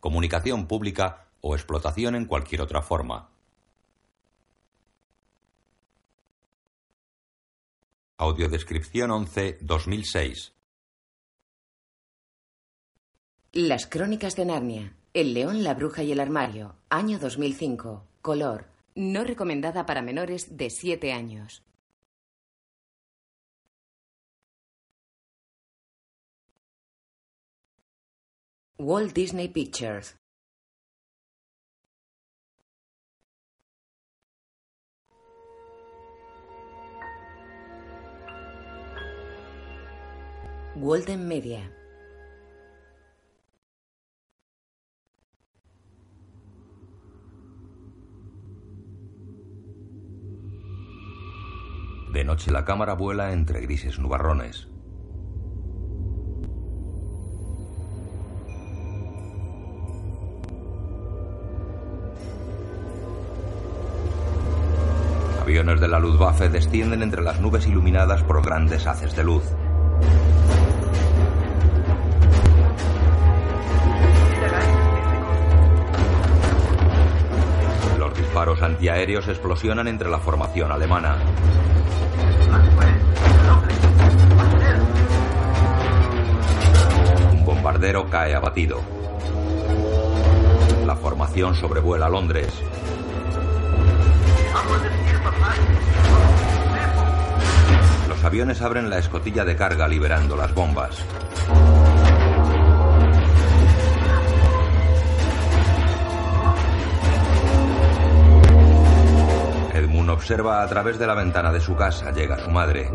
comunicación pública o explotación en cualquier otra forma. Audiodescripción 11 2006 Las Crónicas de Narnia. El león, la bruja y el armario. Año 2005. Color. No recomendada para menores de 7 años. Walt Disney Pictures. Walden Media. De noche la cámara vuela entre grises nubarrones. Descienden entre las nubes iluminadas por grandes haces de luz. Los disparos antiaéreos explosionan entre la formación alemana. Un bombardero cae abatido. La formación sobrevuela Londres. Los aviones abren la escotilla de carga liberando las bombas. Edmund observa a través de la ventana de su casa. Llega su madre.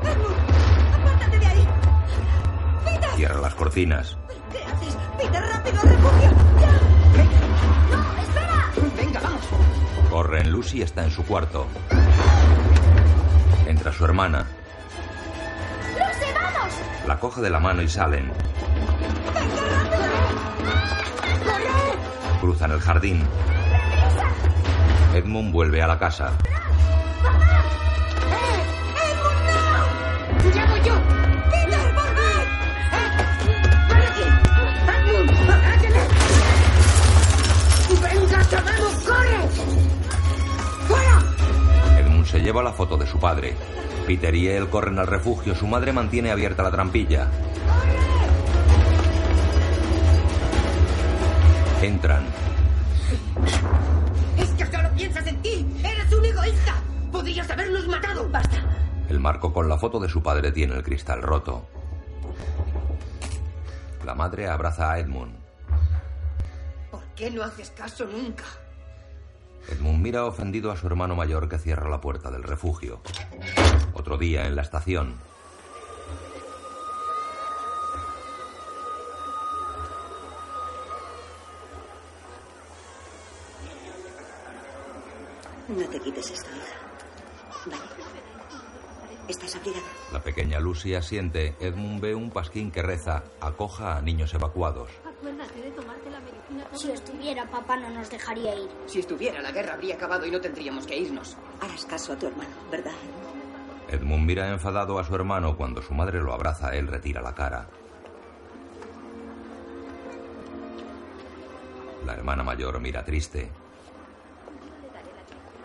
¡Apártate de ahí! Cierra las cortinas. ¿Qué haces? ¡Peter, rápido, refugio! Corren. Lucy está en su cuarto. Entra su hermana. ¡Lucy, vamos! La coge de la mano y salen. Cruzan el jardín. Edmund vuelve a la casa. Lleva la foto de su padre. Peter y él corren al refugio. Su madre mantiene abierta la trampilla. Entran. Es que solo piensas en ti. Eres un egoísta. Podrías habernos matado. Basta. El marco con la foto de su padre tiene el cristal roto. La madre abraza a Edmund. ¿Por qué no haces caso nunca? Edmund mira ofendido a su hermano mayor que cierra la puerta del refugio. Otro día en la estación. No te quites esto, hija. Vale. ¿Estás abrigada? La pequeña Lucy asiente. Edmund ve un pasquín que reza. Acoja a niños evacuados. Acuérdate de tomarte la medicina. Si estuviera, papá no nos dejaría ir. Si estuviera, la guerra habría acabado y no tendríamos que irnos. Harás caso a tu hermano, ¿verdad? Edmund mira enfadado a su hermano cuando su madre lo abraza. Él retira la cara. La hermana mayor mira triste.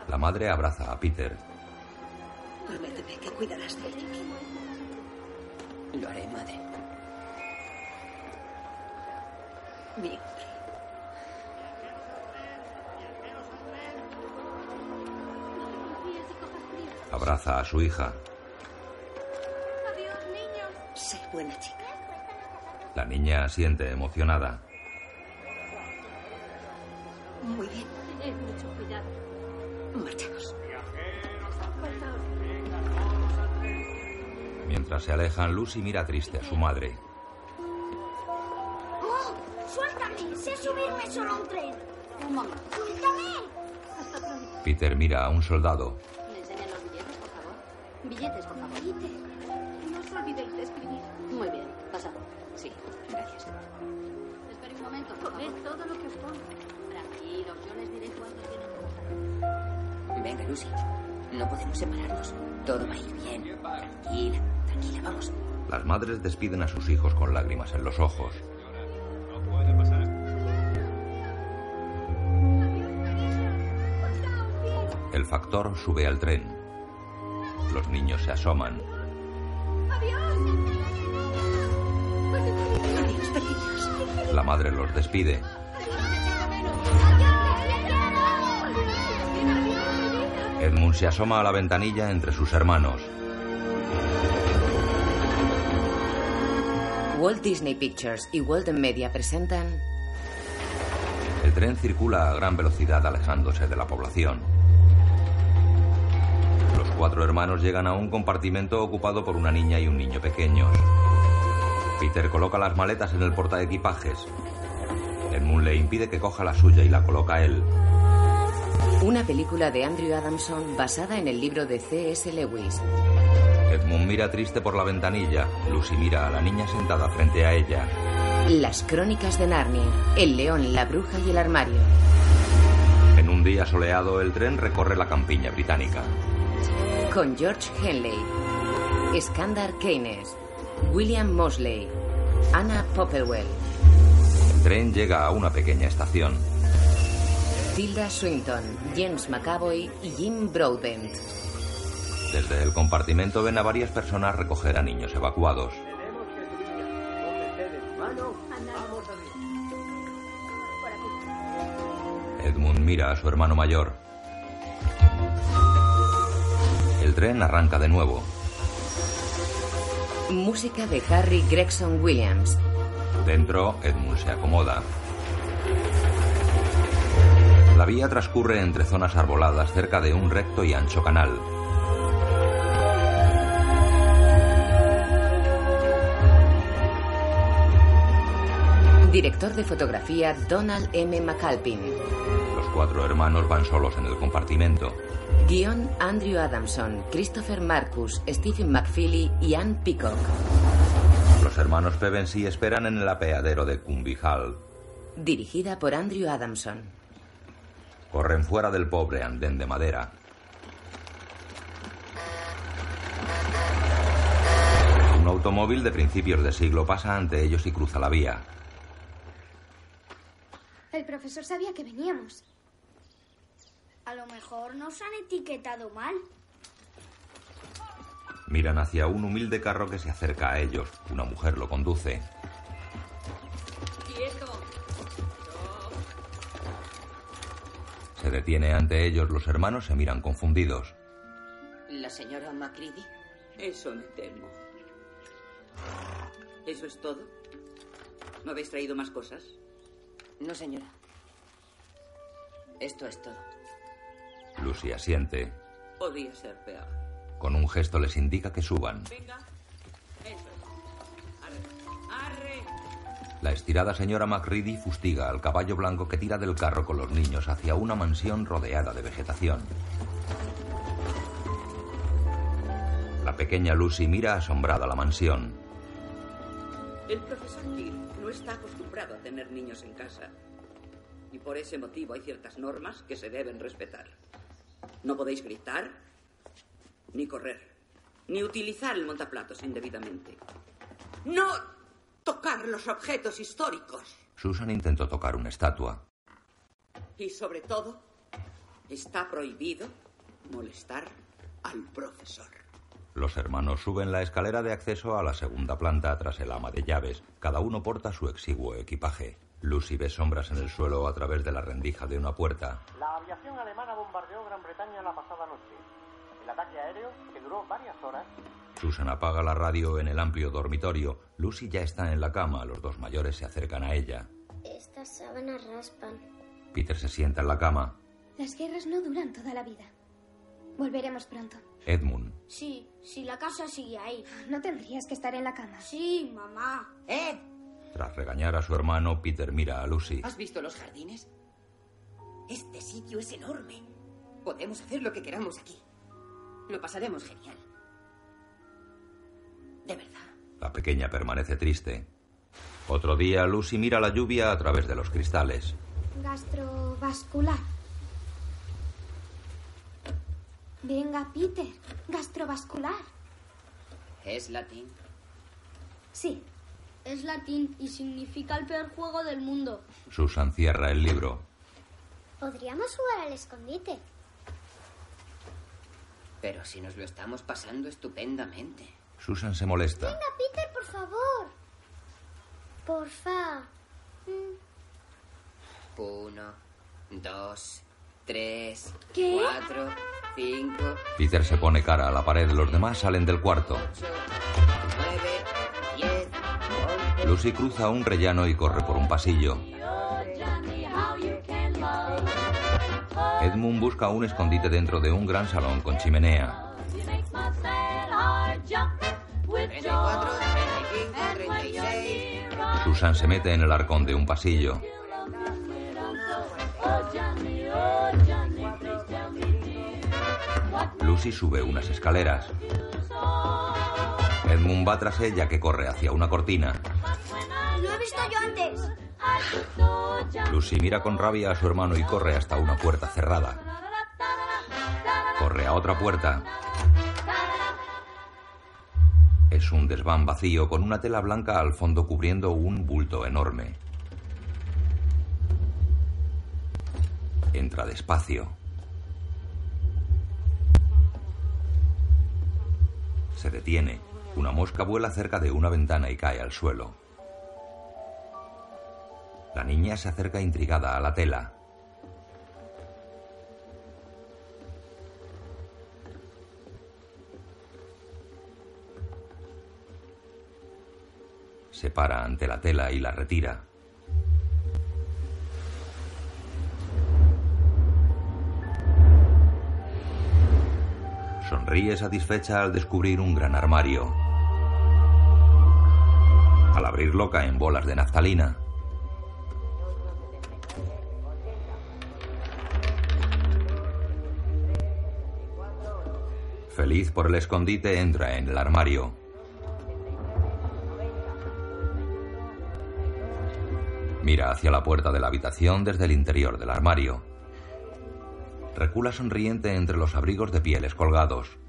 La madre abraza a Peter. Prométeme que cuidarás de ella. Lo haré, madre. Mi Abraza a su hija. Adiós, niños. Sé buena chica. La niña asiente emocionada. Muy bien. Ten mucho cuidado. Marchamos. Mientras se alejan, Lucy mira triste a su madre. ¡Suéltame! subirme solo a un tren. Un momento. ¡Suéltame! Peter mira a un soldado. Billetes, por favor. No os olvidéis de escribir. Muy bien. Pasado. Sí, gracias. Espere un momento. Comed todo lo que os pongo. Tranquilos, yo les diré cuándo tienen que pasar. Venga, Lucy. No podemos separarnos. Todo va a ir bien. Tranquila, tranquila, vamos. Las madres despiden a sus hijos con lágrimas en los ojos. El factor sube al tren. Los niños se asoman. Adiós. La madre los despide. Edmund se asoma a la ventanilla entre sus hermanos. Walt Disney Pictures y Walden Media presentan El tren circula a gran velocidad alejándose de la población. Cuatro hermanos llegan a un compartimento ocupado por una niña y un niño pequeños. Peter coloca las maletas en el portaequipajes. Edmund le impide que coja la suya y la coloca él. una película de Andrew Adamson basada en el libro de C.S. Lewis. Edmund mira triste por la ventanilla. Lucy mira a la niña sentada frente a ella. Las crónicas de Narnia, El león, la bruja y el armario. En un día soleado, el tren recorre la campiña británica. Con George Henley, Skandar Keynes, William Mosley, Anna Popplewell, El tren llega a una pequeña estación. Tilda Swinton, James McAvoy y Jim Broadbent. Desde el compartimento ven a varias personas recoger a niños evacuados. Edmund mira a su hermano mayor. El tren arranca de nuevo. Música de Harry Gregson Williams. Dentro, Edmund se acomoda. La vía transcurre entre zonas arboladas cerca de un recto y ancho canal. Director de fotografía Donald M. McAlpin. Los cuatro hermanos van solos en el compartimento. Guión Andrew Adamson, Christopher Marcus, Stephen McFeely y Ann Peacock. Los hermanos Pevensey esperan en el apeadero de Cumby Hall. Dirigida por Andrew Adamson. Corren fuera del pobre andén de madera. Un automóvil de principios de siglo pasa ante ellos y cruza la vía. El profesor sabía que veníamos. A lo mejor nos han etiquetado mal. Miran hacia un humilde carro que se acerca a ellos. Una mujer lo conduce. Se detiene ante ellos. Los hermanos se miran confundidos. ¿La señora Macready? Eso me temo. ¿Eso es todo? ¿No habéis traído más cosas? No, señora. Esto es todo. Lucy asiente. Podía ser peor. Con un gesto les indica que suban. Venga. Eso. Arre. Arre. La estirada señora Macready fustiga al caballo blanco que tira del carro con los niños hacia una mansión rodeada de vegetación. La pequeña Lucy mira asombrada la mansión. El profesor Hill no está acostumbrado a tener niños en casa. Y por ese motivo hay ciertas normas que se deben respetar. No podéis gritar, ni correr, ni utilizar el montaplatos indebidamente. No tocar los objetos históricos. Susan intentó tocar una estatua. Y sobre todo, está prohibido molestar al profesor. Los hermanos suben la escalera de acceso a la segunda planta tras el ama de llaves. Cada uno porta su exiguo equipaje. Lucy ve sombras en el suelo a través de la rendija de una puerta. La aviación alemana bombardeó Gran Bretaña la pasada noche. El ataque aéreo, que duró varias horas, Susan apaga la radio en el amplio dormitorio. Lucy ya está en la cama. Los dos mayores se acercan a ella. Estas sábanas raspan. Peter se sienta en la cama. Las guerras no duran toda la vida. Volveremos pronto. Edmund. Sí, si la casa sigue ahí. No tendrías que estar en la cama. Sí, mamá. ¡Eh! Tras regañar a su hermano, Peter mira a Lucy. ¿Has visto los jardines? Este sitio es enorme. Podemos hacer lo que queramos aquí. Lo pasaremos genial. De verdad. La pequeña permanece triste. Otro día, Lucy mira la lluvia a través de los cristales. Gastrovascular. Venga, Peter. Gastrovascular. ¿Es latín? Sí. Es latín y significa el peor juego del mundo. Susan cierra el libro. Podríamos jugar al escondite. Pero si nos lo estamos pasando estupendamente. Susan se molesta. Venga, Peter, por favor. Porfa. Uno, dos, tres, ¿Qué? cuatro, cinco, Peter se pone cara a la pared. Los demás salen del cuarto. ocho, nueve. Lucy cruza un rellano y corre por un pasillo. Edmund busca un escondite dentro de un gran salón con chimenea. 34, 35, 36. Susan se mete en el arcón de un pasillo. Lucy sube unas escaleras. Edmund va tras ella que corre hacia una cortina. Lo he visto yo antes. Lucy mira con rabia a su hermano y corre hasta una puerta cerrada. Corre a otra puerta. Es un desván vacío con una tela blanca al fondo cubriendo un bulto enorme. Entra despacio. Se detiene. Una mosca vuela cerca de una ventana y cae al suelo. La niña se acerca intrigada a la tela. Se para ante la tela y la retira. Sonríe satisfecha al descubrir un gran armario. Al abrirlo caen bolas de naftalina. Feliz por el escondite, entra en el armario. Mira hacia la puerta de la habitación desde el interior del armario. Recula sonriente entre los abrigos de pieles colgados.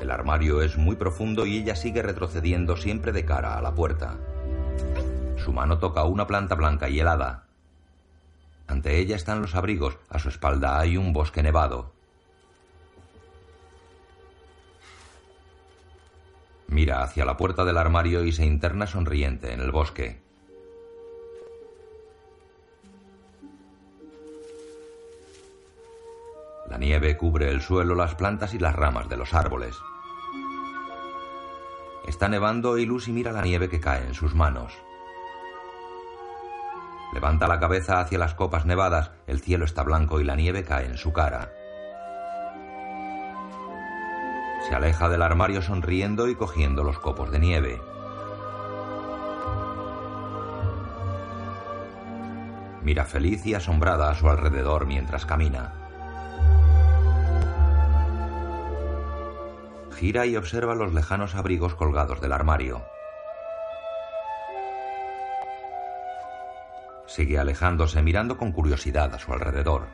El armario es muy profundo y ella sigue retrocediendo siempre de cara a la puerta. Su mano toca una planta blanca y helada. Ante ella están los abrigos, a su espalda hay un bosque nevado. Mira hacia la puerta del armario y se interna sonriente en el bosque. La nieve cubre el suelo, las plantas y las ramas de los árboles. Está nevando y Lucy mira la nieve que cae en sus manos. Levanta la cabeza hacia las copas nevadas, el cielo está blanco y la nieve cae en su cara. Se aleja del armario sonriendo y cogiendo los copos de nieve. Mira feliz y asombrada a su alrededor mientras camina. Gira y observa los lejanos abrigos colgados del armario. Sigue alejándose mirando con curiosidad a su alrededor.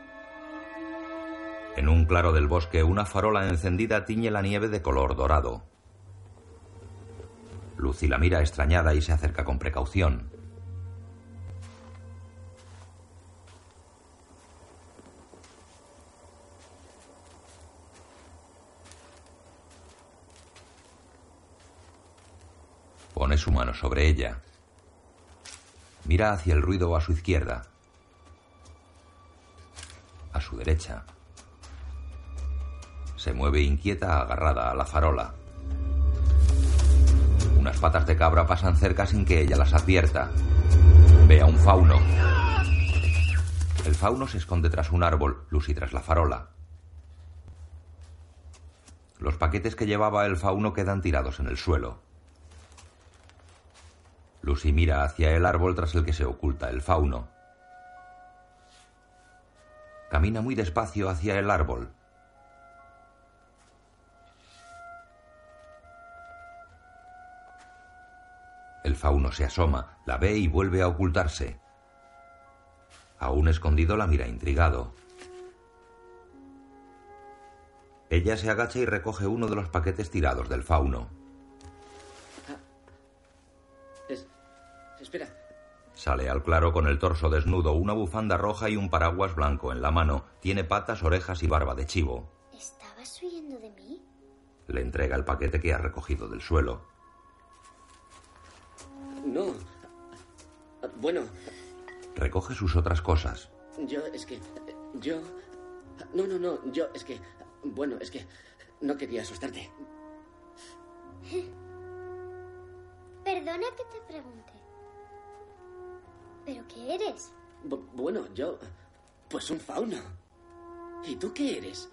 En un claro del bosque, una farola encendida tiñe la nieve de color dorado. Lucy la mira extrañada y se acerca con precaución. Pone su mano sobre ella. Mira hacia el ruido a su izquierda. A su derecha. Se mueve inquieta agarrada a la farola. Unas patas de cabra pasan cerca sin que ella las advierta. Ve a un fauno. El fauno se esconde tras un árbol, Lucy tras la farola. Los paquetes que llevaba el fauno quedan tirados en el suelo. Lucy mira hacia el árbol tras el que se oculta el fauno. Camina muy despacio hacia el árbol. El fauno se asoma, la ve y vuelve a ocultarse. Aún escondido la mira intrigado. Ella se agacha y recoge uno de los paquetes tirados del fauno. Sale al claro con el torso desnudo, una bufanda roja y un paraguas blanco en la mano. Tiene patas, orejas y barba de chivo. ¿Estabas huyendo de mí? Le entrega el paquete que ha recogido del suelo. No. Bueno, Recoge sus otras cosas. yo es que... Yo... No, no, no. Yo es que... Bueno, es que... No quería asustarte. Perdona que te pregunte. ¿Pero qué eres? Bu- bueno, yo... Pues un fauno. ¿Y tú qué eres?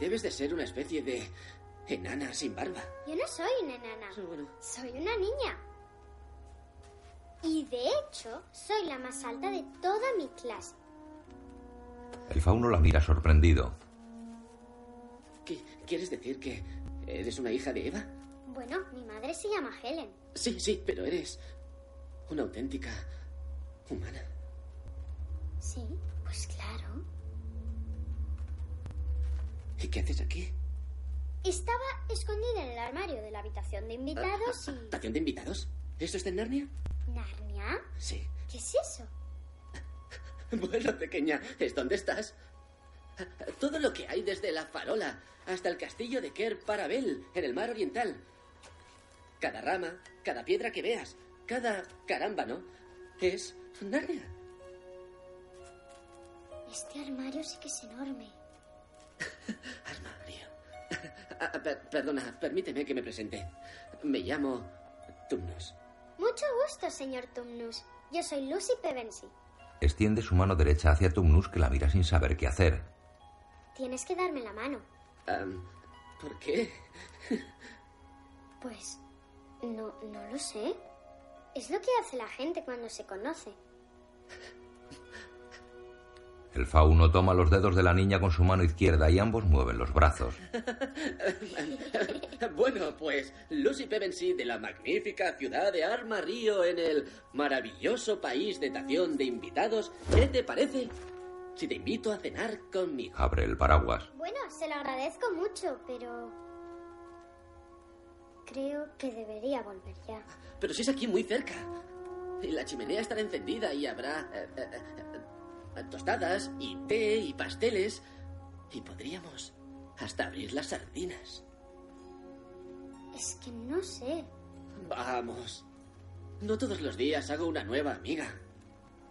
Debes de ser una especie de... Enana sin barba. Yo no soy una enana. Soy una niña. Y de hecho, soy la más alta de toda mi clase. El fauno la mira sorprendido. ¿Qué, ¿Quieres decir que eres una hija de Eva? Bueno, mi madre se llama Helen. Sí, sí, pero eres una auténtica humana. Sí, pues claro. ¿Y qué haces aquí? Estaba escondida en el armario de la habitación de invitados y... ¿Habitación de invitados? ¿Esto está en Narnia? ¿Narnia? Sí. ¿Qué es eso? Bueno, pequeña, ¿es dónde estás? Todo lo que hay desde la farola hasta el castillo de Ker Parabel en el mar oriental. Cada rama, cada piedra que veas, cada carámbano es Narnia. Este armario sí que es enorme. Ah, per- perdona, permíteme que me presente. Me llamo Tumnus. Mucho gusto, señor Tumnus. Yo soy Lucy Pevensey. Extiende su mano derecha hacia Tumnus que la mira sin saber qué hacer. Tienes que darme la mano. ¿Por qué? Pues no, no lo sé. Es lo que hace la gente cuando se conoce. El fauno toma los dedos de la niña con su mano izquierda y ambos mueven los brazos. bueno, pues Lucy Pevensey de la magnífica ciudad de Arma Río en el maravilloso país de tación de invitados. ¿Qué te parece si te invito a cenar conmigo? Abre el paraguas. Bueno, se lo agradezco mucho, pero... Creo que debería volver ya. Pero si es aquí muy cerca. Y la chimenea estará encendida y habrá eh, eh, eh, tostadas y té y pasteles. Y podríamos hasta abrir las sardinas. Es que no sé. Vamos. No todos los días hago una nueva amiga.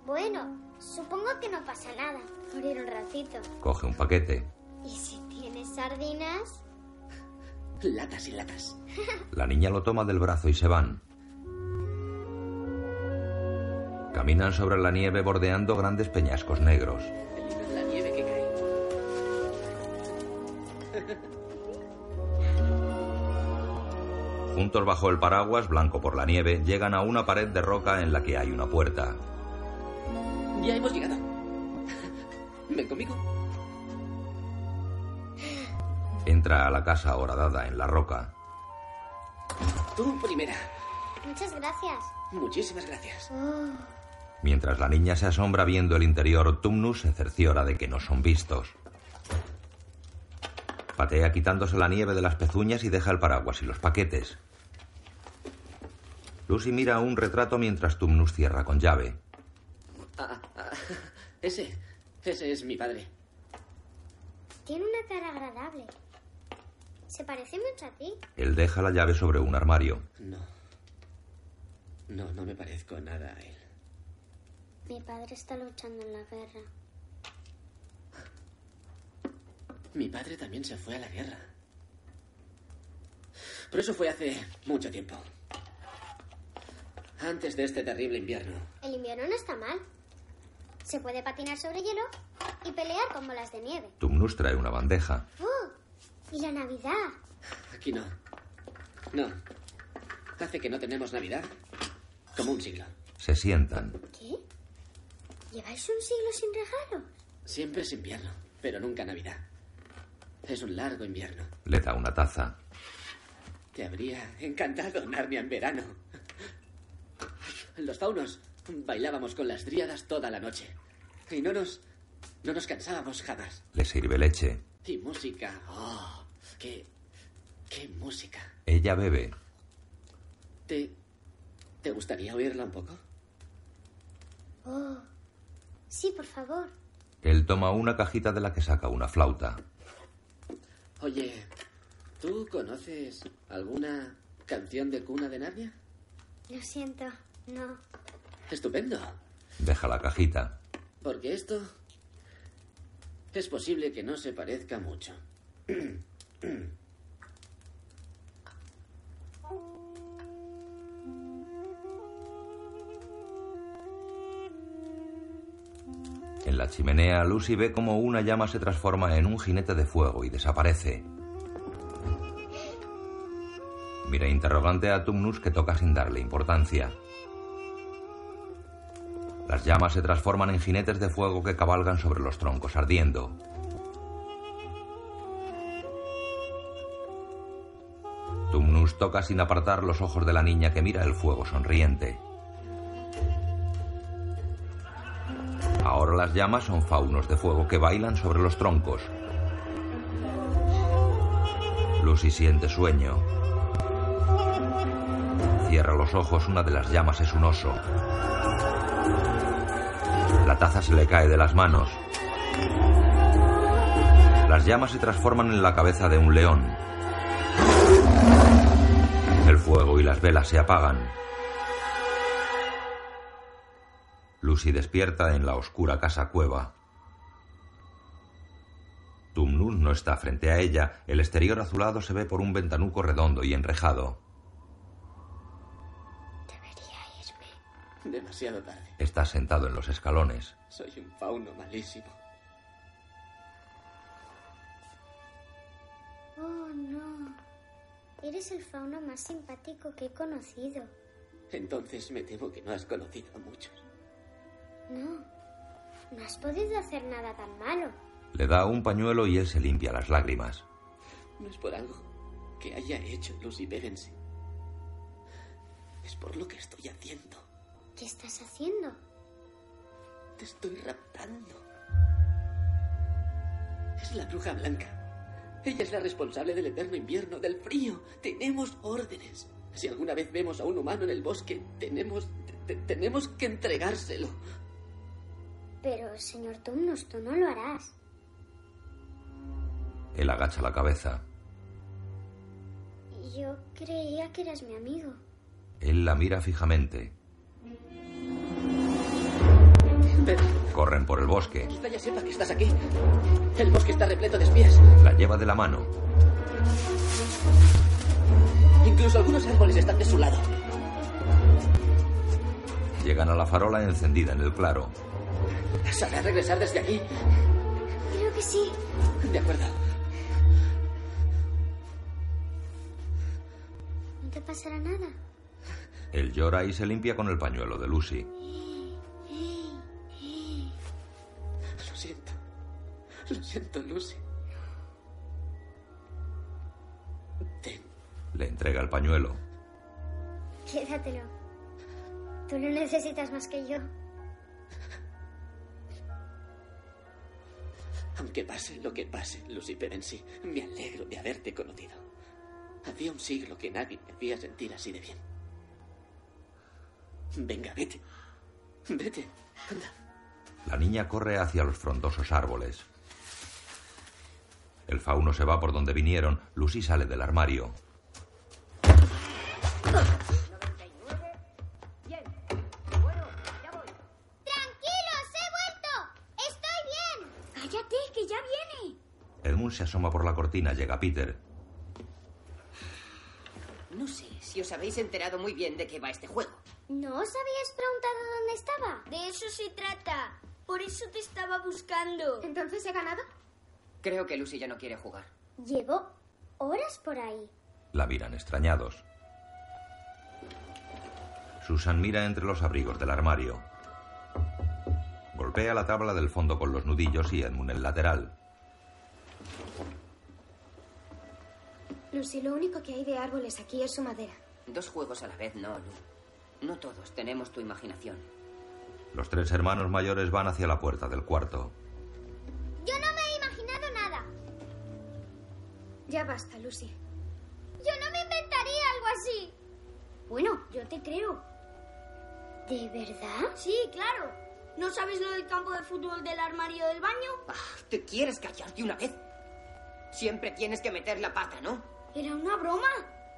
Bueno, supongo que no pasa nada. Por ir un ratito. Coge un paquete. ¿Y si tienes sardinas? Latas y latas. La niña lo toma del brazo y se van. Caminan sobre la nieve bordeando grandes peñascos negros. La nieve que cae. Juntos bajo el paraguas, blanco por la nieve, llegan a una pared de roca en la que hay una puerta. Ya hemos llegado. Ven conmigo. Entra a la casa horadada en la roca. Tú primera. Muchas gracias. Muchísimas gracias. Oh, Mientras la niña se asombra viendo el interior, Tumnus se cerciora de que no son vistos. Patea quitándose la nieve de las pezuñas y deja el paraguas y los paquetes. Lucy mira un retrato mientras Tumnus cierra con llave. Ah, ah, ese. Ese es mi padre. tiene una cara agradable. Se parece mucho a ti. Él deja la llave sobre un armario. No. No, no me parezco nada a él. Mi padre está luchando en la guerra. Mi padre también se fue a la guerra. Pero eso fue hace mucho tiempo. Antes de este terrible invierno. El invierno no está mal. Se puede patinar sobre hielo y pelear con bolas de nieve. Tumnus trae una bandeja. ¡Oh! Y la Navidad. Aquí no. No. Hace que no tenemos Navidad. Como un siglo. Se sientan. ¿Qué? ¿Lleváis un siglo sin regalos? Siempre es invierno, pero nunca Navidad. Es un largo invierno. Le da una taza. Te habría encantado Narnia en verano. Los faunos bailábamos con las dríadas toda la noche. Y no nos. no nos cansábamos jamás. Le sirve leche. Y música. ¡Oh! ¡Qué. qué música! Ella bebe. ¿Te. te gustaría oírla un poco? Oh. Sí, por favor. Él toma una cajita de la que saca una flauta. Oye, ¿tú conoces alguna canción de cuna de Narnia? Lo siento, no. Estupendo. Deja la cajita. Porque esto es posible que no se parezca mucho. En la chimenea, Lucy ve como una llama se transforma en un jinete de fuego y desaparece. Mira interrogante a Tumnus que toca sin darle importancia. Las llamas se transforman en jinetes de fuego que cabalgan sobre los troncos ardiendo. Tumnus toca sin apartar los ojos de la niña que mira el fuego sonriente. Ahora las llamas son faunos de fuego que bailan sobre los troncos. Lucy siente sueño. Cierra los ojos, una de las llamas es un oso. La taza se le cae de las manos. Las llamas se transforman en la cabeza de un león. El fuego y las velas se apagan. Lucy despierta en la oscura casa cueva. Tumnus no está frente a ella. El exterior azulado se ve por un ventanuco redondo y enrejado. Debería irme. Demasiado tarde. Está sentado en los escalones. Soy un fauno malísimo. Oh, no. Eres el fauno más simpático que he conocido. Entonces me temo que no has conocido a muchos. No. No has podido hacer nada tan malo. Le da un pañuelo y él se limpia las lágrimas. No es por algo que haya hecho Lucy Pevensey. Es por lo que estoy haciendo. ¿Qué estás haciendo? Te estoy raptando. Es la bruja blanca. Ella es la responsable del eterno invierno, del frío. Tenemos órdenes. Si alguna vez vemos a un humano en el bosque, tenemos, te- tenemos que entregárselo. Pero, señor Tumnus, tú no lo harás. Él agacha la cabeza. Yo creía que eras mi amigo. Él la mira fijamente. Pero Corren por el bosque. quizá ya sepa que estás aquí. El bosque está repleto de espías. La lleva de la mano. Incluso algunos árboles están de su lado. Llegan a la farola encendida en el claro. ¿Sabrá regresar desde aquí? Creo que sí. De acuerdo. No te pasará nada. Él llora y se limpia con el pañuelo de Lucy. Lo siento. Lo siento, Lucy. Ten. Le entrega el pañuelo. Quédatelo. Tú lo necesitas más que yo. Aunque pase lo que pase, Lucy Pevensey, me alegro de haberte conocido. Hacía un siglo que nadie me hacía sentir así de bien. Venga, vete. Vete. Anda. La niña corre hacia los frondosos árboles. El fauno se va por donde vinieron. Lucy sale del armario. Se asoma por la cortina. Llega Peter. No sé si os habéis enterado muy bien de qué va este juego. ¿No os habías preguntado dónde estaba? De eso se trata. Por eso te estaba buscando. ¿Entonces he ganado? Creo que Lucy ya no quiere jugar. Llevo horas por ahí. La miran extrañados. Susan mira entre los abrigos del armario. Golpea la tabla del fondo con los nudillos y Edmund el lateral. Lucy, lo único que hay de árboles aquí es su madera. Dos juegos a la vez, no, Lu. No todos tenemos tu imaginación. Los tres hermanos mayores van hacia la puerta del cuarto. Yo no me he imaginado nada. Ya basta, Lucy. Yo no me inventaría algo así. Bueno, yo te creo. ¿De verdad? Sí, claro. ¿No sabes lo del campo de fútbol del armario del baño? Ah, ¿Te quieres callarte una vez? Siempre tienes que meter la pata, ¿no? Era una broma.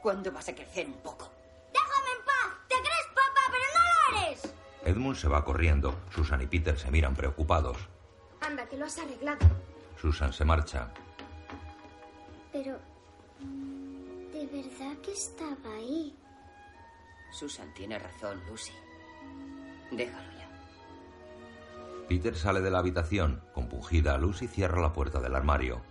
¿Cuándo vas a crecer un poco? Déjame en paz. Te crees papá, pero no lo eres. Edmund se va corriendo. Susan y Peter se miran preocupados. Anda, que lo has arreglado. Susan se marcha. Pero... ¿De verdad que estaba ahí? Susan tiene razón, Lucy. Déjalo ya. Peter sale de la habitación. Compungida, Lucy cierra la puerta del armario.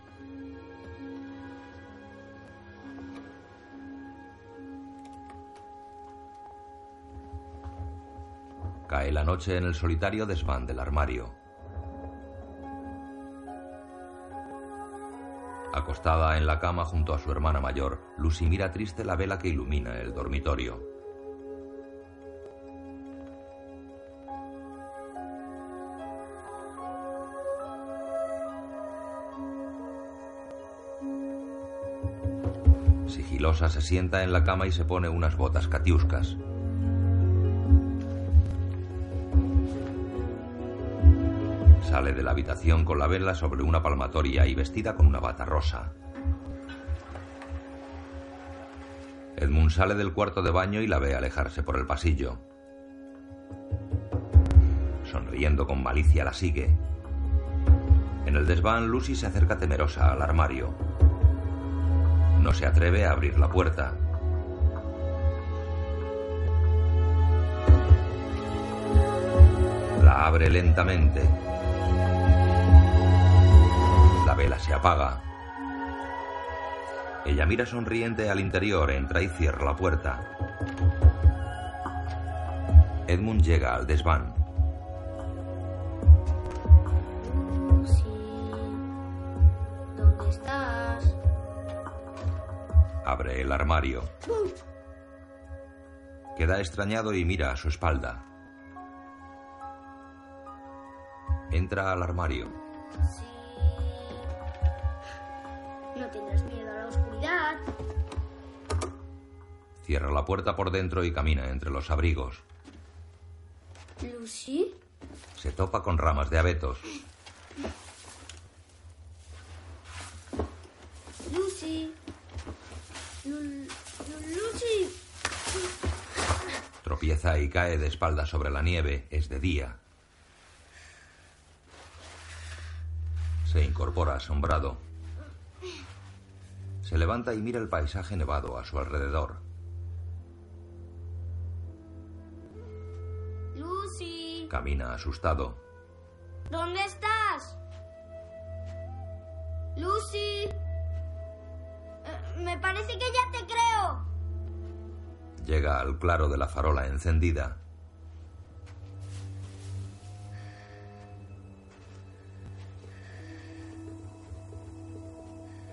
Cae la noche en el solitario desván del armario. Acostada en la cama junto a su hermana mayor, Lucy mira triste la vela que ilumina el dormitorio. Sigilosa se sienta en la cama y se pone unas botas catiuscas. Sale de la habitación con la vela sobre una palmatoria y vestida con una bata rosa. Edmund sale del cuarto de baño y la ve alejarse por el pasillo. Sonriendo con malicia la sigue. En el desván, Lucy se acerca temerosa al armario. No se atreve a abrir la puerta. La abre lentamente. La vela se apaga. Ella mira sonriente al interior, entra y cierra la puerta. Edmund llega al desván. ¿dónde estás? Abre el armario. Queda extrañado y mira a su espalda. Entra al armario. Cierra la puerta por dentro y camina entre los abrigos. Lucy, Se topa con ramas de abetos. Lucy. Lu- Lu- Lucy. Tropieza y cae de espalda sobre la nieve. Es de día. Se incorpora asombrado. Se levanta y mira el paisaje nevado a su alrededor. Camina asustado. ¿dónde estás? Lucy. Eh, me parece que ya te creo. Llega al claro de la farola encendida.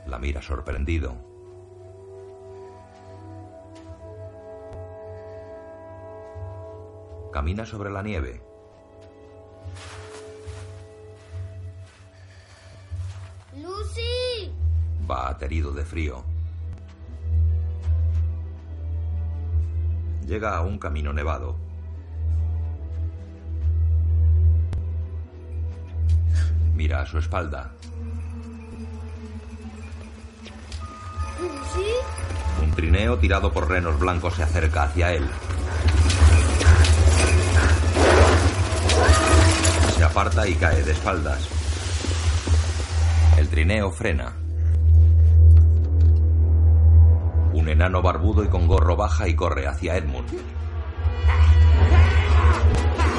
La mira sorprendido. Camina sobre la nieve. Lucy. Va aterido de frío. Llega a un camino nevado. Mira a su espalda. Lucy. Un trineo tirado por renos blancos se acerca hacia él. Se aparta y cae de espaldas. El trineo frena. Un enano barbudo y con gorro baja y corre hacia Edmund.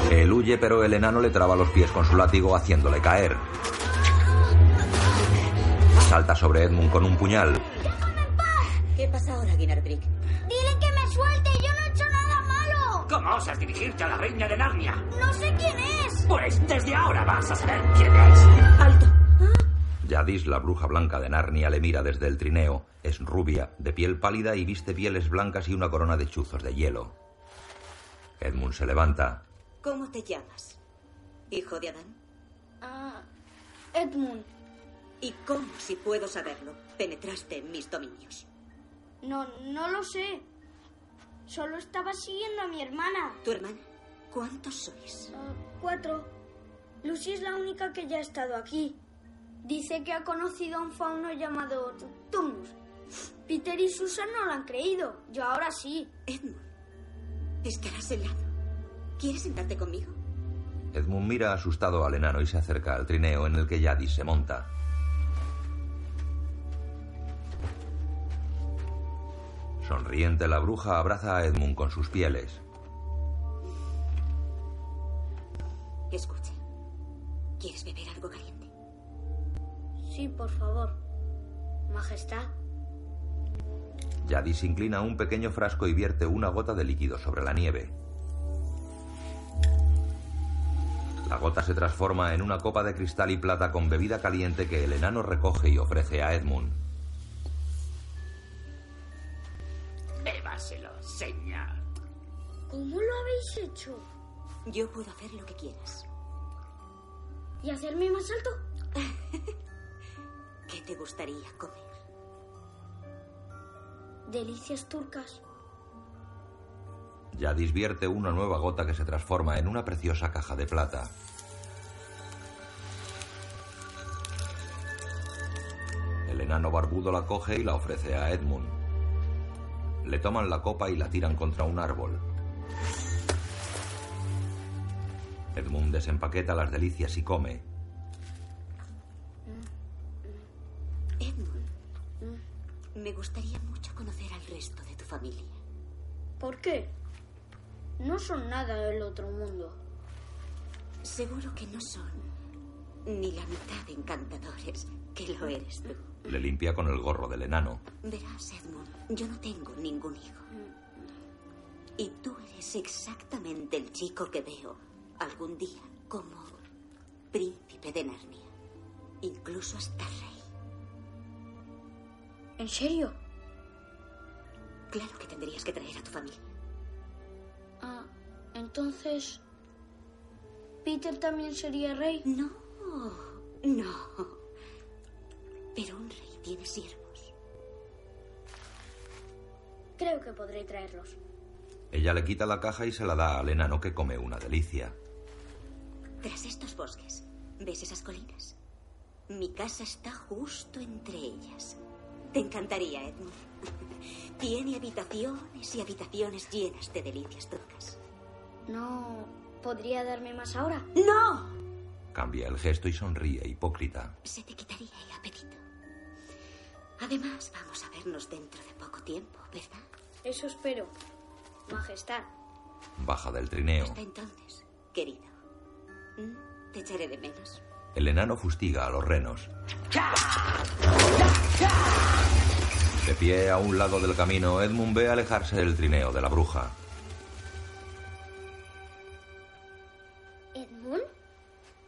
Él huye, pero el enano le traba los pies con su látigo haciéndole caer. Salta sobre Edmund con un puñal. ¿Qué pasa ahora, Ginardrick? Dile que me suelte. Yo no he hecho nada malo. ¿Cómo osas dirigirte a la reina de Narnia? No sé quién es. Pues desde ahora vas a saber quién es. ¡Alto! Yadis, la bruja blanca de Narnia, le mira desde el trineo. Es rubia, de piel pálida y viste pieles blancas y una corona de chuzos de hielo. Edmund se levanta. ¿Cómo te llamas? ¿Hijo de Adán? Ah, Edmund. ¿Y cómo, si puedo saberlo, penetraste en mis dominios? No, no lo sé. Solo estaba siguiendo a mi hermana. ¿Tu hermana? ¿Cuántos sois? Cuatro. Lucy es la única que ya ha estado aquí. Dice que ha conocido a un fauno llamado Tu- Tumnus. Peter y Susan no lo han creído. Yo ahora sí. Edmund, estarás helado. ¿Quieres sentarte conmigo? Edmund mira asustado al enano y se acerca al trineo en el que Yadis se monta. Sonriente, la bruja abraza a Edmund con sus pieles. Escuche. ¿Quieres beber algo caliente? Sí, por favor. Majestad. Yadis inclina un pequeño frasco y vierte una gota de líquido sobre la nieve. La gota se transforma en una copa de cristal y plata con bebida caliente que el enano recoge y ofrece a Edmund. Bébaselo, señor. ¿Cómo lo habéis hecho? Yo puedo hacer lo que quieras. ¿Y hacerme más alto? ¿Qué te gustaría comer? Delicias turcas. Yadis vierte una nueva gota que se transforma en una preciosa caja de plata. El enano barbudo la coge y la ofrece a Edmund. Le toman la copa y la tiran contra un árbol. Edmund desempaqueta las delicias y come. Edmund, me gustaría mucho conocer al resto de tu familia. ¿Por qué? No son nada del otro mundo. Seguro que no son ni la mitad de encantadores que lo eres tú. Le limpia con el gorro del enano. Verás, Edmund, yo no tengo ningún hijo. Y tú eres exactamente el chico que veo algún día como príncipe de Narnia. Incluso hasta rey. ¿En serio? Claro que tendrías que traer a tu familia. Ah, entonces... ¿Peter también sería rey? No, no. Pero un rey tiene siervos. Creo que podré traerlos. Ella le quita la caja y se la da al enano que come una delicia. Tras estos bosques, ¿ves esas colinas? Mi casa está justo entre ellas. Te encantaría, Edmund. Tiene habitaciones y habitaciones llenas de delicias turcas. ¿No podría darme más ahora? ¡No! Cambia el gesto y sonríe hipócrita. Se te quitaría el apetito. Además, vamos a vernos dentro de poco tiempo, ¿verdad? Eso espero. Majestad. Baja del trineo. Hasta entonces, querido. Te echaré de menos. El enano fustiga a los renos. De pie a un lado del camino, Edmund ve alejarse del trineo de la bruja. ¿Edmund?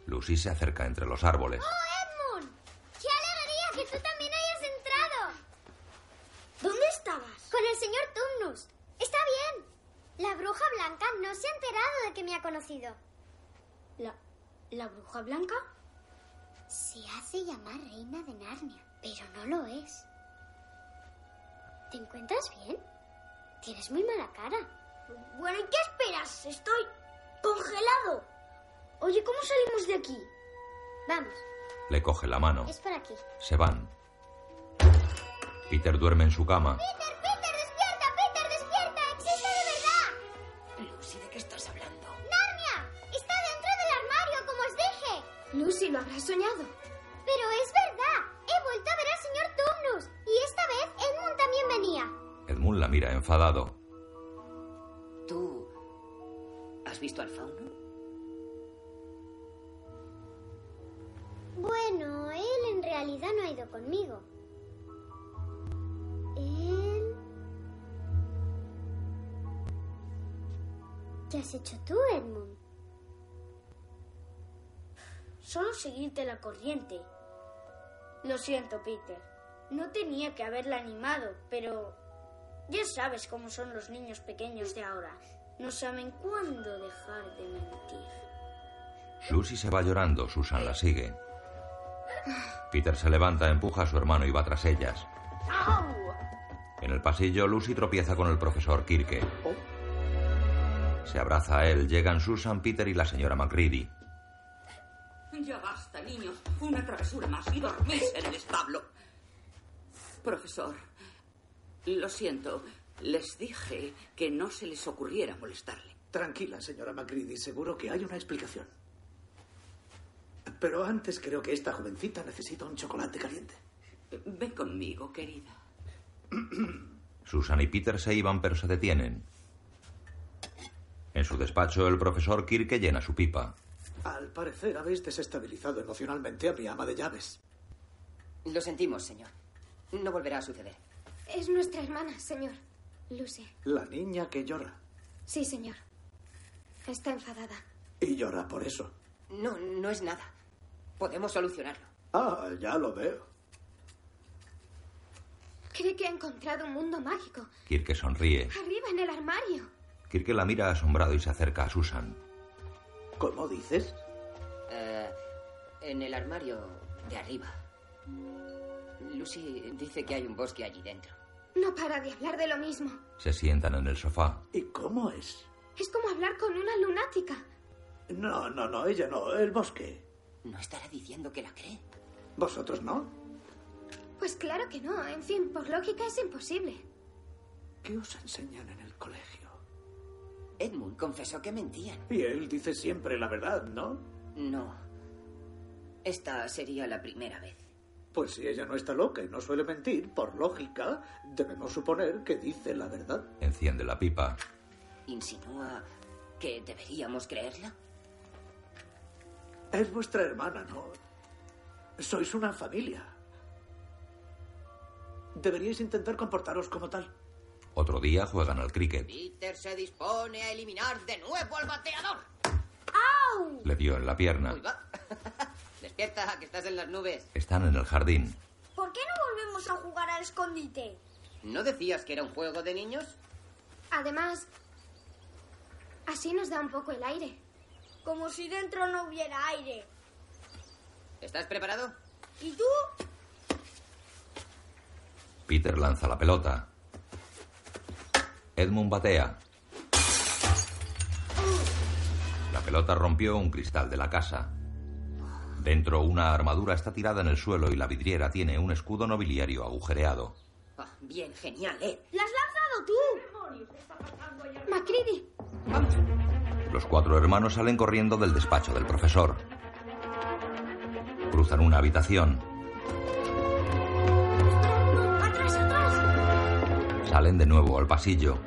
Lucy se acerca entre los árboles. ¡Oh, Edmund! ¡Qué alegría que tú también hayas entrado! ¿Dónde estabas? Con el señor Tumnus. Está bien. La bruja blanca no se ha enterado de que me ha conocido. ¿La, la bruja blanca? Se hace llamar reina de Narnia, pero no lo es. ¿Te encuentras bien? Tienes muy mala cara. Bueno, ¿y qué esperas? Estoy congelado. Oye, ¿cómo salimos de aquí? Vamos, Le coge la mano. es por aquí. Se van. Peter duerme en su cama. ¡Peter, Peter, despierta! ¡Peter, despierta! ¡Existe de verdad! Lucy, ¿de qué estás hablando? Lucy, lo habrás soñado. Pero es verdad. He vuelto a ver al señor Tumnus. Y esta vez Edmund también venía. Edmund la mira enfadado. ¿Tú has visto al fauno? Bueno, él en realidad no ha ido conmigo. Él... ¿Qué has hecho tú, Edmund? Solo seguirte la corriente. Lo siento, Peter. No tenía que haberla animado, pero ya sabes cómo son los niños pequeños de ahora. No saben cuándo dejar de mentir. Lucy se va llorando, Susan la sigue. Peter se levanta, empuja a su hermano y va tras ellas. En el pasillo, Lucy tropieza con el profesor Kirke. Se abraza a él, llegan Susan, Peter y la señora McCready. Ya basta, niños. Una travesura más y dormís en el establo. Profesor, lo siento. Les dije que no se les ocurriera molestarle. Tranquila, señora Macready. Seguro que hay una explicación. Pero antes creo que esta jovencita necesita un chocolate caliente. Ven conmigo, querida. Susan y Peter se iban, pero se detienen. En su despacho, el profesor Kirke llena su pipa. Al parecer habéis desestabilizado emocionalmente a mi ama de llaves. Lo sentimos, señor. No volverá a suceder. Es nuestra hermana, señor. Lucy. La niña que llora. Sí, señor. Está enfadada. Y llora por eso. No, no es nada. Podemos solucionarlo. Ah, ya lo veo. Cree que ha encontrado un mundo mágico. Kirke sonríe. Arriba en el armario. Kirke la mira asombrado y se acerca a Susan. ¿Cómo dices? Eh, en el armario de arriba. Lucy dice que hay un bosque allí dentro. No para de hablar de lo mismo. Se sientan en el sofá. ¿Y cómo es? Es como hablar con una lunática. No, no, no, ella no. El bosque. No estará diciendo que la cree. ¿Vosotros no? Pues claro que no. En fin, por lógica es imposible. ¿Qué os enseñan en el colegio? Edmund confesó que mentían. Y él dice siempre la verdad, ¿no? No. Esta sería la primera vez. Pues si ella no está loca y no suele mentir, por lógica, debemos suponer que dice la verdad. Enciende la pipa. ¿Insinúa que deberíamos creerla? Es vuestra hermana, ¿no? Sois una familia. Deberíais intentar comportaros como tal. Otro día juegan al cricket. Peter se dispone a eliminar de nuevo al bateador. ¡Au! Le dio en la pierna. Uy, va. Despierta, que estás en las nubes. Están en el jardín. ¿Por qué no volvemos a jugar al escondite? ¿No decías que era un juego de niños? Además, así nos da un poco el aire. Como si dentro no hubiera aire. ¿Estás preparado? ¿Y tú? Peter lanza la pelota. Edmund batea. La pelota rompió un cristal de la casa. Dentro una armadura está tirada en el suelo y la vidriera tiene un escudo nobiliario agujereado. Ah, bien, genial, ¿eh? ¡La has lanzado tú! Macready. Vamos. Los cuatro hermanos salen corriendo del despacho del profesor. Cruzan una habitación. Salen de nuevo al pasillo.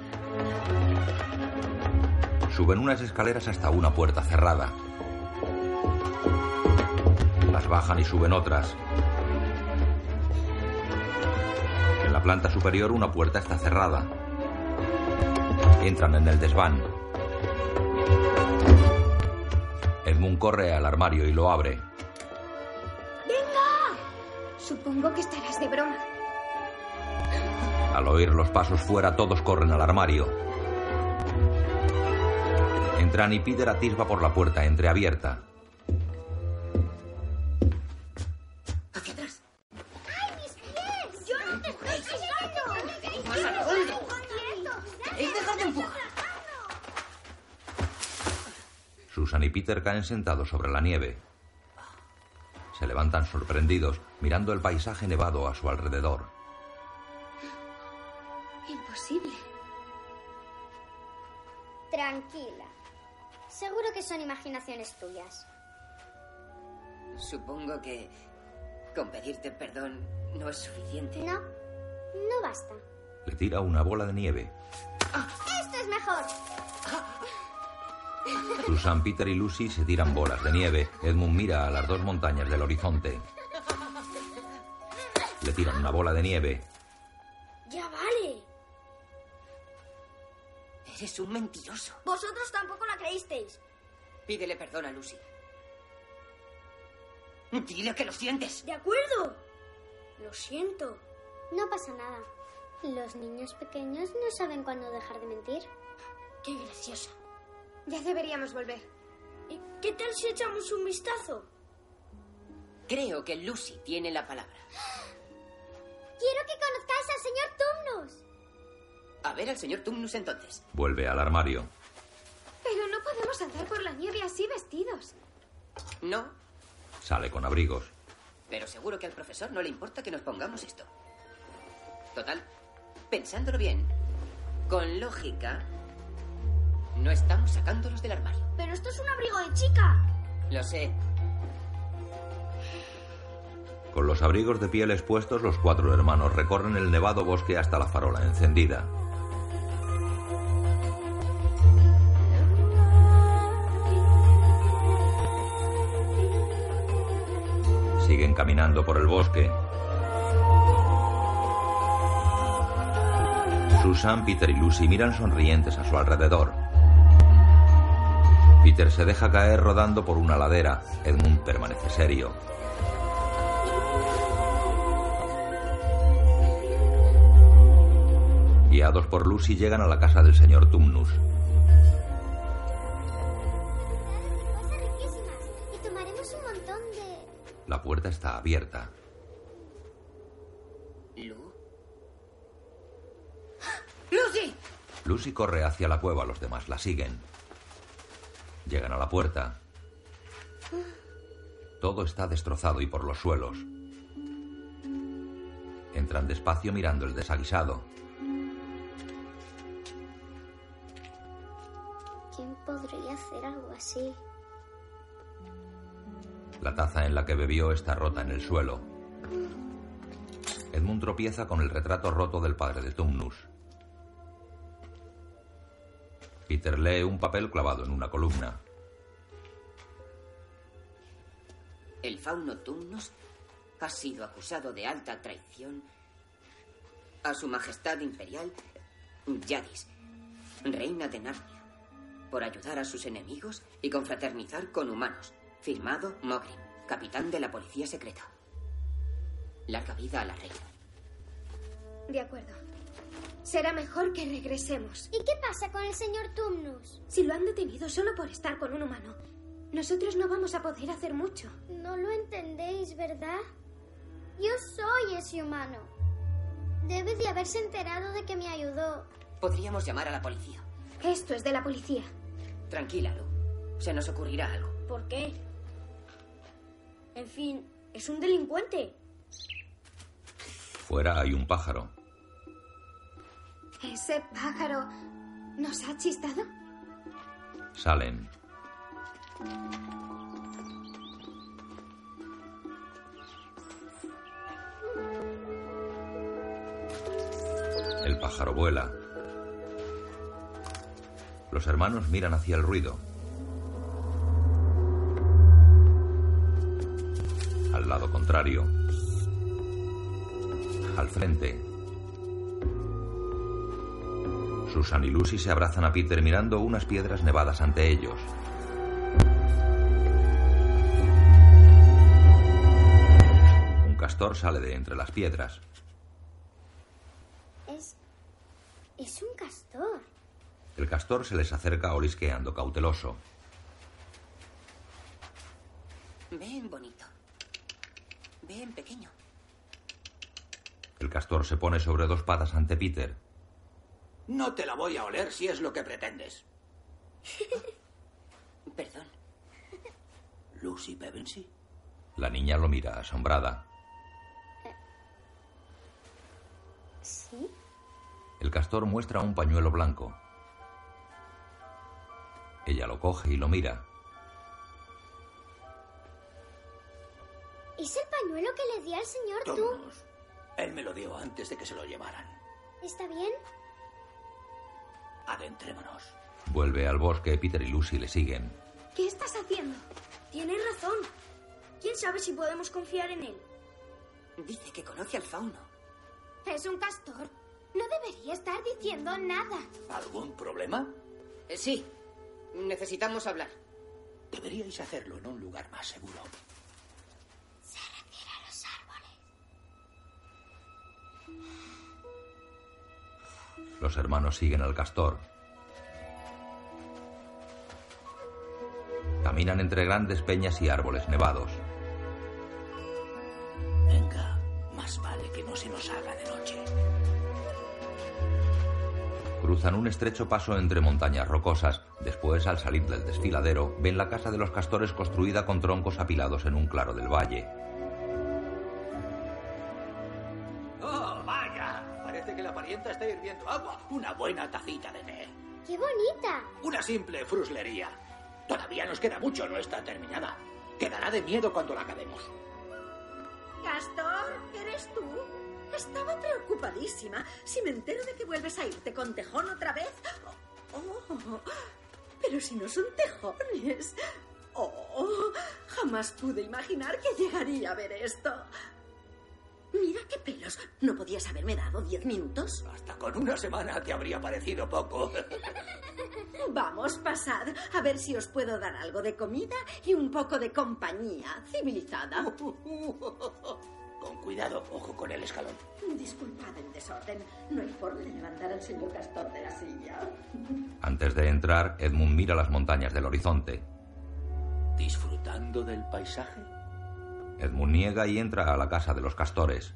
Suben unas escaleras hasta una puerta cerrada. Las bajan y suben otras. En la planta superior una puerta está cerrada. Entran en el desván. Edmund corre al armario y lo abre. ¡Venga! Supongo que estarás de broma. Al oír los pasos fuera, todos corren al armario. Entran y Peter atisba por la puerta entreabierta. Hacia atrás. ¡Ay, mis pies! ¡Yo no te estoy. Susan y Peter caen sentados sobre la nieve. Se levantan sorprendidos, mirando el paisaje nevado a su alrededor. Tranquila. Seguro que son imaginaciones tuyas. Supongo que con pedirte perdón no es suficiente. No, no basta. Le tira una bola de nieve. Esto es mejor. Susan, Peter y Lucy se tiran bolas de nieve. Edmund mira a las dos montañas del horizonte. Le tiran una bola de nieve. ¡Ya vale! Es un mentiroso. Vosotros tampoco la creísteis. Pídele perdón a Lucy. Dile que lo sientes. De acuerdo. Lo siento. No pasa nada. Los niños pequeños no saben cuándo dejar de mentir. Qué graciosa. Ya deberíamos volver. ¿Y qué tal si echamos un vistazo? Creo que Lucy tiene la palabra. Quiero que conozcáis al señor Tumnus. A ver al señor Tumnus entonces. Vuelve al armario. Pero no podemos andar por la nieve así vestidos. No, Sale con abrigos. pero seguro que al profesor no le importa que nos pongamos esto. Total, pensándolo bien, con lógica, no estamos sacándolos del armario. Pero esto es un abrigo de chica. Lo sé. Con los abrigos de piel expuestos, los cuatro hermanos recorren el nevado bosque hasta la farola encendida. Caminando por el bosque. Susan, Peter y Lucy miran sonrientes a su alrededor. Peter se deja caer rodando por una ladera. Edmund permanece serio. Guiados por Lucy llegan a la casa del señor Tumnus. La puerta está abierta. ¿Lu? ¡Lucy! Lucy corre hacia la cueva, los demás la siguen. Llegan a la puerta. Todo está destrozado y por los suelos. Entran despacio mirando el desaguisado. ¿Quién podría hacer algo así? La taza en la que bebió está rota en el suelo. Edmund tropieza con el retrato roto del padre de Tumnus. Peter lee un papel clavado en una columna. El fauno Tumnus ha sido acusado de alta traición a su majestad imperial Yadis, reina de Narnia, por ayudar a sus enemigos y confraternizar con humanos. Firmado Mogrim, capitán de la policía secreta. Larga vida a la reina. De acuerdo. Será mejor que regresemos. ¿Y qué pasa con el señor Tumnus? Si lo han detenido solo por estar con un humano, nosotros no vamos a poder hacer mucho. No lo entendéis, ¿verdad? Yo soy ese humano. Debe de haberse enterado de que me ayudó. Podríamos llamar a la policía. Esto es de la policía. Tranquila, Lu. Se nos ocurrirá algo. ¿Por qué? En fin, es un delincuente. Fuera hay un pájaro. ¿Ese pájaro nos ha chistado? Salen. El pájaro vuela. Los hermanos miran hacia el ruido. Contrario. Al frente. Susan y Lucy se abrazan a Peter mirando unas piedras nevadas ante ellos. Un castor sale de entre las piedras. Es... Es un castor. El castor se les acerca olisqueando cauteloso. Ven, bonito. Ven, pequeño. El castor se pone sobre dos patas ante Peter. No te la voy a oler si es lo que pretendes. Perdón. Lucy Pevensey. La niña lo mira asombrada. ¿Sí? El castor muestra un pañuelo blanco. Ella lo coge y lo mira. Es el pañuelo que le di al señor Tum. Él me lo dio antes de que se lo llevaran. ¿Está bien? Adentrémonos. Vuelve al bosque, Peter y Lucy le siguen. ¿Qué estás haciendo? Tienes razón. ¿Quién sabe si podemos confiar en él? Dice que conoce al fauno. Es un castor. No debería estar diciendo nada. ¿Algún problema? Eh, sí. Necesitamos hablar. Deberíais hacerlo en un lugar más seguro. Los hermanos siguen al castor. Caminan entre grandes peñas y árboles nevados. Venga, más vale que no se nos haga de noche. Cruzan un estrecho paso entre montañas rocosas. Después, al salir del desfiladero, ven la casa de los castores construida con troncos apilados en un claro del valle. Está hirviendo agua. Una buena tacita de té. ¡Qué bonita! Una simple fruslería. Todavía nos queda mucho, no está terminada. Quedará de miedo cuando la acabemos. Castor, ¿eres tú? Estaba preocupadísima. Si me entero de que vuelves a irte con tejón otra vez. Oh, pero si no son tejones. Oh, jamás pude imaginar que llegaría a ver esto. Mira qué pelos. ¿No podías haberme dado diez minutos? Hasta con una semana te habría parecido poco. Vamos, pasad. A ver si os puedo dar algo de comida y un poco de compañía civilizada. Con cuidado, ojo con el escalón. Disculpad el desorden. No hay forma de levantar al señor Castor de la silla. Antes de entrar, Edmund mira las montañas del horizonte. ¿Disfrutando del paisaje? Edmund niega y entra a la casa de los castores.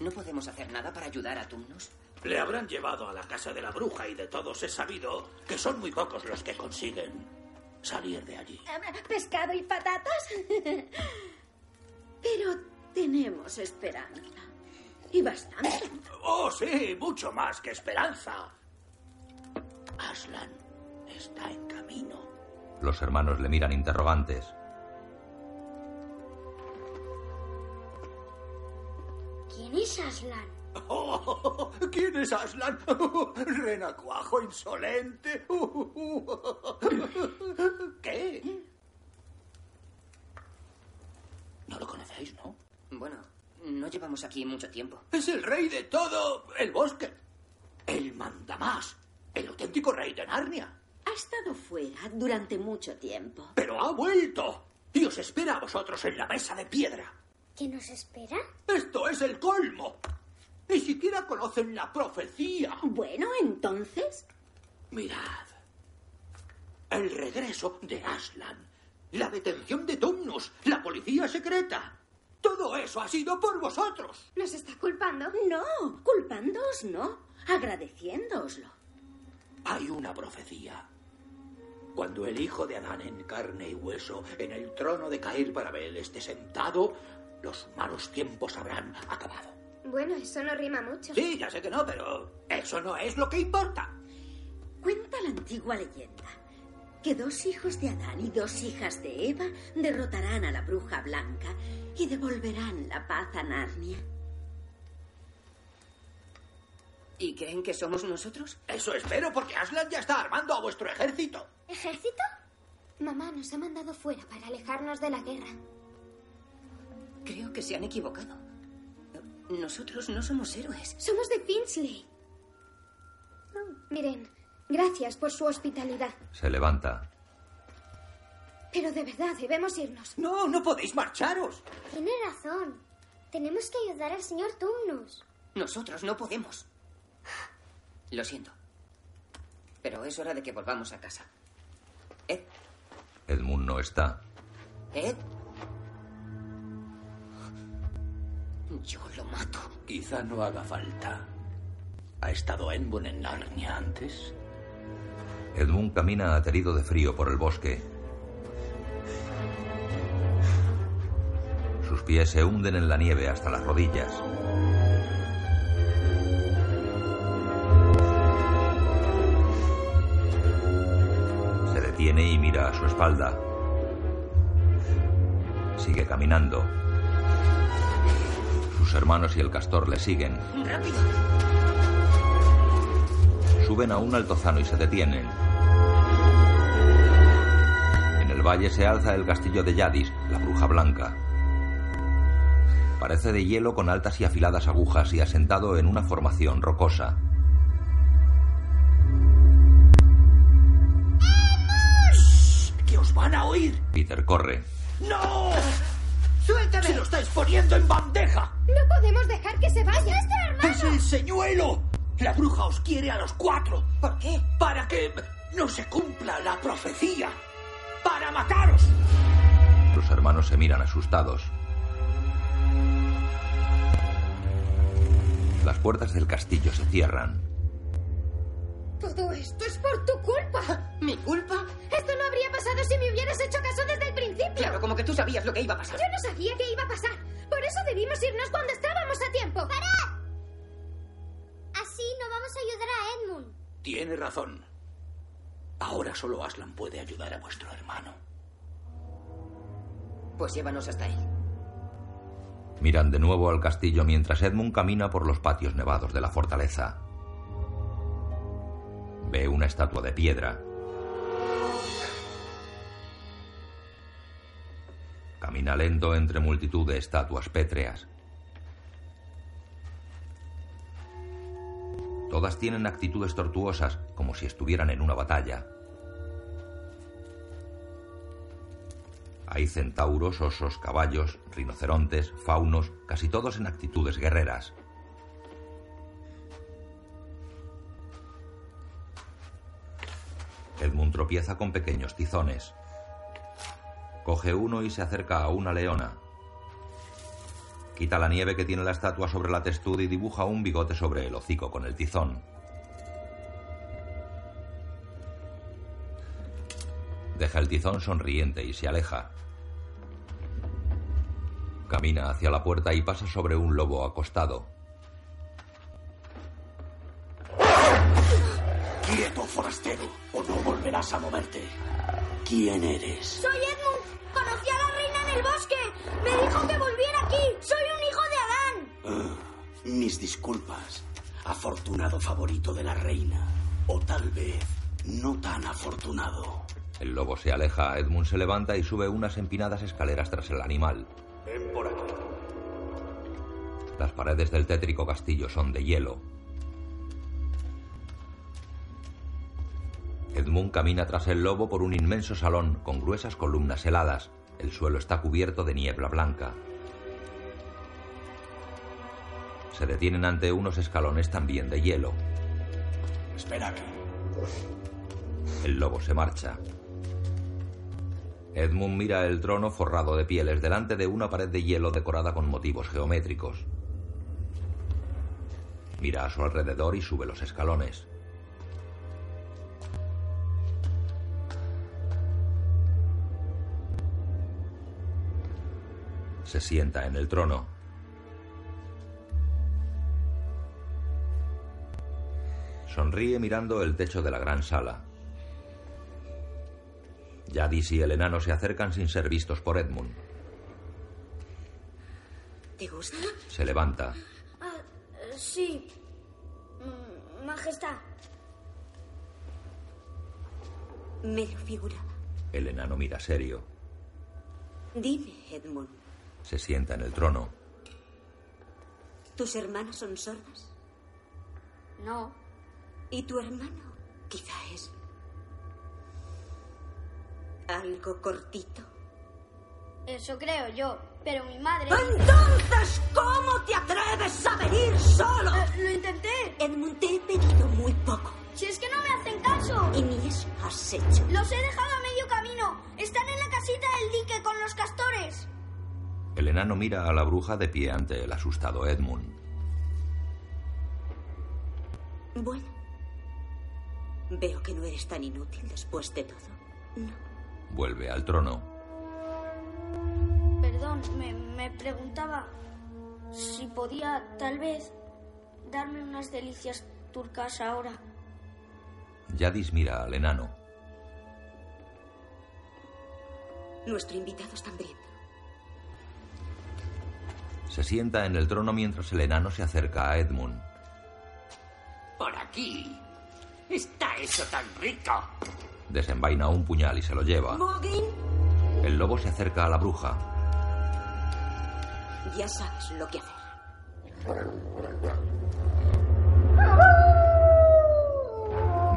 ¿No podemos hacer nada para ayudar a Tumnus? Le habrán llevado a la casa de la bruja y de todos he sabido que son muy pocos los que consiguen salir de allí. ¿Pescado y patatas? Pero tenemos esperanza. Y bastante. Oh, sí, mucho más que esperanza. Aslan está en camino. Los hermanos le miran interrogantes. ¿Quién es Aslan? Oh, ¿Quién es Aslan? Renacuajo insolente. ¿Qué? No lo conocéis, ¿no? Bueno, no llevamos aquí mucho tiempo. Es el rey de todo el bosque. El mandamás. El auténtico rey de Narnia. Ha estado fuera durante mucho tiempo. Pero ha vuelto. Y os espera a vosotros en la mesa de piedra. ¿Qué nos espera? Esto es el colmo. Ni siquiera conocen la profecía. Bueno, entonces. Mirad. El regreso de Aslan. La detención de Tumnus. La policía secreta. Todo eso ha sido por vosotros. ¿Nos está culpando? No, culpándoos no. Agradeciéndooslo. Hay una profecía. Cuando el hijo de Adán en carne y hueso en el trono de Cair Barabel esté sentado, los malos tiempos habrán acabado. Bueno, eso no rima mucho. Sí, ya sé que no, pero eso no es lo que importa. Cuenta la antigua leyenda que dos hijos de Adán y dos hijas de Eva derrotarán a la bruja blanca y devolverán la paz a Narnia. ¿Y creen que somos nosotros? Eso espero, porque Aslan ya está armando a vuestro ejército. ¿Ejército? Mamá nos ha mandado fuera para alejarnos de la guerra. Creo que se han equivocado. Nosotros no somos héroes. Somos de Finchley. Miren, gracias por su hospitalidad. Se levanta. Pero de verdad debemos irnos. No, no podéis marcharos. Tiene razón. Tenemos que ayudar al señor Tumnus. Nosotros no podemos. Lo siento. Pero es hora de que volvamos a casa. Ed, Edmund no está. Ed. Yo lo mato. Quizá no haga falta. ¿Ha estado Enbun en Narnia antes? Edmund camina aterido de frío por el bosque. Sus pies se hunden en la nieve hasta las rodillas. Se detiene y mira a su espalda. Sigue caminando. Sus hermanos y el castor le siguen. ¡Rápido! Suben a un altozano y se detienen. En el valle se alza el castillo de Yadis, la bruja blanca. Parece de hielo con altas y afiladas agujas y asentado en una formación rocosa. ¡Que os van a oír! Peter corre. ¡No! ¡Suéltame! ¡Se lo estáis poniendo en bandeja! No podemos dejar que se vaya. ¡Es nuestro hermano! ¡Es el señuelo! La bruja os quiere a los cuatro. ¿Por qué? Para que no se cumpla la profecía. ¡Para mataros! Los hermanos se miran asustados. Las puertas del castillo se cierran. Todo esto es por tu culpa. ¿Mi culpa? Esto no habría pasado si me hubieras hecho caso desde el principio. Claro, como que tú sabías lo que iba a pasar. Yo no sabía que iba a pasar. Por eso debimos irnos cuando estábamos a tiempo. ¡Parad! Así no vamos a ayudar a Edmund. Tiene razón. Ahora solo Aslan puede ayudar a vuestro hermano. Pues llévanos hasta él. Miran de nuevo al castillo mientras Edmund camina por los patios nevados de la fortaleza. Ve una estatua de piedra. Camina lento entre multitud de estatuas pétreas. Todas tienen actitudes tortuosas, como si estuvieran en una batalla. Hay centauros, osos, caballos, rinocerontes, faunos, casi todos en actitudes guerreras. Edmund tropieza con pequeños tizones. Coge uno y se acerca a una leona. Quita la nieve que tiene la estatua sobre la testuda y dibuja un bigote sobre el hocico con el tizón. Deja el tizón sonriente y se aleja. Camina hacia la puerta y pasa sobre un lobo acostado. Quieto, forastero, o no volverás a moverte. ¿Quién eres? Soy Edmund. Conocí a la reina en el bosque. Me dijo que volviera aquí. Soy un hijo de Adán. Ah, mis disculpas, afortunado favorito de la reina. O tal vez no tan afortunado. El lobo se aleja, Edmund se levanta y sube unas empinadas escaleras tras el animal. Ven por aquí. Las paredes del tétrico castillo son de hielo. Edmund camina tras el lobo por un inmenso salón con gruesas columnas heladas. El suelo está cubierto de niebla blanca. Se detienen ante unos escalones también de hielo. Espera aquí. El lobo se marcha. Edmund mira el trono forrado de pieles delante de una pared de hielo decorada con motivos geométricos. Mira a su alrededor y sube los escalones. Se sienta en el trono. Sonríe mirando el techo de la gran sala. Yadis y el enano se acercan sin ser vistos por Edmund. ¿Te gusta? Se levanta. Ah, sí. Mm, Majestad. Me lo figuraba. El enano mira serio. Dime, Edmund, Se sienta en el trono. ¿tus hermanas son sordas? No. ¿Y tu hermano? Quizá es. algo cortito. Eso creo yo. Pero mi madre. Entonces, ¿cómo te atreves a venir solo? Eh, lo intenté. Edmund, te he pedido muy poco. Si es que no me hacen caso. Y ni eso has hecho. Los he dejado a medio camino. Están en la casita del dique con los castores. El enano mira a la bruja de pie ante el asustado Edmund. Bueno. Veo que no eres tan inútil después de todo. No. Vuelve al trono. Perdón, me, me preguntaba si podía, tal vez, darme unas delicias turcas ahora. Yadis mira al enano. Nuestro invitado está hambriento. Se sienta en el trono mientras el enano se acerca a Edmund. Por aquí. Está eso tan rico. Desenvaina un puñal y se lo lleva. ¿Mogin? El lobo se acerca a la bruja. Ya sabes lo que hacer.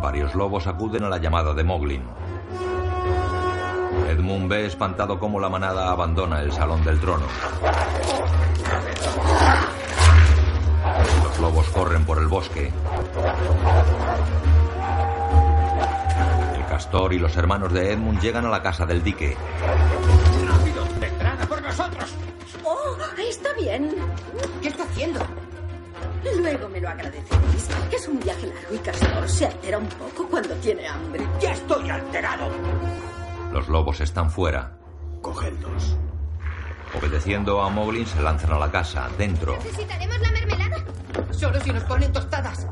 Varios lobos acuden a la llamada de Moglin. Edmund ve espantado cómo la manada abandona el salón del trono. Los lobos corren por el bosque. El castor y los hermanos de Edmund llegan a la casa del dique. ¡Rápido! ¡Vendrán a por nosotros! ¡Oh! Está bien. ¿Qué está haciendo? Luego me lo agradeceréis. Es un viaje largo y Castor se altera un poco cuando tiene hambre. ¡Ya estoy alterado! Los lobos están fuera. Cogedlos. Obedeciendo a Moglin se lanzan a la casa. Dentro, ¿Necesitaremos la mermelada? Solo si nos ponen tostadas.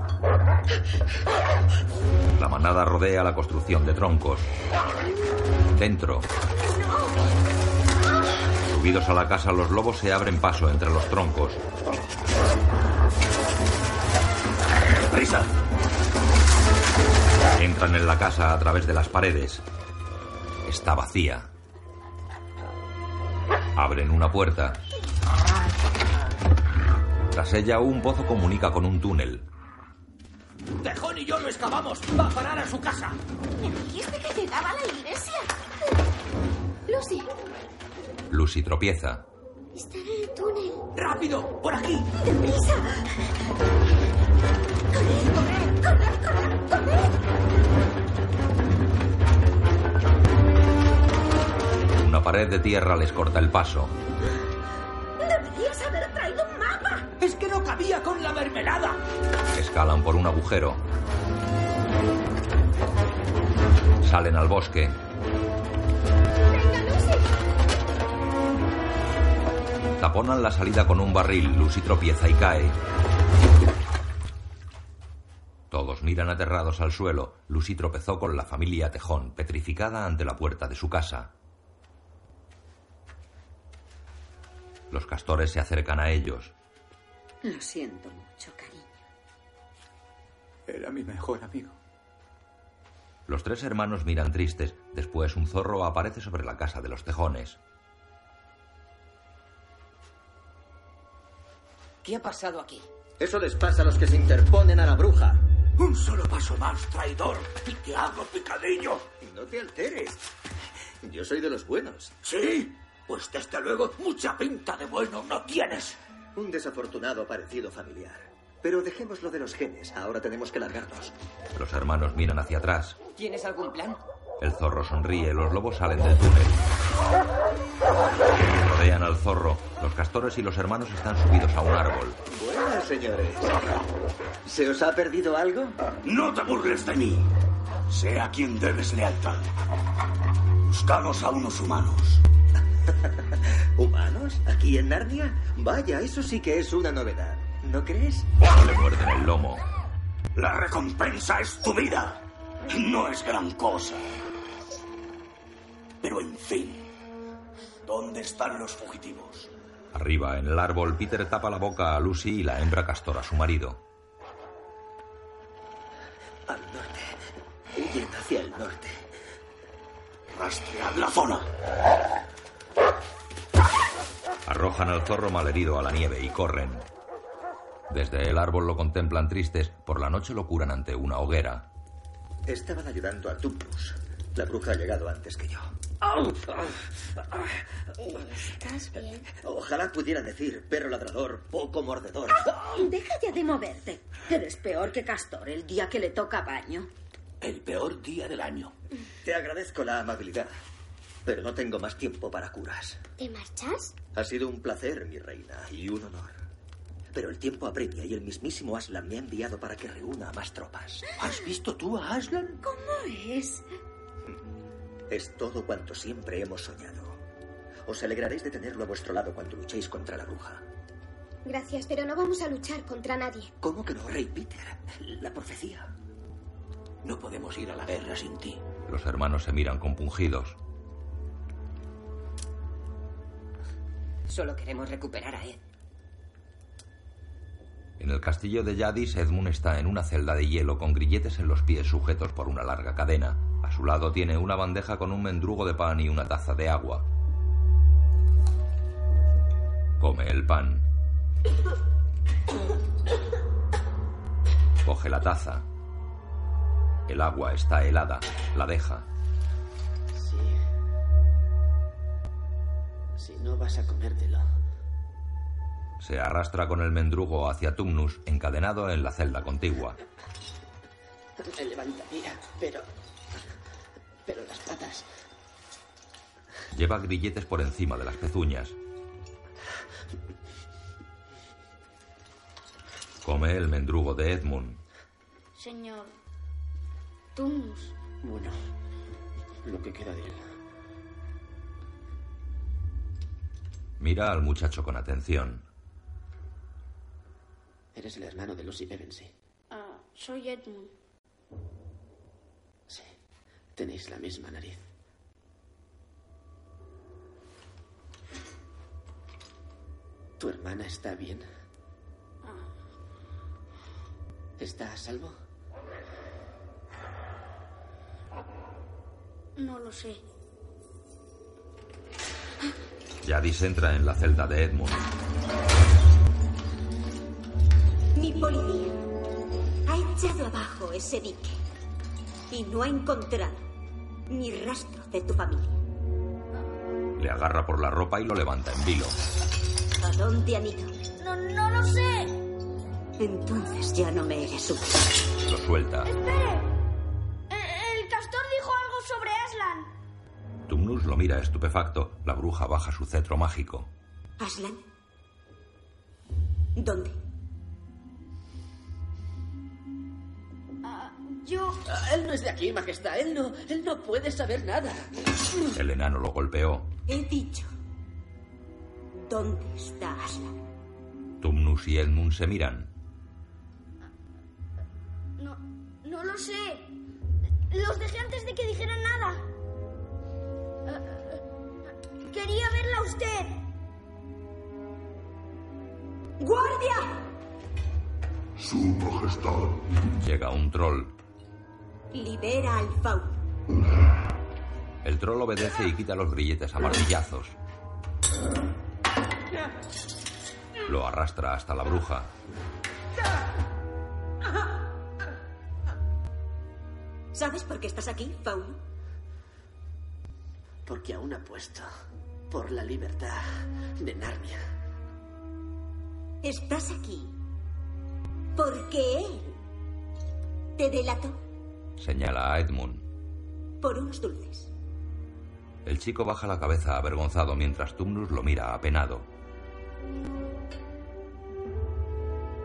la manada rodea la construcción de troncos. Dentro, subidos a la casa, los lobos se abren paso entre los troncos. ¡Prisa! Entran en la casa a través de las paredes. Está vacía. Abren una puerta. Tras ella, un pozo comunica con un túnel. Tejón y yo lo excavamos. Va a parar a su casa. ¿Me dijiste que llegaba a la iglesia? Lucy, Lucy tropieza. Está en el túnel. ¡Rápido! ¡Por aquí! ¡Deprisa! Pared de tierra les corta el paso. Deberías haber traído un mapa. ¡Es que no cabía con la mermelada! Escalan por un agujero. Salen al bosque. ¡Venga, Lucy! Taponan la salida con un barril. Lucy tropieza y cae. Todos miran aterrados al suelo. Lucy tropezó con la familia Tejón, petrificada ante la puerta de su casa. Los castores se acercan a ellos. Lo siento mucho, cariño. Era mi mejor amigo. Los tres hermanos miran tristes. Después un zorro aparece sobre la casa de los tejones. ¿Qué ha pasado aquí? Eso les pasa a los que se interponen a la bruja. Un solo paso más, traidor, y te hago picadillo. No te alteres. Yo soy de los buenos. ¿Sí? Pues desde luego mucha pinta de bueno no tienes. Un desafortunado parecido familiar. Pero dejémoslo de los genes. Ahora tenemos que largarnos. Los hermanos miran hacia atrás. ¿Tienes algún plan? El zorro sonríe. Los lobos salen del túnel. Rodean al zorro. Los castores y los hermanos están subidos a un árbol. Buenas, señores. ¿Se os ha perdido algo? No te burles de mí. Sé a quién debes lealtad. Buscamos a unos humanos. ¿Humanos? ¿Aquí en Narnia? Vaya, eso sí que es una novedad. ¿No crees? Le muerden el lomo. La recompensa es tu vida. No es gran cosa. Pero en fin, ¿dónde están los fugitivos? Arriba, en el árbol, Peter tapa la boca a Lucy y la hembra castor a su marido. Al norte. Huyen hacia el norte. Rastread la zona. Arrojan al zorro malherido a la nieve y corren. Desde el árbol lo contemplan tristes. Por la noche lo curan ante una hoguera. Estaban ayudando a Tumnus. La bruja ha llegado antes que yo. ¿Estás bien? Ojalá pudiera decir perro ladrador, poco mordedor. Deja ya de moverte. Eres peor que Castor el día que le toca baño. El peor día del año. Te agradezco la amabilidad, pero no tengo más tiempo para curas. ¿Te marchas? Ha sido un placer, mi reina, y un honor. Pero el tiempo apremia y el mismísimo Aslan me ha enviado para que reúna a más tropas. ¿Has visto tú a Aslan? ¿Cómo es? Es todo cuanto siempre hemos soñado. Os alegraréis de tenerlo a vuestro lado cuando luchéis contra la bruja. Gracias, pero no vamos a luchar contra nadie. ¿Cómo que no, Rey Peter? La profecía. No podemos ir a la guerra sin ti. Los hermanos se miran compungidos. Solo queremos recuperar a Ed. En el castillo de Yadis, Edmund está en una celda de hielo con grilletes en los pies sujetos por una larga cadena. A su lado tiene una bandeja con un mendrugo de pan y una taza de agua. Come el pan. Coge la taza. El agua está helada. La deja. No vas a comértelo. Se arrastra con el mendrugo hacia Tumnus, encadenado en la celda contigua. Me levantaría, pero. Pero las patas. Lleva grilletes por encima de las pezuñas. Come el mendrugo de Edmund. Señor. Tumnus. Bueno, lo que queda de él. Mira al muchacho con atención. Eres el hermano de Lucy Pevensey. Ah, soy Edmund. Sí. Tenéis la misma nariz. ¿Tu hermana está bien? ¿Está a salvo? No lo sé. Jadis entra en la celda de Edmund. Mi policía ha echado abajo ese dique y no ha encontrado ni rastro de tu familia. Le agarra por la ropa y lo levanta en vilo. ¿A dónde han ido? No, no lo sé. Entonces ya no me eres útil. Lo suelta. ¡Espere! Lo mira estupefacto. La bruja baja su cetro mágico. ¿Aslan? ¿Dónde? Ah, yo. Ah, él no es de aquí, Majestad. Él no, él no puede saber nada. El enano lo golpeó. He dicho. ¿Dónde está Aslan? Tumnus y Edmund se miran. No, no lo sé. Los dejé antes de que dijeran nada. Quería verla a usted. ¡Guardia! Su Majestad. Llega un troll. Libera al fauno. El troll obedece y quita los grilletes a martillazos. Lo arrastra hasta la bruja. ¿Sabes por qué estás aquí, fauno? Porque aún apuesto por la libertad de Narnia. Estás aquí porque él te delató Señala a Edmund. por unos dulces. El chico baja la cabeza avergonzado mientras Tumnus lo mira apenado.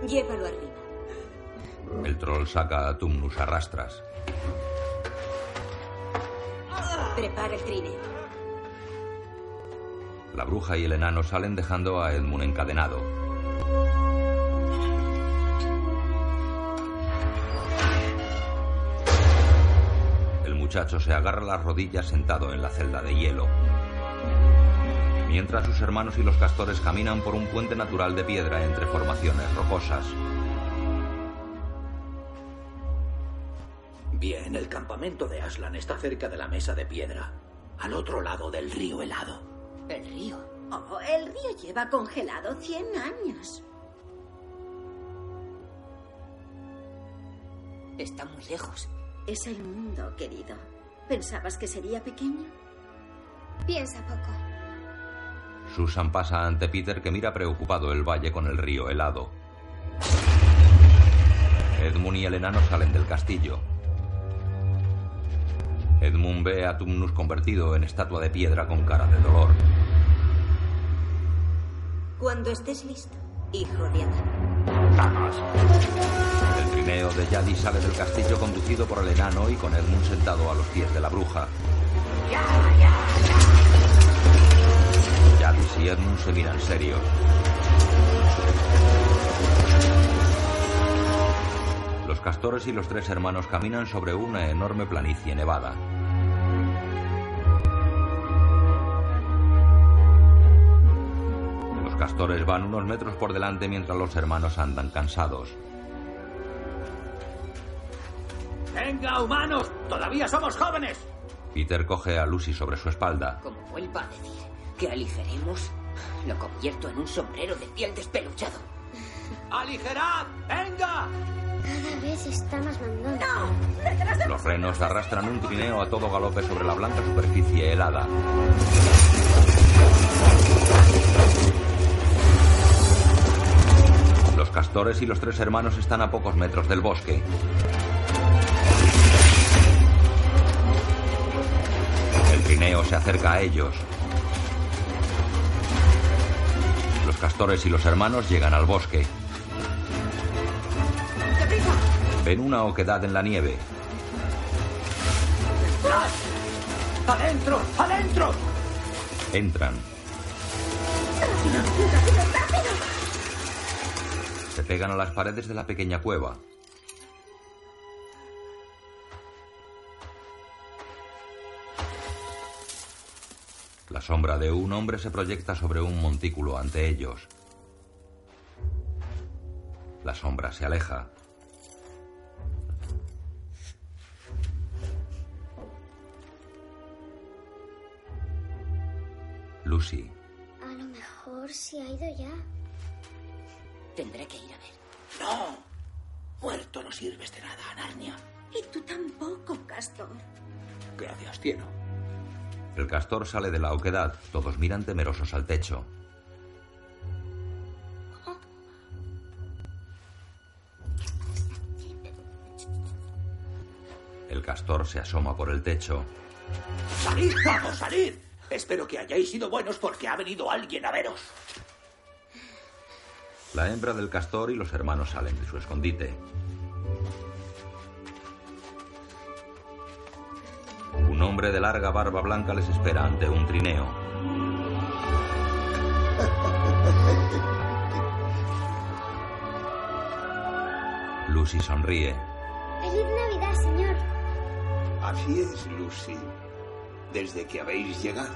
Llévalo arriba. El troll saca a Tumnus a rastras. Prepara el trineo. La bruja y el enano salen dejando a Edmund encadenado. El muchacho se agarra las rodillas sentado en la celda de hielo. Mientras sus hermanos y los castores caminan por un puente natural de piedra entre formaciones rocosas. Bien, el campamento de Aslan está cerca de la mesa de piedra, al otro lado del río helado. ¿El río? Oh, el río lleva congelado 100 años. Está muy lejos. Es el mundo, querido. ¿Pensabas que sería pequeño? Piensa poco. Susan pasa ante Peter que mira preocupado el valle con el río helado. Edmund y el enano salen del castillo. Edmund ve a Tumnus convertido en estatua de piedra con cara de dolor. Cuando estés listo, hijo de Adán. El trineo de Yadi sale del castillo conducido por el enano y con Edmund sentado a los pies de la bruja. Yadis y Edmund se miran serios. Los castores y los tres hermanos caminan sobre una enorme planicie nevada. Los castores van unos metros por delante mientras los hermanos andan cansados. ¡Venga, humanos! ¡Todavía somos jóvenes! Peter coge a Lucy sobre su espalda. Como vuelva a decir que aligeremos, Lo convierto en un sombrero de piel despeluchado. ¡Aligerad! ¡Venga! Cada vez está más mandón. Los renos arrastran un trineo a todo galope sobre la blanca superficie helada. Los castores y los tres hermanos están a pocos metros del bosque. El trineo se acerca a ellos. Los castores y los hermanos llegan al bosque. Ven una oquedad en la nieve. ¡Adentro! ¡Adentro! Entran. Se pegan a las paredes de la pequeña cueva. La sombra de un hombre se proyecta sobre un montículo ante ellos. La sombra se aleja. Lucy, A lo mejor se ha ido ya. Tendré que ir a ver. No. Muerto no sirves de nada a Narnia. Y tú tampoco, Castor. Gracias, cielo. el castor sale de la oquedad. Todos miran temerosos al techo. El castor se asoma por el techo. ¡Salid, vamos, salid! Espero que hayáis sido buenos porque ha venido alguien a veros. La hembra del castor y los hermanos salen de su escondite. Un hombre de larga barba blanca les espera ante un trineo. Lucy sonríe. ¡Feliz Navidad, señor! Así es, Lucy. Desde que habéis llegado.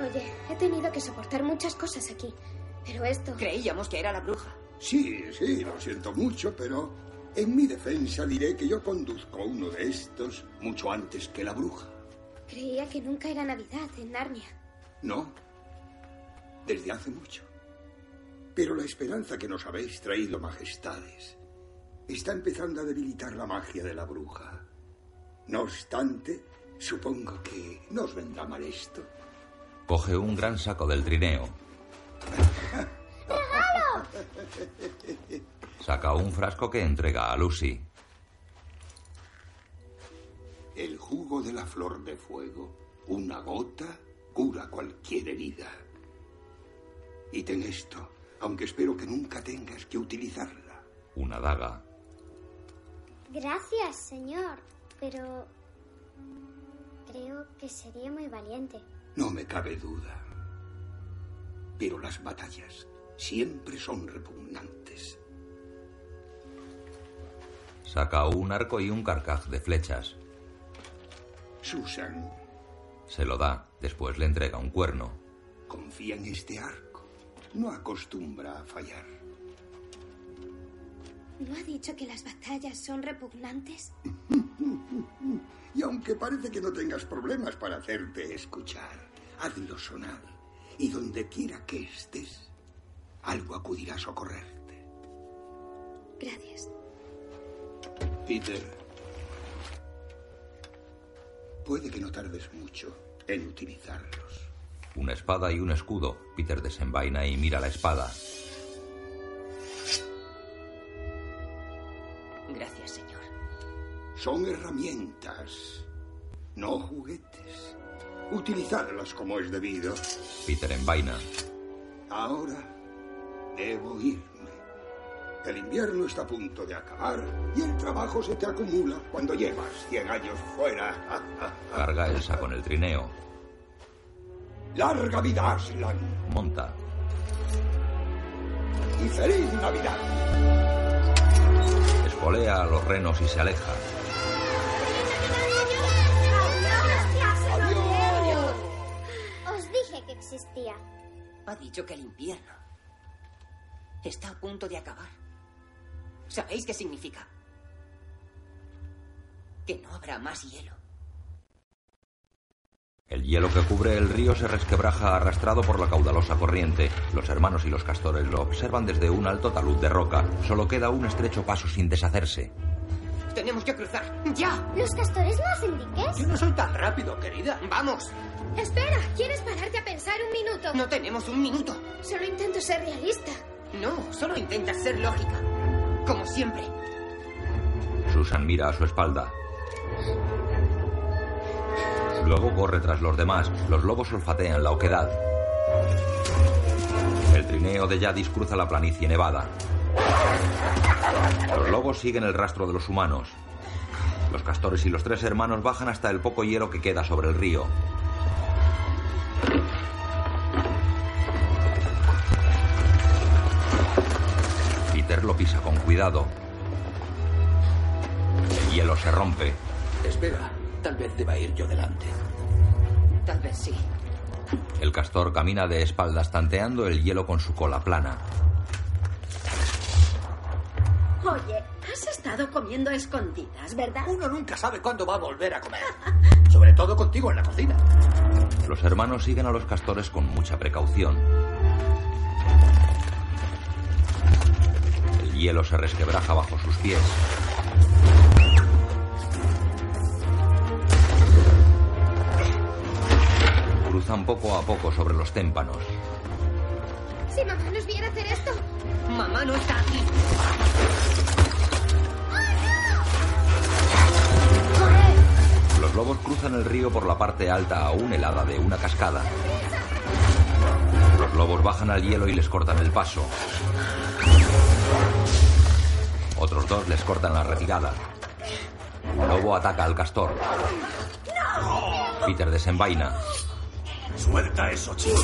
Oye, he tenido que soportar muchas cosas aquí. Pero esto... Creíamos que era la bruja. Sí, sí, lo siento mucho, pero en mi defensa diré que yo conduzco uno de estos mucho antes que la bruja. Creía que nunca era Navidad en Narnia. No, desde hace mucho. Pero la esperanza que nos habéis traído, majestades, está empezando a debilitar la magia de la bruja. No obstante, supongo que no os vendrá mal esto. Coge un gran saco del trineo. Saca un frasco que entrega a Lucy. El jugo de la flor de fuego, una gota, cura cualquier herida. Y ten esto, aunque espero que nunca tengas que utilizarla. Una daga. Gracias, señor. Pero... Creo que sería muy valiente. No me cabe duda. Pero las batallas siempre son repugnantes. Saca un arco y un carcaj de flechas. Susan, Se lo da. Después le entrega un cuerno. confía en este arco. No acostumbra a fallar. ¿No ha dicho que las batallas son repugnantes? Y aunque parece que no tengas problemas para hacerte escuchar, hazlo sonar. Y donde quiera que estés, algo acudirá a socorrerte. Gracias. Peter, puede que no tardes mucho en utilizarlos. Una espada y un escudo. Peter desenvaina y mira la espada. Son herramientas, no juguetes. Utilizadlas como es debido. Peter envaina. Ahora debo irme. El invierno está a punto de acabar y el trabajo se te acumula cuando llevas 100 años fuera. Carga Elsa con el trineo. ¡Larga vida, Aslan! Monta. ¡Y feliz Navidad! Espolea a los renos y se aleja. Existía. Ha dicho que el invierno está a punto de acabar. ¿Sabéis qué significa? Que no habrá más hielo. El hielo que cubre el río se resquebraja arrastrado por la caudalosa corriente. Los hermanos y los castores lo observan desde un alto talud de roca. Solo queda un estrecho paso sin deshacerse. Tenemos que cruzar. ¡Ya! ¿Los castores no hacen diques? Yo no soy tan rápido, querida. ¡Vamos! Espera, ¿quieres pararte a pensar un minuto? No tenemos un minuto. Solo intento ser realista. No, solo intentas ser lógica. Como siempre. Susan mira a su espalda. Luego corre tras los demás. Los lobos olfatean la oquedad. El trineo de Yadis cruza la planicie nevada. Los lobos siguen el rastro de los humanos. Los castores y los tres hermanos bajan hasta el poco hielo que queda sobre el río. Peter lo pisa con cuidado. El hielo se rompe. Espera, tal vez deba ir yo delante. Tal vez sí. El castor camina de espaldas tanteando el hielo con su cola plana. Oye, has estado comiendo escondidas, ¿verdad? Uno nunca sabe cuándo va a volver a comer. Sobre todo contigo en la cocina. Los hermanos siguen a los castores con mucha precaución. El hielo se resquebraja bajo sus pies. Cruzan poco a poco sobre los témpanos. Si mamá nos viera hacer esto. Mamá no está aquí. Los lobos cruzan el río por la parte alta aún helada de una cascada. Los lobos bajan al hielo y les cortan el paso. Otros dos les cortan la retirada. Un lobo ataca al castor. Peter desenvaina. Suelta eso, chico.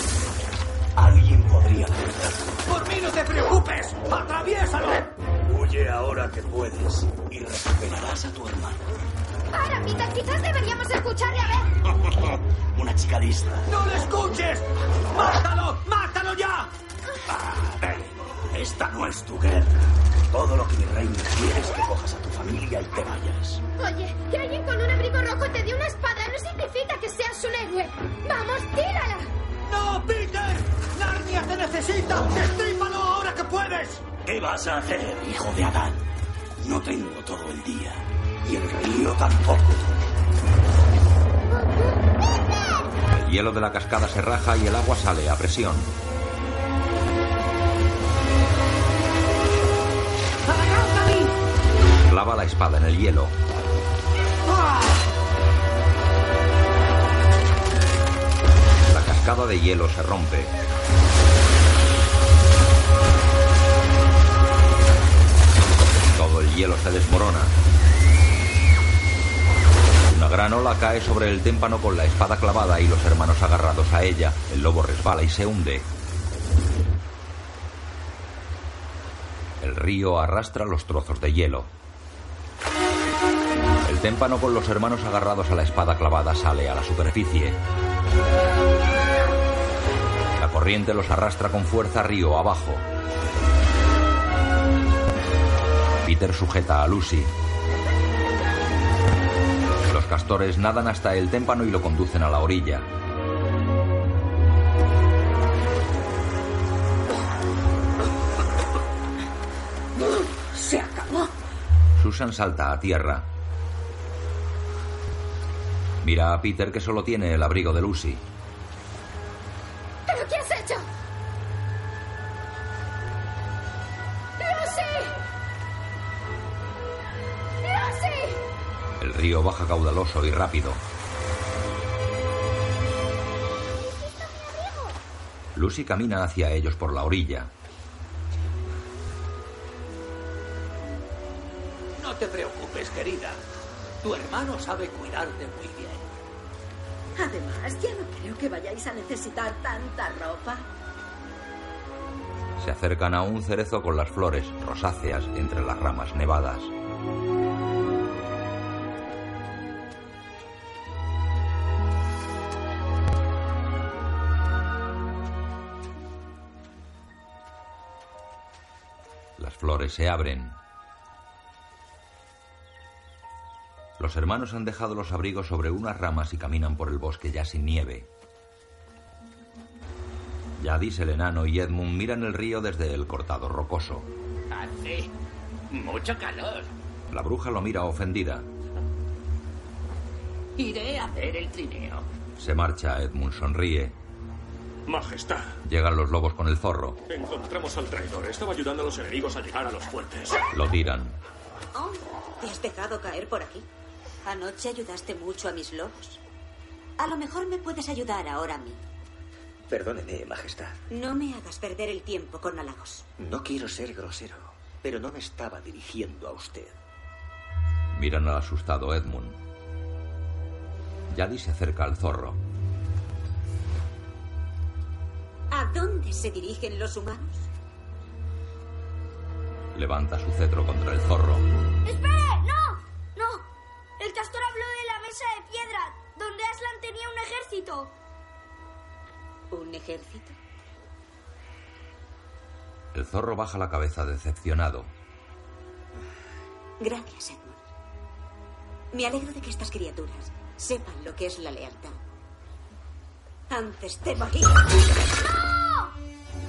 Alguien podría hacerlo. Por mí no te preocupes. ¡Atraviésalo! Huye ahora que puedes y recuperarás a tu hermano. Para, Peter, quizás deberíamos escucharle a ver. Una chica lista. ¡No lo escuches! ¡Mátalo! ¡Mátalo ya! Ah, ven. Esta no es tu guerra. Todo lo que mi reina quiere es que cojas a tu familia y te vayas. Oye, que alguien con un abrigo rojo te dé una espada no significa que seas un héroe. ¡Vamos, tírala! ¡No, Peter! ¡Narnia te necesita! ¡Destrípalo ahora que puedes! ¿Qué vas a hacer, hijo de Adán? No tengo todo el día. Y el río tampoco. El hielo de la cascada se raja y el agua sale a presión. Clava la espada en el hielo. La cascada de hielo se rompe. Todo el hielo se desmorona. Una gran ola cae sobre el témpano con la espada clavada y los hermanos agarrados a ella. El lobo resbala y se hunde. El río arrastra los trozos de hielo. El témpano con los hermanos agarrados a la espada clavada sale a la superficie. La corriente los arrastra con fuerza río abajo. Peter sujeta a Lucy. Los castores nadan hasta el témpano y lo conducen a la orilla. Se acabó. Susan salta a tierra. Mira a Peter que solo tiene el abrigo de Lucy. Río baja caudaloso y rápido. Lucy camina hacia ellos por la orilla. No te preocupes, querida. Tu hermano sabe cuidarte muy bien. Además, ya no creo que vayáis a necesitar tanta ropa. Se acercan a un cerezo con las flores rosáceas entre las ramas nevadas. Se abren. Los hermanos han dejado los abrigos sobre unas ramas y caminan por el bosque ya sin nieve. Yadis, el enano y Edmund miran el río desde el cortado rocoso. Hace mucho calor. La bruja lo mira ofendida. Iré a ver el trineo. Se marcha, Edmund sonríe. Majestad, Llegan los lobos con el zorro. encontramos al traidor. Estaba ayudando a los enemigos a llegar a los fuertes. Lo tiran. Oh, ¿te has dejado caer por aquí? Anoche ayudaste mucho a mis lobos. A lo mejor me puedes ayudar ahora a mí. Perdóneme, Majestad. No me hagas perder el tiempo con halagos. No quiero ser grosero, pero no me estaba dirigiendo a usted. Miran al asustado Edmund. Yadi se acerca al zorro. ¿A dónde se dirigen los humanos? Levanta su cetro contra el zorro. ¡Espere! ¡No! ¡No! El castor habló de la mesa de piedra, donde Aslan tenía un ejército. ¿Un ejército? El zorro baja la cabeza decepcionado. Gracias, Edmund. Me alegro de que estas criaturas sepan lo que es la lealtad. Antes de morir.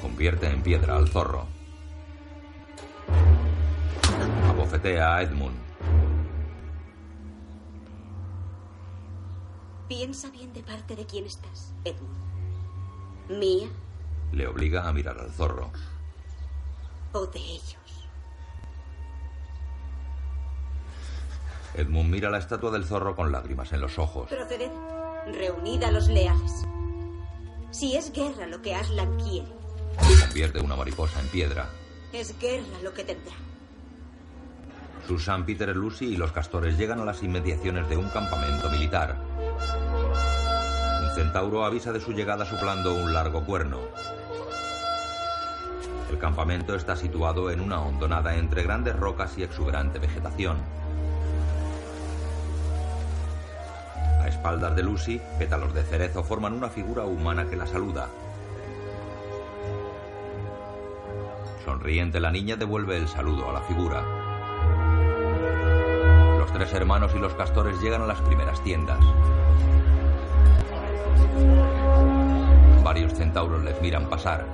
Convierte en piedra al zorro. Abofetea a Edmund. Piensa bien de parte de quién estás, Edmund. ¿Mía Le obliga a mirar al zorro. o de ellos? Edmund mira la estatua del zorro con lágrimas en los ojos. Proceded. Reunid a los leales. Si es guerra lo que Aslan quiere, Convierte una mariposa en piedra. es guerra lo que tendrá. Susan, Peter, Lucy y los castores llegan a las inmediaciones de un campamento militar. Un centauro avisa de su llegada soplando un largo cuerno. El campamento está situado en una hondonada entre grandes rocas y exuberante vegetación. A espaldas de Lucy, pétalos de cerezo forman una figura humana que la saluda. Sonriente, la niña devuelve el saludo a la figura. Los tres hermanos y los castores llegan a las primeras tiendas. Varios centauros les miran pasar.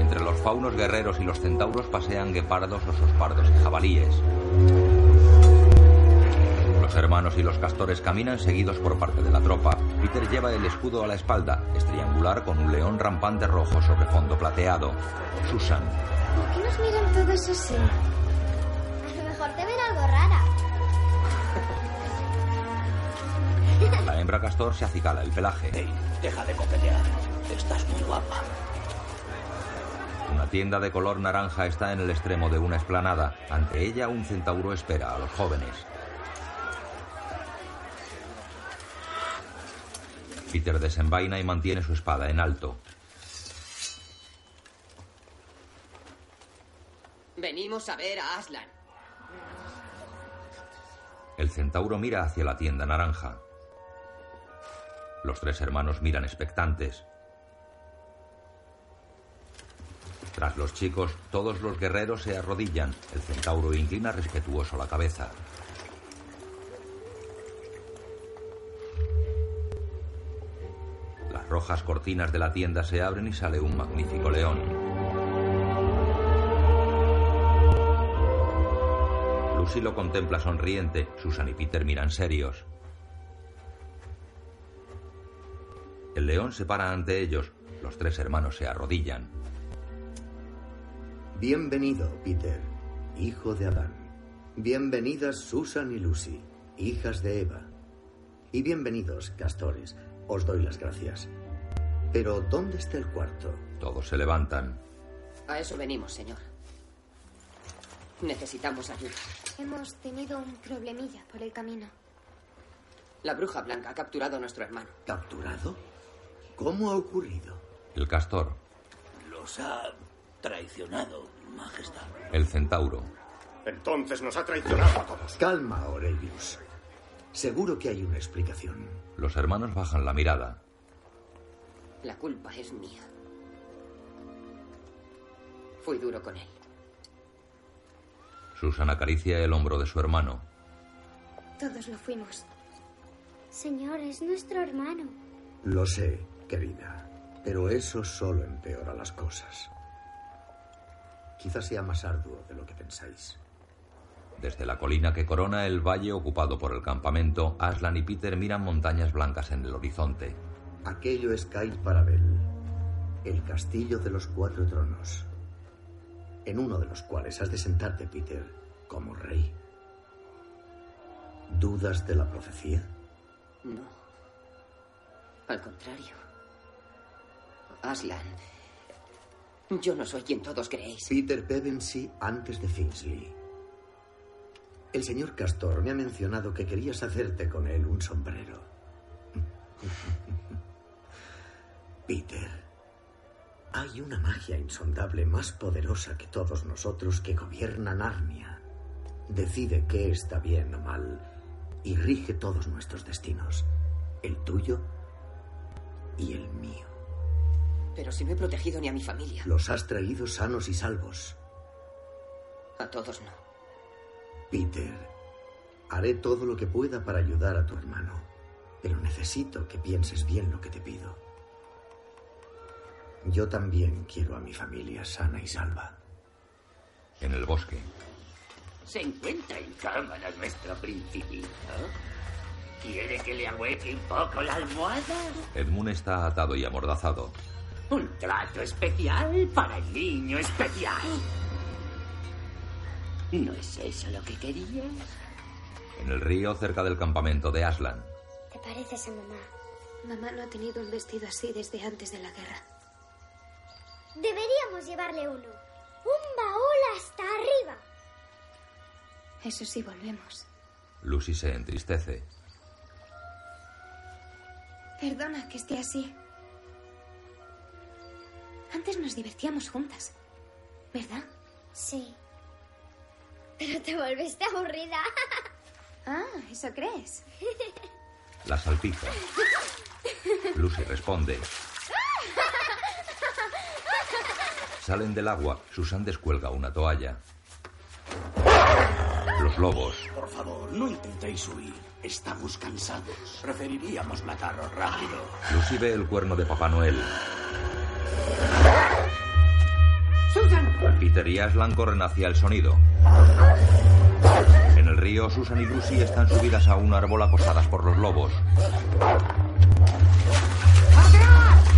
Entre los faunos guerreros y los centauros pasean guepardos, osos pardos y jabalíes. Los hermanos y los castores caminan seguidos por parte de la tropa. Peter lleva el escudo a la espalda, es triangular con un león rampante rojo sobre fondo plateado. Susan, ¿Por qué nos miran todos así? A lo mejor te ven algo rara. la hembra castor se acicala el pelaje. Deja de coquetear. Estás muy guapa. Una tienda de color naranja está en el extremo de una explanada. Ante ella un centauro espera a los jóvenes. Peter desenvaina y mantiene su espada en alto. Venimos a ver a Aslan. El centauro mira hacia la tienda naranja. Los tres hermanos miran expectantes. Tras los chicos, todos los guerreros se arrodillan. El centauro inclina respetuoso la cabeza. Rojas cortinas de la tienda se abren y sale un magnífico león. Lucy lo contempla sonriente. Susan y Peter miran serios. El león se para ante ellos. Los tres hermanos se arrodillan. Bienvenido, Peter, hijo de Adán. Bienvenidas Susan y Lucy, hijas de Eva. Y bienvenidos, castores. Os doy las gracias. Pero, ¿dónde está el cuarto? Todos se levantan. A eso venimos, señor. Necesitamos ayuda. Hemos tenido un problemilla por el camino. La bruja blanca ha capturado a nuestro hermano. ¿Capturado? ¿Cómo ha ocurrido? El castor. Los ha traicionado, Majestad. El centauro. Entonces nos ha traicionado a todos. Calma, Aurelius. Seguro que hay una explicación. Los hermanos bajan la mirada. La culpa es mía. Fui duro con él. Susan acaricia el hombro de su hermano. Todos lo fuimos. Señor, es nuestro hermano. Lo sé, querida, pero eso solo empeora las cosas. Quizás sea más arduo de lo que pensáis. Desde la colina que corona el valle ocupado por el campamento, Aslan y Peter miran montañas blancas en el horizonte. Aquello es Kail Parabel, el castillo de los cuatro tronos, en uno de los cuales has de sentarte, Peter, como rey. ¿Dudas de la profecía? No. Al contrario. Aslan, yo no soy quien todos creéis. Peter Pevensey antes de Finsley. El señor Castor me ha mencionado que querías hacerte con él un sombrero. Peter, hay una magia insondable más poderosa que todos nosotros que gobierna Narnia. Decide qué está bien o mal y rige todos nuestros destinos. El tuyo y el mío. Pero si no he protegido ni a mi familia. Los has traído sanos y salvos. A todos no. Peter, haré todo lo que pueda para ayudar a tu hermano, pero necesito que pienses bien lo que te pido. Yo también quiero a mi familia sana y salva. En el bosque, ¿Se encuentra en cámara nuestro principito? ¿Quiere que le ahueque un poco la almohada? Edmund está atado y amordazado. Un trato especial para el niño especial. ¿No es eso lo que querías? En el río, cerca del campamento de Aslan, ¿Te pareces a mamá? Mamá no ha tenido un vestido así desde antes de la guerra. Deberíamos llevarle uno. Un baúl hasta arriba. Eso sí, volvemos. Lucy se entristece. Perdona que esté así. Antes nos divertíamos juntas, ¿verdad? Sí. Pero te volviste aburrida. Ah, ¿eso crees? La salpica. Lucy responde. Salen del agua. Susan descuelga una toalla. Los lobos. Por favor, no intentéis huir. Estamos cansados. Preferiríamos mataros rápido. Lucy ve el cuerno de Papá Noel. Peter y Aslan corren hacia el sonido. En el río, Susan y Lucy están subidas a un árbol acosadas por los lobos.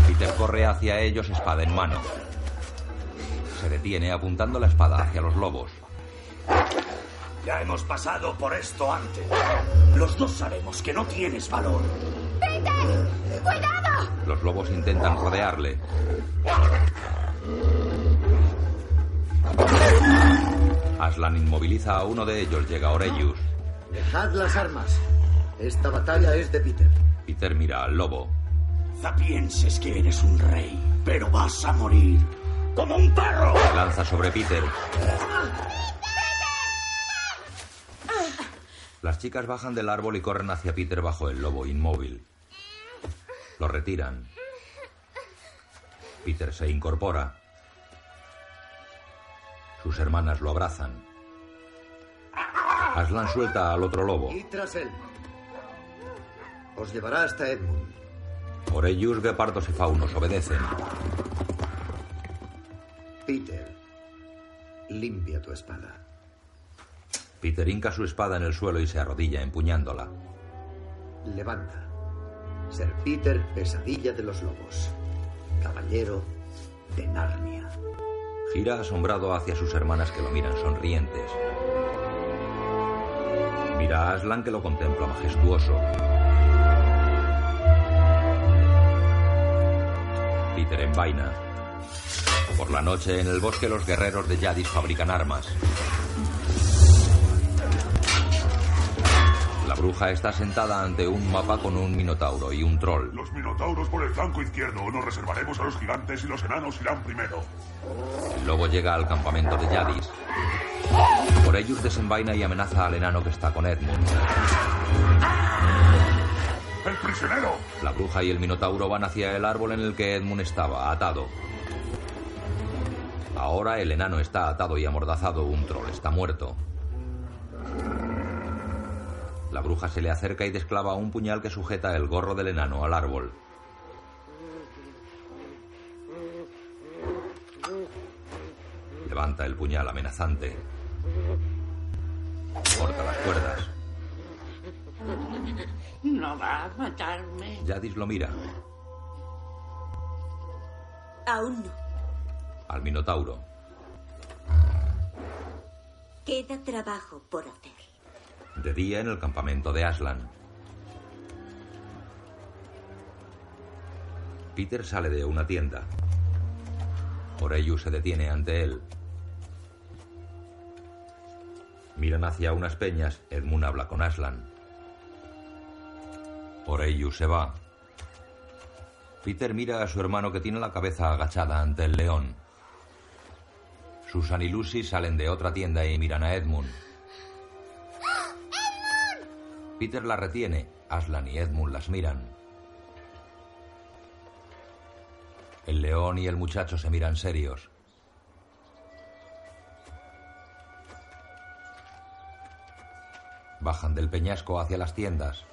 Peter corre hacia ellos espada en mano. Se detiene apuntando la espada hacia los lobos. Ya hemos pasado por esto antes. Los dos sabemos que no tienes valor. ¡Peter! ¡Cuidado! Los lobos intentan rodearle. Aslan inmoviliza a uno de ellos, llega Orellius. Dejad las armas. Esta batalla es de Peter. Peter mira al lobo. Quizá pienses que eres un rey, pero vas a morir. ¡Como un perro! Se lanza sobre Peter. Las chicas bajan del árbol y corren hacia Peter bajo el lobo inmóvil. Lo retiran. Peter se incorpora. Sus hermanas lo abrazan. Aslan suelta al otro lobo. Y tras él. Os llevará hasta Edmund. Orellius, guepardos y faunos obedecen. Peter, limpia tu espada. Peter hinca su espada en el suelo y se arrodilla empuñándola. Levanta. Ser Peter, pesadilla de los lobos. Caballero de Narnia. Gira asombrado hacia sus hermanas que lo miran sonrientes. Mira a Aslan que lo contempla majestuoso. Peter envaina. Por la noche en el bosque los guerreros de Yadis fabrican armas. La bruja está sentada ante un mapa con un minotauro y un troll. Los minotauros por el flanco izquierdo. Nos reservaremos a los gigantes y los enanos irán primero. El lobo llega al campamento de Yadis. Por ellos desenvaina y amenaza al enano que está con Edmund. ¡El prisionero! La bruja y el minotauro van hacia el árbol en el que Edmund estaba, atado. Ahora el enano está atado y amordazado, un troll está muerto. La bruja se le acerca y desclava un puñal que sujeta el gorro del enano al árbol. Levanta el puñal amenazante. Corta las cuerdas. No va a matarme. Yadis lo mira. Aún no. Al Minotauro. Queda trabajo por hacer. De día en el campamento de Aslan. Peter sale de una tienda. Oreyu se detiene ante él. Miran hacia unas peñas. Edmund habla con Aslan. Oreyu se va. Peter mira a su hermano que tiene la cabeza agachada ante el león. Susan y Lucy salen de otra tienda y miran a Edmund. Peter la retiene. Aslan y Edmund las miran. El león y el muchacho se miran serios. Bajan del peñasco hacia las tiendas.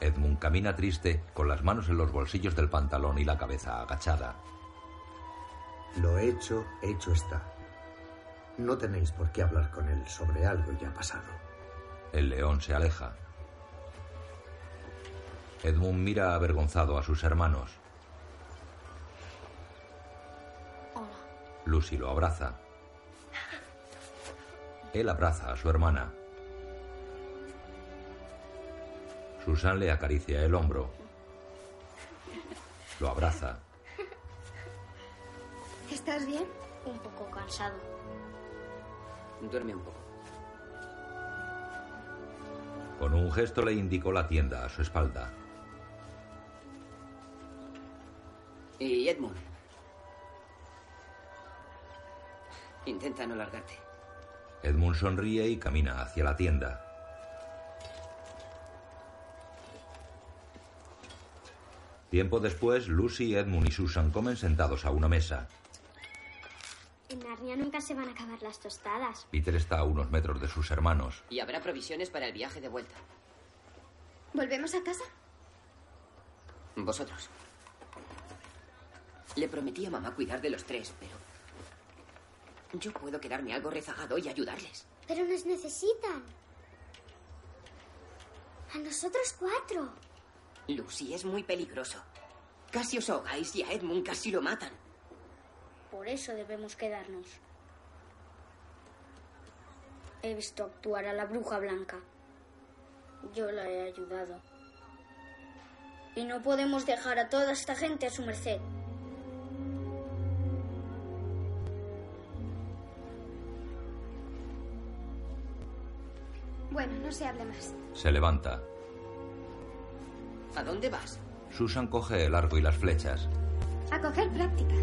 Edmund camina triste, con las manos en los bolsillos del pantalón y la cabeza agachada. Lo hecho, hecho está. No tenéis por qué hablar con él sobre algo ya pasado. El león se aleja. Edmund mira avergonzado a sus hermanos. Lucy lo abraza. Él abraza a su hermana. Susan le acaricia el hombro. Lo abraza. ¿Estás bien? Un poco cansado. Duerme un poco. Con un gesto le indicó la tienda a su espalda. Y Edmund. Intenta no largarte. Edmund sonríe y camina hacia la tienda. Tiempo después, Lucy, Edmund y Susan comen sentados a una mesa. En Narnia nunca se van a acabar las tostadas. Peter está a unos metros de sus hermanos. Y habrá provisiones para el viaje de vuelta. ¿Volvemos a casa? Vosotros. Le prometí a mamá cuidar de los tres, pero... Yo puedo quedarme algo rezagado y ayudarles. Pero nos necesitan. A nosotros cuatro. Lucy es muy peligroso. Casi os ahogáis y a Edmund casi lo matan. Por eso debemos quedarnos. He visto actuar a la bruja blanca. Yo la he ayudado. Y no podemos dejar a toda esta gente a su merced. Bueno, no se hable más. Se levanta. ¿A dónde vas? Susan coge el arco y las flechas. A coger práctica.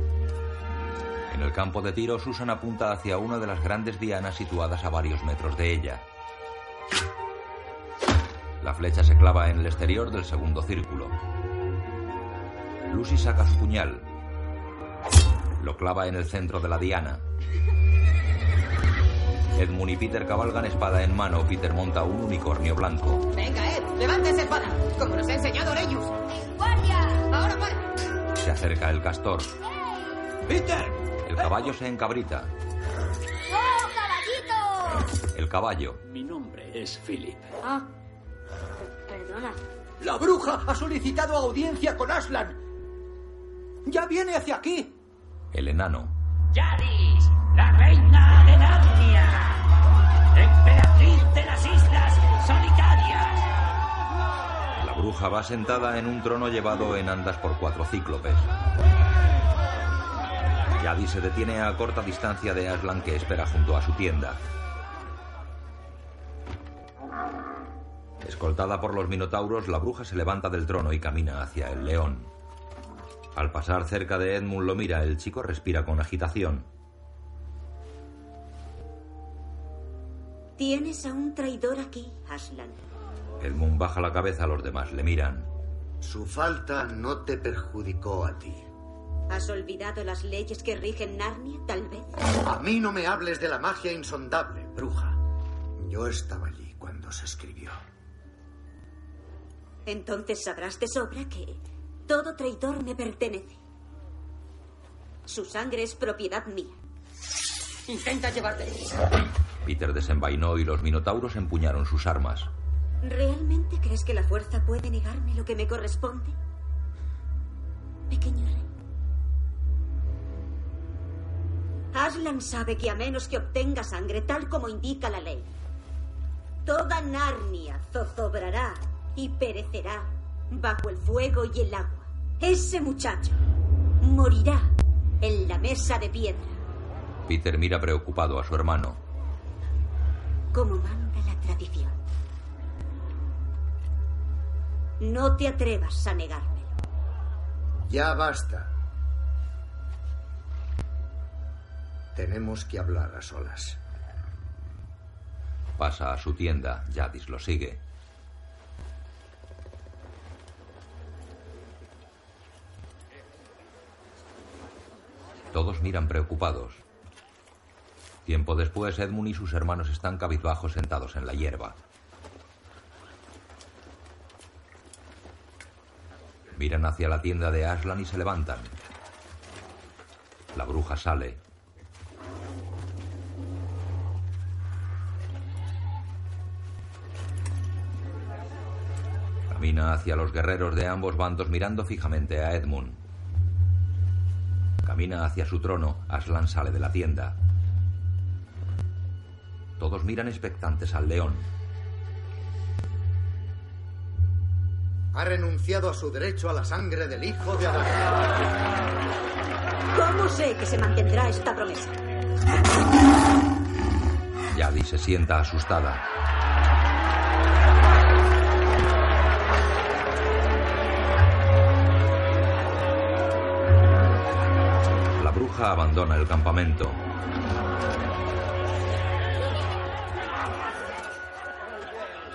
En el campo de tiro, Susan apunta hacia una de las grandes dianas situadas a varios metros de ella. La flecha se clava en el exterior del segundo círculo. Lucy saca su puñal. Lo clava en el centro de la diana. Edmund y Peter cabalgan espada en mano. Peter monta un unicornio blanco. Venga, Ed, levanta esa espada, como nos ha enseñado Reyus. ¡Guardia! Ahora para. Se acerca el castor. ¡Peter! El caballo se encabrita. ¡Oh, caballito! El caballo. Mi nombre es Philip. Ah, perdona. La bruja ha solicitado audiencia con Aslan. Ya viene hacia aquí. El enano. Yadis, la reina bruja va sentada en un trono llevado en andas por cuatro cíclopes. Yadi se detiene a corta distancia de Aslan que espera junto a su tienda. Escoltada por los minotauros, la bruja se levanta del trono y camina hacia el león. Al pasar cerca de Edmund lo mira, el chico respira con agitación. Tienes a un traidor aquí, Aslan. Edmund baja la cabeza, los demás le miran. Su falta no te perjudicó a ti. ¿Has olvidado las leyes que rigen Narnia, tal vez? A mí no me hables de la magia insondable, bruja. Yo estaba allí cuando se escribió. Entonces sabrás de sobra que todo traidor me pertenece. Su sangre es propiedad mía. Intenta llevarte. Peter desenvainó y los minotauros empuñaron sus armas. ¿Realmente crees que la fuerza puede negarme lo que me corresponde? Pequeño rey. Aslan sabe que a menos que obtenga sangre tal como indica la ley, toda Narnia zozobrará y perecerá bajo el fuego y el agua. Ese muchacho morirá en la mesa de piedra, Peter mira preocupado a su hermano. como manda la tradición. No te atrevas a negármelo. Ya basta. Tenemos que hablar a solas. Pasa a su tienda. Jadis lo sigue. Todos miran preocupados. Tiempo después, Edmund y sus hermanos están cabizbajos sentados en la hierba. Miran hacia la tienda de Aslan y se levantan. La bruja sale. Camina hacia los guerreros de ambos bandos mirando fijamente a Edmund. Camina hacia su trono. Aslan sale de la tienda. Todos miran expectantes al león. Ha renunciado a su derecho a la sangre del hijo de Adán. ¿Cómo sé que se mantendrá esta promesa? Yadi se sienta asustada. La bruja abandona el campamento.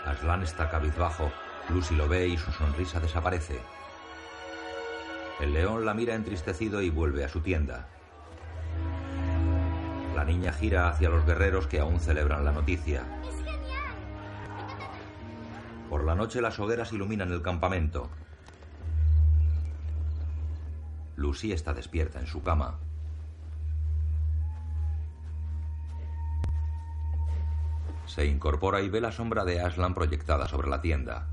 Aslan está cabizbajo. Lucy lo ve y su sonrisa desaparece. El león la mira entristecido y vuelve a su tienda. La niña gira hacia los guerreros que aún celebran la noticia. Por la noche las hogueras iluminan el campamento. Lucy está despierta en su cama. Se incorpora y ve la sombra de Aslan proyectada sobre la tienda.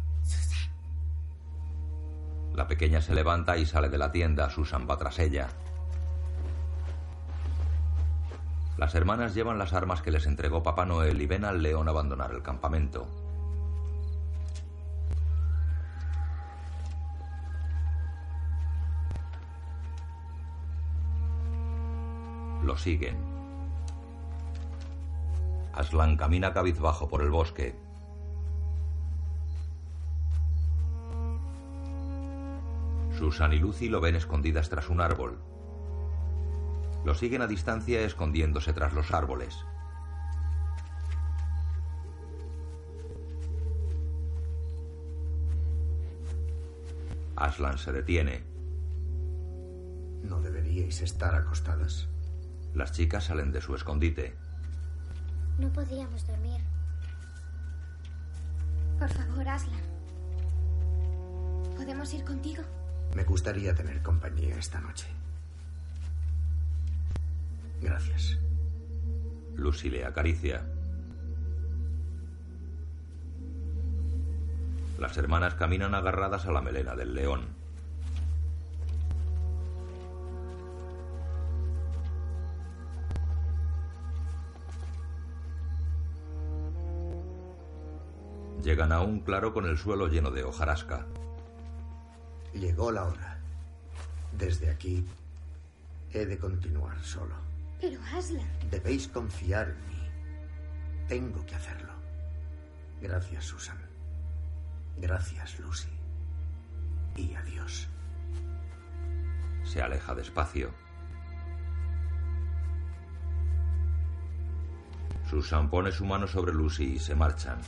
La pequeña se levanta y sale de la tienda. Susan va tras ella. Las hermanas llevan las armas que les entregó Papá Noel y ven al león abandonar el campamento. Lo siguen. Aslan camina cabizbajo por el bosque. Susan y Lucy lo ven escondidas tras un árbol. Lo siguen a distancia escondiéndose tras los árboles. Aslan se detiene. ¿No deberíais estar acostadas? Las chicas salen de su escondite. No podíamos dormir. Por favor, Aslan. ¿Podemos ir contigo? Me gustaría tener compañía esta noche. Gracias. Lucy le acaricia. Las hermanas caminan agarradas a la melena del león. Llegan a un claro con el suelo lleno de hojarasca. Llegó la hora. Desde aquí he de continuar solo. Pero Aslan. Debéis confiar en mí. Tengo que hacerlo. Gracias, Susan. Gracias, Lucy. Y adiós. Se aleja despacio. Susan pone su mano sobre Lucy y se marchan.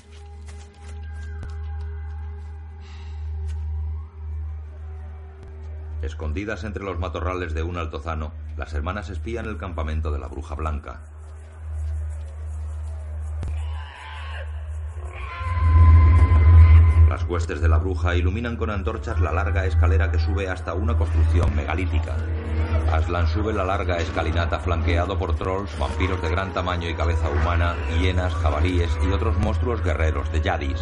Escondidas entre los matorrales de un altozano, las hermanas espían el campamento de la bruja blanca. Las huestes de la bruja iluminan con antorchas la larga escalera que sube hasta una construcción megalítica. Aslan sube la larga escalinata flanqueado por trolls, vampiros de gran tamaño y cabeza humana, hienas, jabalíes y otros monstruos guerreros de Yadis.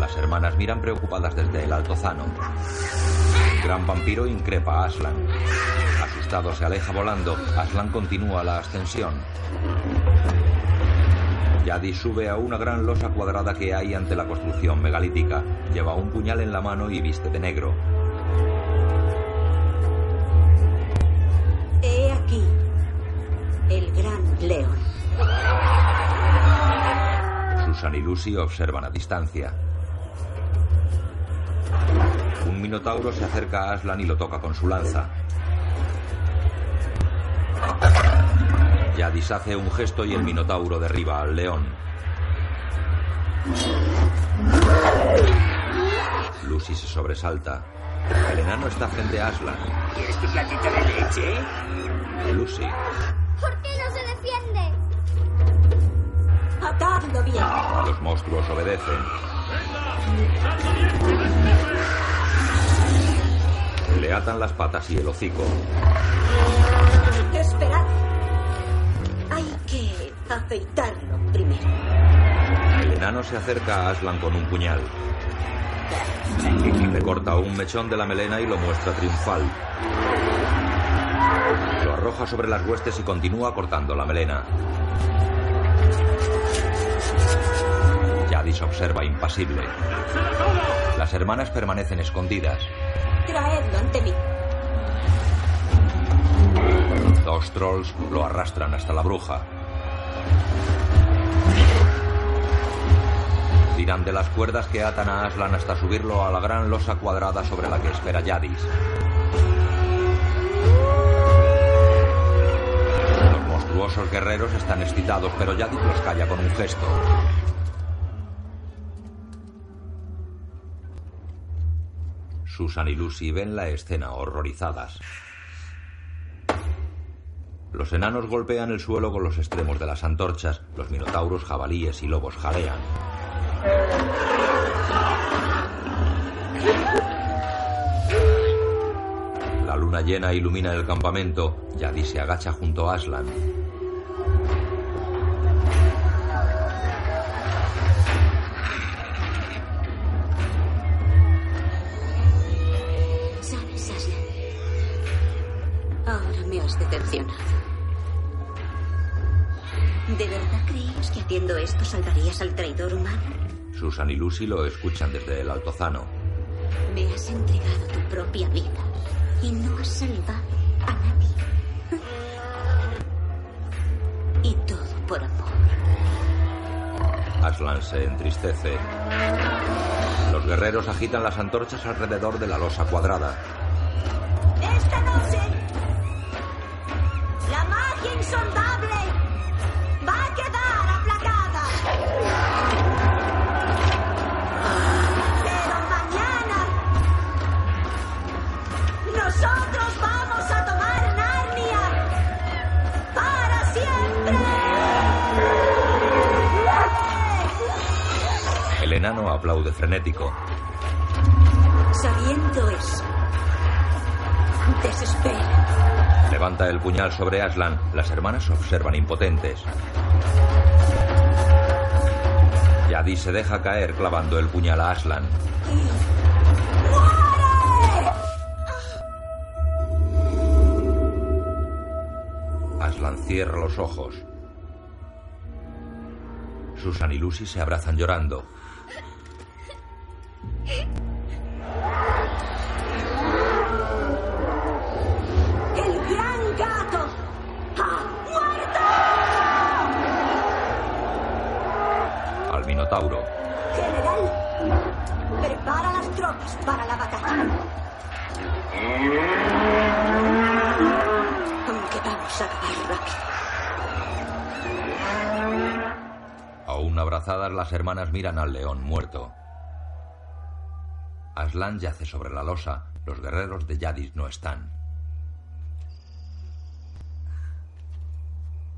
Las hermanas miran preocupadas desde el altozano. Gran vampiro increpa a Aslan. Asustado se aleja volando. Aslan continúa la ascensión. Yadis sube a una gran losa cuadrada que hay ante la construcción megalítica. Lleva un puñal en la mano y viste de negro. He aquí el gran león. Susan y Lucy observan a distancia. Minotauro se acerca a Aslan y lo toca con su lanza. Yadis hace un gesto y el minotauro derriba al león. Lucy se sobresalta. El enano está frente a Aslan. ¿Quieres tu platito de leche? Lucy. ¿Por qué no se defiende? Atadlo bien. Los monstruos obedecen. Le atan las patas y el hocico. Esperad. Hay que afeitarlo primero. El enano se acerca a Aslan con un puñal. Le corta un mechón de la melena y lo muestra triunfal. Lo arroja sobre las huestes y continúa cortando la melena. Yadis observa impasible. Las hermanas permanecen escondidas. Traedlo ante mí. Dos trolls lo arrastran hasta la bruja. Tiran de las cuerdas que atan a Aslan hasta subirlo a la gran losa cuadrada sobre la que espera Yadis. Los monstruosos guerreros están excitados, pero Yadis los calla con un gesto. Susan y Lucy ven la escena horrorizadas. Los enanos golpean el suelo con los extremos de las antorchas, los minotauros, jabalíes y lobos jalean. La luna llena ilumina el campamento. Yadi se agacha junto a Aslan. Me has decepcionado. ¿De verdad creías que haciendo esto salvarías al traidor humano? Susan y Lucy lo escuchan desde el altozano. Me has entregado tu propia vida y no has salvado a nadie. Y todo por amor. Aslan se entristece. Los guerreros agitan las antorchas alrededor de la losa cuadrada. Esta noche, la magia insondable va a quedar aplacada. Pero mañana, nosotros vamos a tomar Narnia para siempre. El enano aplaude frenético. Sabiendo eso, desespera. Levanta el puñal sobre Aslan. Las hermanas observan impotentes. Yadi se deja caer clavando el puñal a Aslan. Aslan cierra los ojos. Susan y Lucy se abrazan llorando. Minotauro. General, prepara las tropas para la batalla. Aunque vamos a acabar rápido. Aún abrazadas, las hermanas miran al león muerto. Aslan yace sobre la losa. Los guerreros de Yadis no están.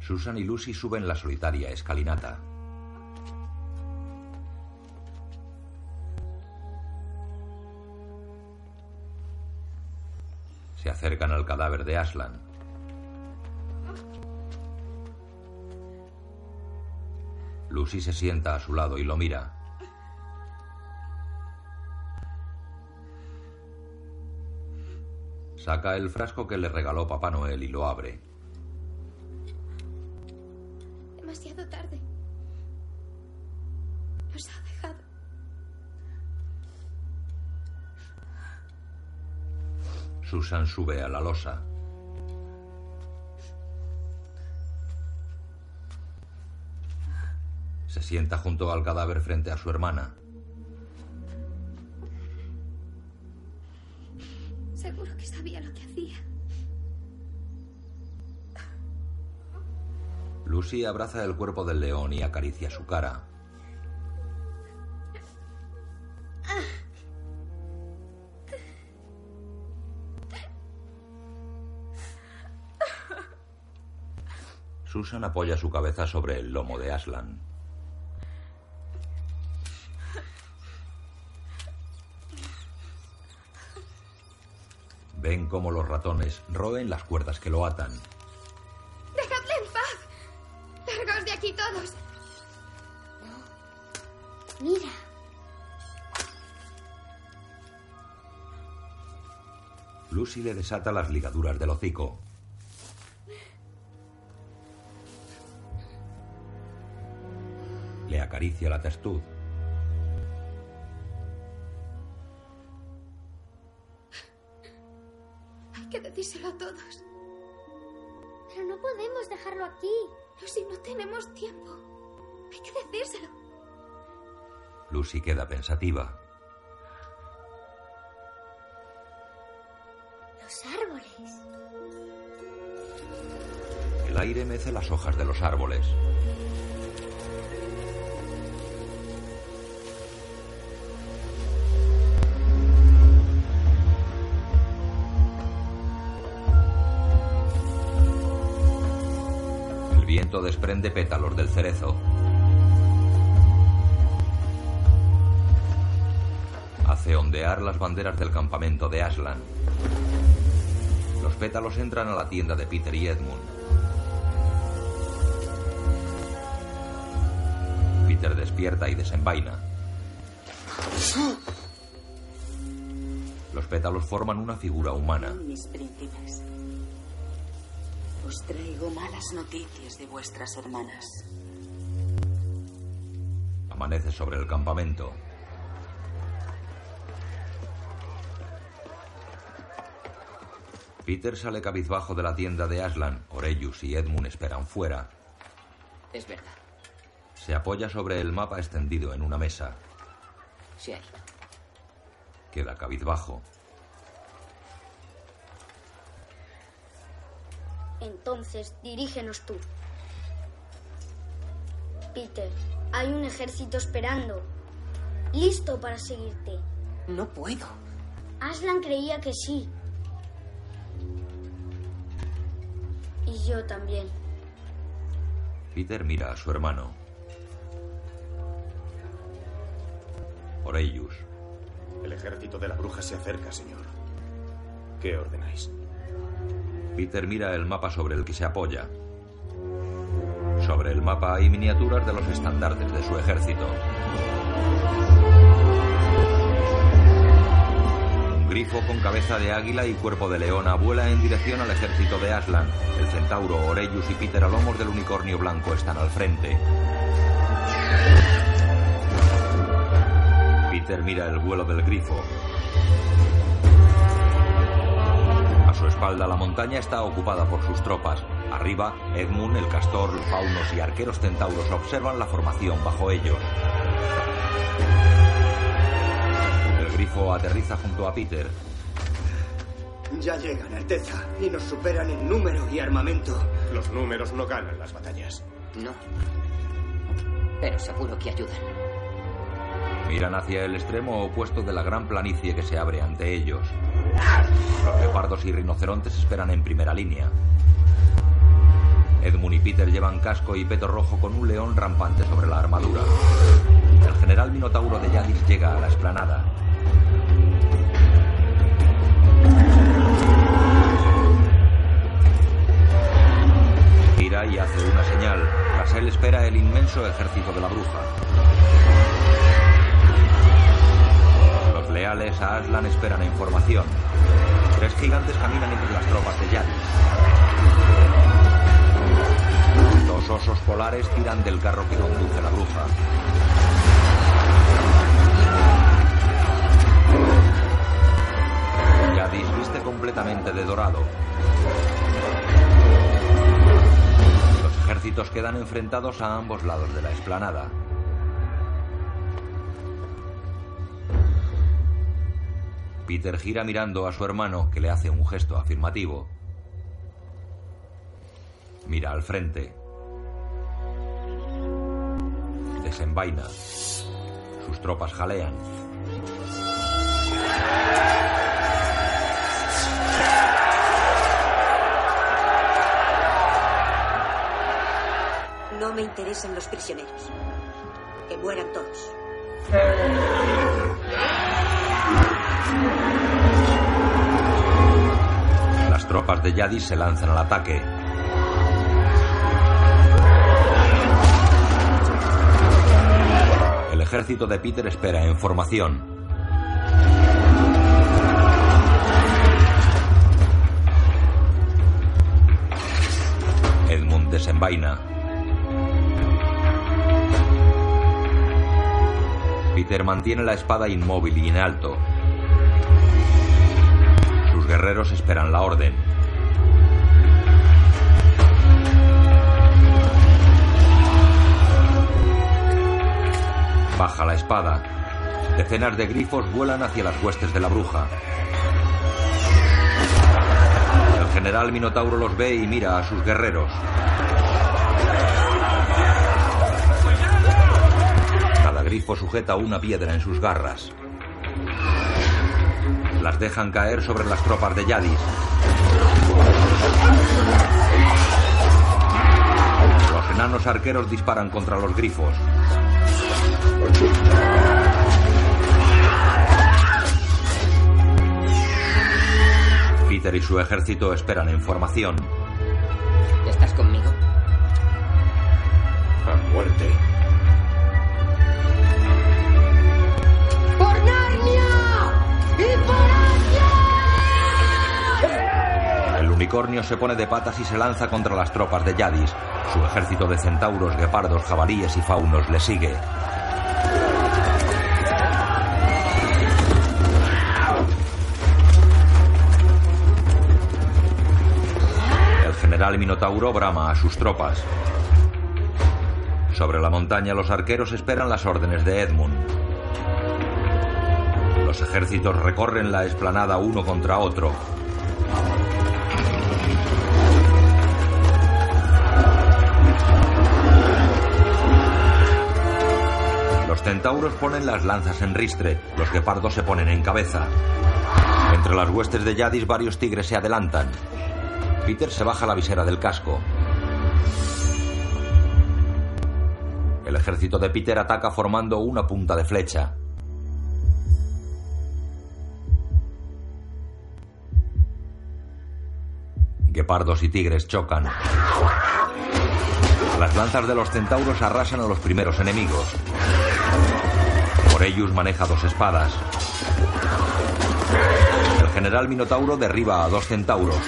Susan y Lucy suben la solitaria escalinata. Se acercan al cadáver de Aslan. Lucy se sienta a su lado y lo mira. Saca el frasco que le regaló Papá Noel y lo abre. Demasiado tarde. Susan sube a la losa. Se sienta junto al cadáver frente a su hermana. Seguro que sabía lo que hacía. Lucy abraza el cuerpo del león y acaricia su cara. Susan apoya su cabeza sobre el lomo de Aslan. Ven cómo los ratones roen las cuerdas que lo atan. ¡Dejadle en paz! ¡Largaos de aquí todos! Mira. Lucy le desata las ligaduras del hocico. Acaricia la testuz. Hay que decírselo a todos. Pero no podemos dejarlo aquí. Lucy, no tenemos tiempo. Hay que decírselo. Lucy queda pensativa. Los árboles. El aire mece las hojas de los árboles. Desprende pétalos del cerezo. Hace ondear las banderas del campamento de Aslan. Los pétalos entran a la tienda de Peter y Edmund. Peter despierta y desenvaina. Los pétalos forman una figura humana. Mis príncipes, os traigo malas noticias de vuestras hermanas. Amanece sobre el campamento. Peter sale cabizbajo de la tienda de Aslan. Orellus y Edmund esperan fuera. Es verdad. Se apoya sobre el mapa extendido en una mesa. Sí hay. Queda cabizbajo. Entonces, dirígenos tú. Peter, hay un ejército esperando. Listo para seguirte. No puedo. Aslan creía que sí. Y yo también. Peter mira a su hermano. Orellus. El ejército de la bruja se acerca, señor. ¿Qué ordenáis? Peter mira el mapa sobre el que se apoya. Sobre el mapa hay miniaturas de los estandartes de su ejército. Un grifo con cabeza de águila y cuerpo de leona vuela en dirección al ejército de Aslan. El centauro, Orellus y Peter a lomos del unicornio blanco están al frente. Peter mira el vuelo del grifo. Su espalda la montaña está ocupada por sus tropas. Arriba, Edmund, el castor, faunos y arqueros centauros observan la formación bajo ellos. El grifo aterriza junto a Peter. Ya llegan, Alteza, y nos superan en número y armamento. Los números no ganan las batallas. No. Pero seguro que ayudan. Miran hacia el extremo opuesto de la gran planicie que se abre ante ellos. Los leopardos y rinocerontes esperan en primera línea. Edmund y Peter llevan casco y peto rojo con un león rampante sobre la armadura. El general Minotauro de Yadis llega a la explanada. Gira y hace una señal. Tras él espera el inmenso ejército de la bruja. Leales a Aslan esperan información. Tres gigantes caminan entre las tropas de Yadis. Dos osos polares tiran del carro que conduce la bruja. Yadis viste completamente de dorado. Los ejércitos quedan enfrentados a ambos lados de la explanada. Peter gira mirando a su hermano, que le hace un gesto afirmativo. Mira al frente. Desenvaina. Sus tropas jalean. No me interesan los prisioneros. Que mueran todos. Las tropas de Yadis se lanzan al ataque. El ejército de Peter espera en formación. Edmund desenvaina. Peter mantiene la espada inmóvil y en alto. Guerreros esperan la orden. Baja la espada. Decenas de grifos vuelan hacia las huestes de la bruja. El general Minotauro los ve y mira a sus guerreros. Cada grifo sujeta una piedra en sus garras. Las dejan caer sobre las tropas de Yadis. Los enanos arqueros disparan contra los grifos. Peter y su ejército esperan en formación. ¿Estás conmigo? A muerte. Unicornio se pone de patas y se lanza contra las tropas de Yadis. Su ejército de centauros, guepardos, jabalíes y faunos le sigue. El general Minotauro brama a sus tropas. Sobre la montaña los arqueros esperan las órdenes de Edmund. Los ejércitos recorren la explanada uno contra otro. Centauros ponen las lanzas en ristre, los guepardos se ponen en cabeza. Entre las huestes de Yadis varios tigres se adelantan. Peter se baja la visera del casco. El ejército de Peter ataca formando una punta de flecha. Guepardos y tigres chocan. Las lanzas de los centauros arrasan a los primeros enemigos. Morellus maneja dos espadas. El general Minotauro derriba a dos centauros.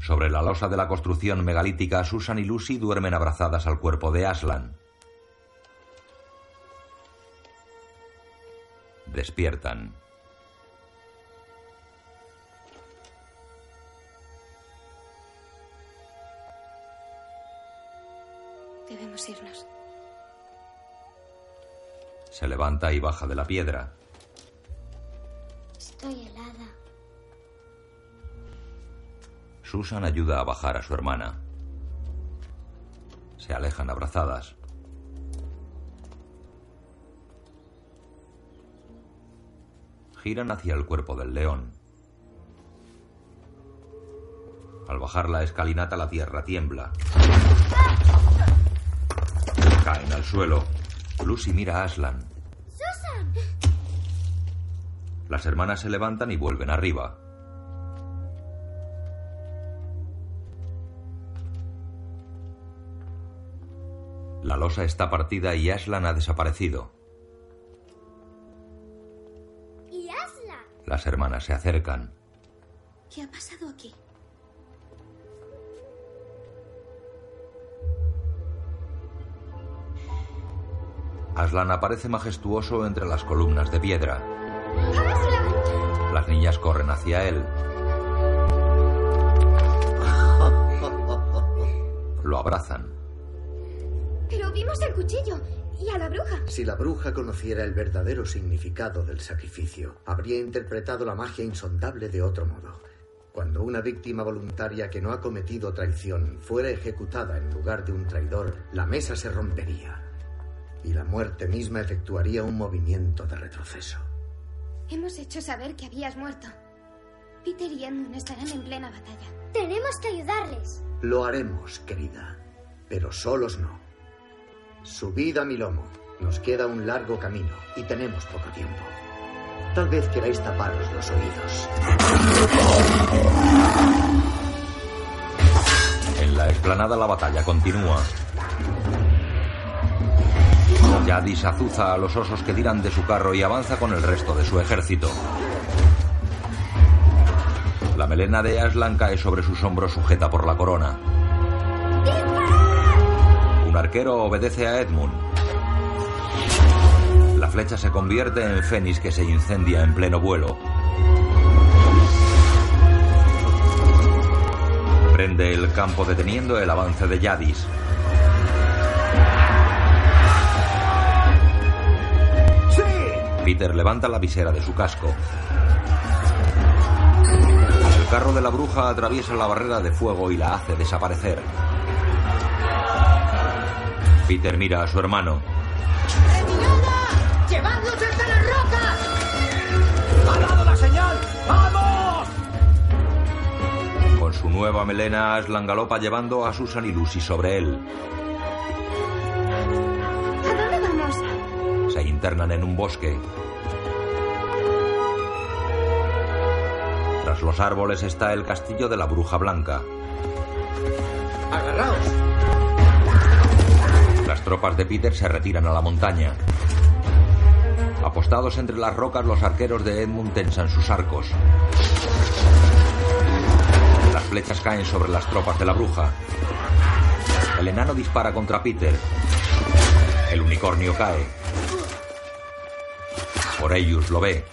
Sobre la losa de la construcción megalítica, Susan y Lucy duermen abrazadas al cuerpo de Aslan. Despiertan. Debemos irnos. Se levanta y baja de la piedra. Estoy helada. Susan ayuda a bajar a su hermana. Se alejan abrazadas. Giran hacia el cuerpo del león. Al bajar la escalinata la tierra tiembla. ¡Ah! Caen al suelo. Lucy mira a Aslan. ¡Susan! Las hermanas se levantan y vuelven arriba. La losa está partida y Aslan ha desaparecido. ¿Y Aslan? Las hermanas se acercan. ¿Qué ha pasado aquí? Aslan aparece majestuoso entre las columnas de piedra. Las niñas corren hacia él. Lo abrazan. Pero vimos el cuchillo y a la bruja. Si la bruja conociera el verdadero significado del sacrificio, habría interpretado la magia insondable de otro modo. Cuando una víctima voluntaria que no ha cometido traición fuera ejecutada en lugar de un traidor, la mesa se rompería y la muerte misma efectuaría un movimiento de retroceso. Hemos hecho saber que habías muerto. Peter y Edmund estarán en plena batalla. Tenemos que ayudarles. Lo haremos, querida, pero solos no. Subid a mi lomo. Nos queda un largo camino y tenemos poco tiempo. Tal vez queráis taparos los oídos. En la explanada la batalla continúa. Yadis azuza a los osos que tiran de su carro y avanza con el resto de su ejército. La melena de Aslan cae sobre sus hombros sujeta por la corona. Un arquero obedece a Edmund. La flecha se convierte en fénix que se incendia en pleno vuelo. Prende el campo deteniendo el avance de Yadis. Peter levanta la visera de su casco. El carro de la bruja atraviesa la barrera de fuego y la hace desaparecer. Peter mira a su hermano. ¡Llevadlos hasta las rocas! ¡Ha dado la señal! ¡Vamos! Con su nueva melena, Aslan galopa llevando a Susan y Lucy sobre él. Internan en un bosque. Tras los árboles está el castillo de la Bruja Blanca. ¡Agarraos! Las tropas de Peter se retiran a la montaña. Apostados entre las rocas, los arqueros de Edmund tensan sus arcos. Las flechas caen sobre las tropas de la bruja. El enano dispara contra Peter. El unicornio cae. Oreyus lo ve.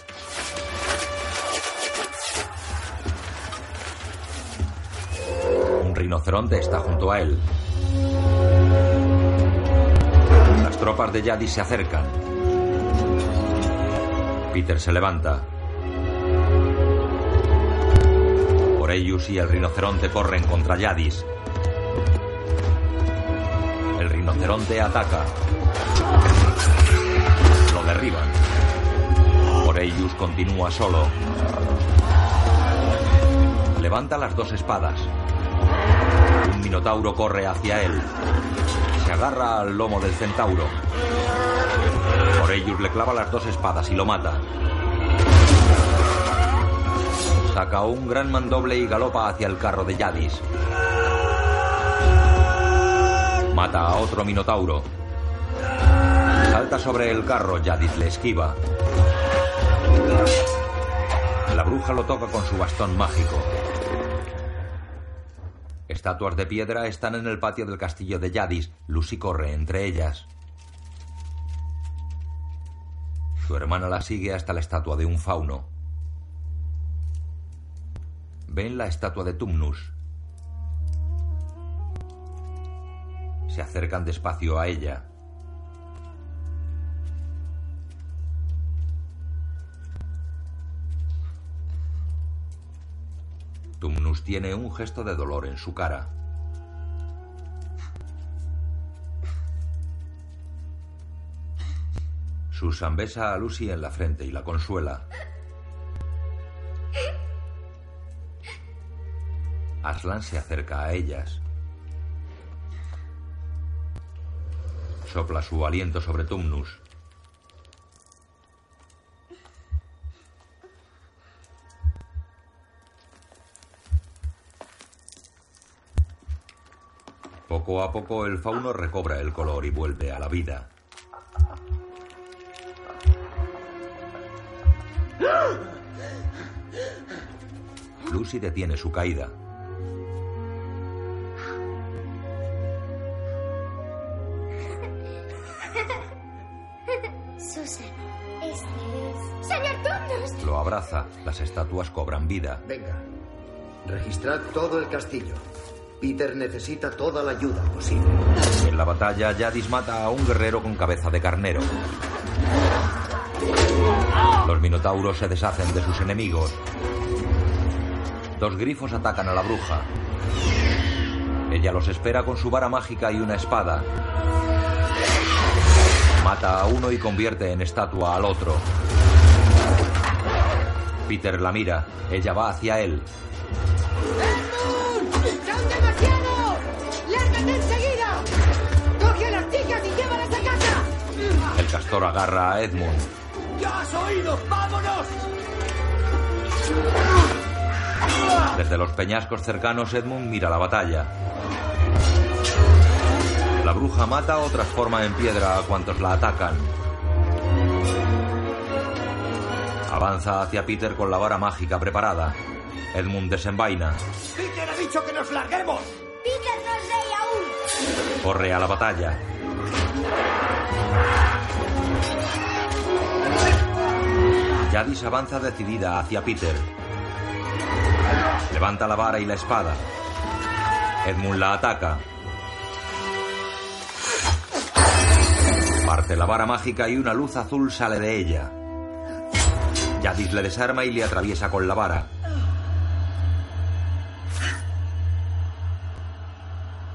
Un rinoceronte está junto a él. Las tropas de Yadis se acercan. Peter se levanta. Oreyus y el rinoceronte corren contra Yadis. El rinoceronte ataca. Lo derriban. Oreyus continúa solo. Levanta las dos espadas. Un minotauro corre hacia él. Se agarra al lomo del centauro. Oreyus le clava las dos espadas y lo mata. Saca un gran mandoble y galopa hacia el carro de Yadis. Mata a otro minotauro. Salta sobre el carro, Yadis le esquiva. La bruja lo toca con su bastón mágico. Estatuas de piedra están en el patio del castillo de Yadis. Lucy corre entre ellas. Su hermana la sigue hasta la estatua de un fauno. Ven la estatua de Tumnus. Se acercan despacio a ella. Tumnus tiene un gesto de dolor en su cara. Susan besa a Lucy en la frente y la consuela. Aslan se acerca a ellas. Sopla su aliento sobre Tumnus. Poco a poco el fauno recobra el color y vuelve a la vida. Lucy detiene su caída. Susan, este es... ¡Señor! Lo abraza. Las estatuas cobran vida. Venga, registrad todo el castillo. Peter necesita toda la ayuda posible. En la batalla, Yadis mata a un guerrero con cabeza de carnero. Los minotauros se deshacen de sus enemigos. Dos grifos atacan a la bruja. Ella los espera con su vara mágica y una espada. Mata a uno y convierte en estatua al otro. Peter la mira. Ella va hacia él. Agarra a Edmund. ¡Ya has oído! ¡Vámonos! Desde los peñascos cercanos, Edmund mira la batalla. La bruja mata o transforma en piedra a cuantos la atacan. Avanza hacia Peter con la vara mágica preparada. Edmund desenvaina. ¡Peter ha dicho que nos larguemos! ¡Peter no es rey aún! Corre a la batalla. Yadis avanza decidida hacia Peter. Levanta la vara y la espada. Edmund la ataca. Parte la vara mágica y una luz azul sale de ella. Yadis le desarma y le atraviesa con la vara.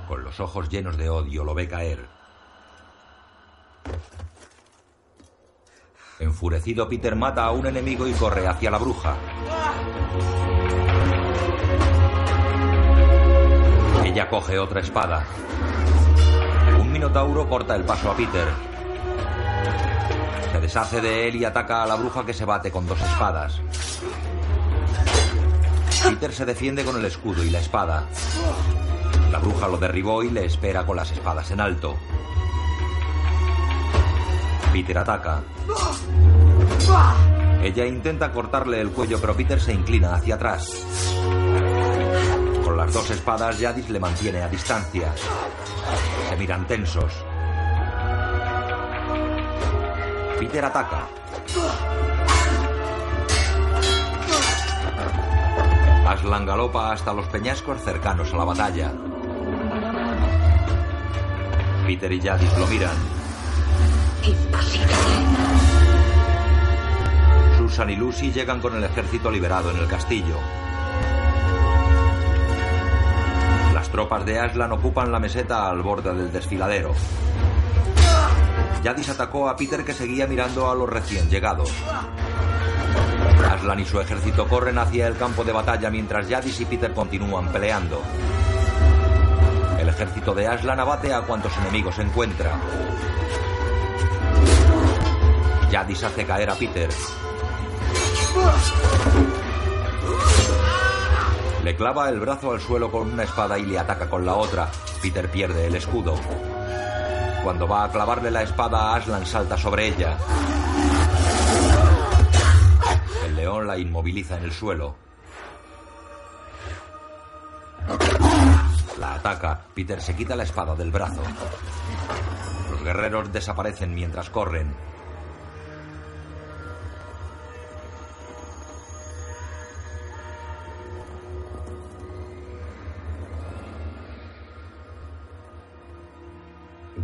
Con los ojos llenos de odio lo ve caer. Enfurecido, Peter mata a un enemigo y corre hacia la bruja. Ella coge otra espada. Un minotauro corta el paso a Peter. Se deshace de él y ataca a la bruja que se bate con dos espadas. Peter se defiende con el escudo y la espada. La bruja lo derribó y le espera con las espadas en alto. Peter ataca. Ella intenta cortarle el cuello, pero Peter se inclina hacia atrás. Con las dos espadas, Yadis le mantiene a distancia. Se miran tensos. Peter ataca. Aslan galopa hasta los peñascos cercanos a la batalla. Peter y Yadis lo miran. Susan y Lucy llegan con el ejército liberado en el castillo. Las tropas de Aslan ocupan la meseta al borde del desfiladero. Yadis atacó a Peter que seguía mirando a los recién llegados. Aslan y su ejército corren hacia el campo de batalla mientras Yadis y Peter continúan peleando. El ejército de Aslan abate a cuantos enemigos encuentra. Yadis hace caer a Peter. Le clava el brazo al suelo con una espada y le ataca con la otra. Peter pierde el escudo. Cuando va a clavarle la espada, Aslan salta sobre ella. El león la inmoviliza en el suelo. La ataca. Peter se quita la espada del brazo. Los guerreros desaparecen mientras corren.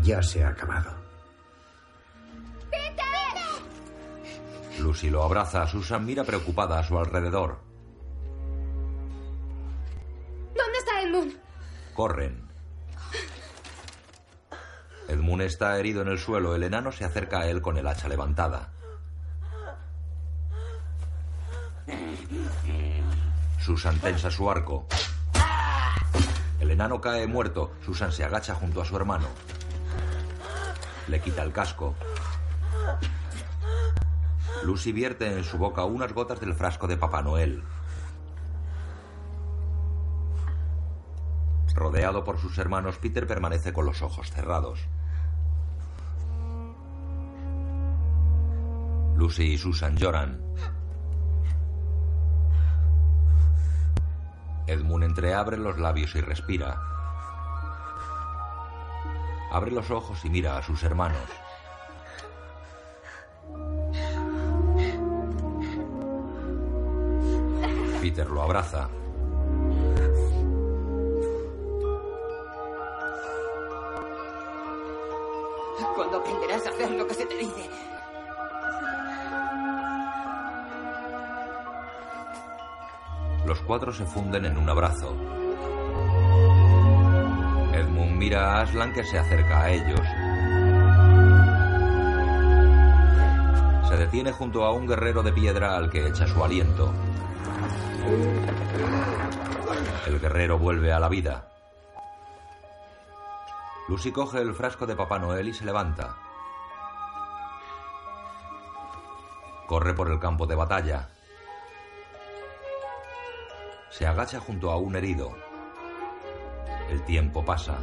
Ya se ha acabado. Lucy lo abraza. Susan mira preocupada a su alrededor. ¿Dónde está Edmund? Corren. Edmund está herido en el suelo. El enano se acerca a él con el hacha levantada. Susan tensa su arco. El enano cae muerto. Susan se agacha junto a su hermano. Le quita el casco. Lucy vierte en su boca unas gotas del frasco de Papá Noel. Rodeado por sus hermanos, Peter permanece con los ojos cerrados. Lucy y Susan lloran. Edmund entreabre los labios y respira. Abre los ojos y mira a sus hermanos. Peter lo abraza. ¿Cuándo aprenderás a hacer lo que se te dice? Los cuatro se funden en un abrazo. Edmund mira a Aslan que se acerca a ellos. Se detiene junto a un guerrero de piedra al que echa su aliento. El guerrero vuelve a la vida. Lucy coge el frasco de Papá Noel y se levanta. Corre por el campo de batalla. Se agacha junto a un herido. El tiempo pasa.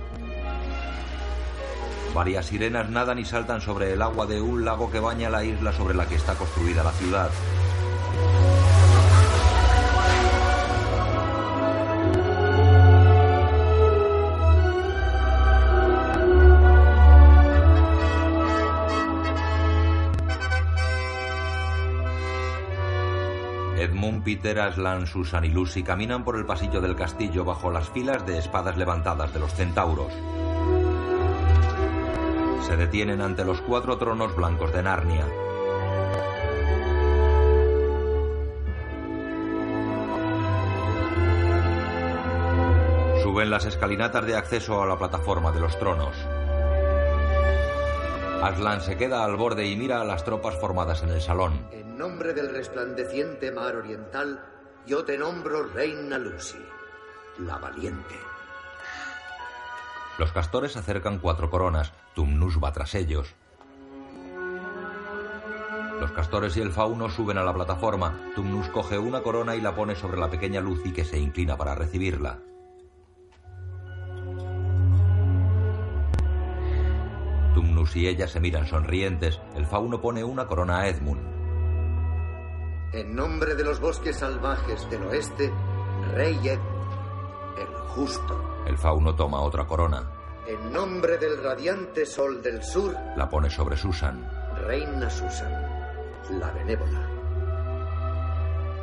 Varias sirenas nadan y saltan sobre el agua de un lago que baña la isla sobre la que está construida la ciudad. Peter, Aslan, Susan y Lucy caminan por el pasillo del castillo bajo las filas de espadas levantadas de los centauros. Se detienen ante los cuatro tronos blancos de Narnia. Suben las escalinatas de acceso a la plataforma de los tronos. Aslan se queda al borde y mira a las tropas formadas en el salón. En nombre del resplandeciente mar oriental, yo te nombro Reina Lucy, la valiente. Los castores acercan cuatro coronas. Tumnus va tras ellos. Los castores y el fauno suben a la plataforma. Tumnus coge una corona y la pone sobre la pequeña Lucy que se inclina para recibirla. Tumnus y ella se miran sonrientes. El fauno pone una corona a Edmund. En nombre de los bosques salvajes del oeste, Rey Edmund, el justo. El fauno toma otra corona. En nombre del radiante sol del sur, La pone sobre Susan. Reina Susan, la benévola.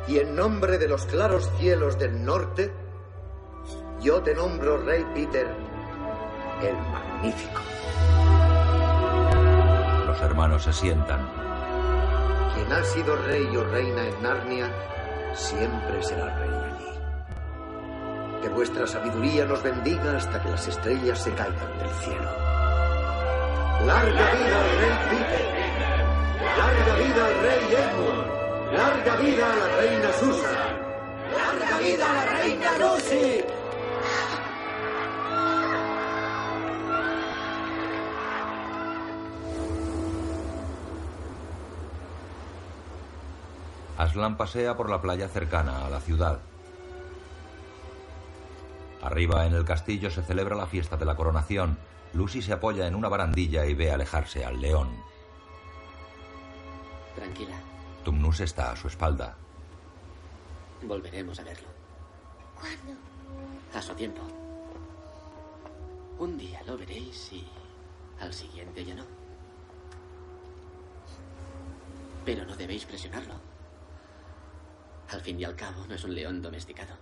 Y en nombre de los claros cielos del norte, yo te nombro Rey Peter, el magnífico. Los hermanos se sientan. Quien ha sido rey o reina en Narnia, siempre será rey allí. Que vuestra sabiduría nos bendiga hasta que las estrellas se caigan del cielo. ¡Larga vida al rey Peter! ¡Larga vida al rey Edmund! ¡Larga vida a la reina Susan! ¡Larga vida a la reina Lucy! Aslan pasea por la playa cercana a la ciudad. Arriba en el castillo se celebra la fiesta de la coronación. Lucy se apoya en una barandilla y ve alejarse al león. Tranquila, Tumnus está a su espalda. volveremos a verlo. ¿Cuándo? A su tiempo. Un día lo veréis y al siguiente ya no. Pero no debéis presionarlo. Al fin y al cabo, no es un león domesticado.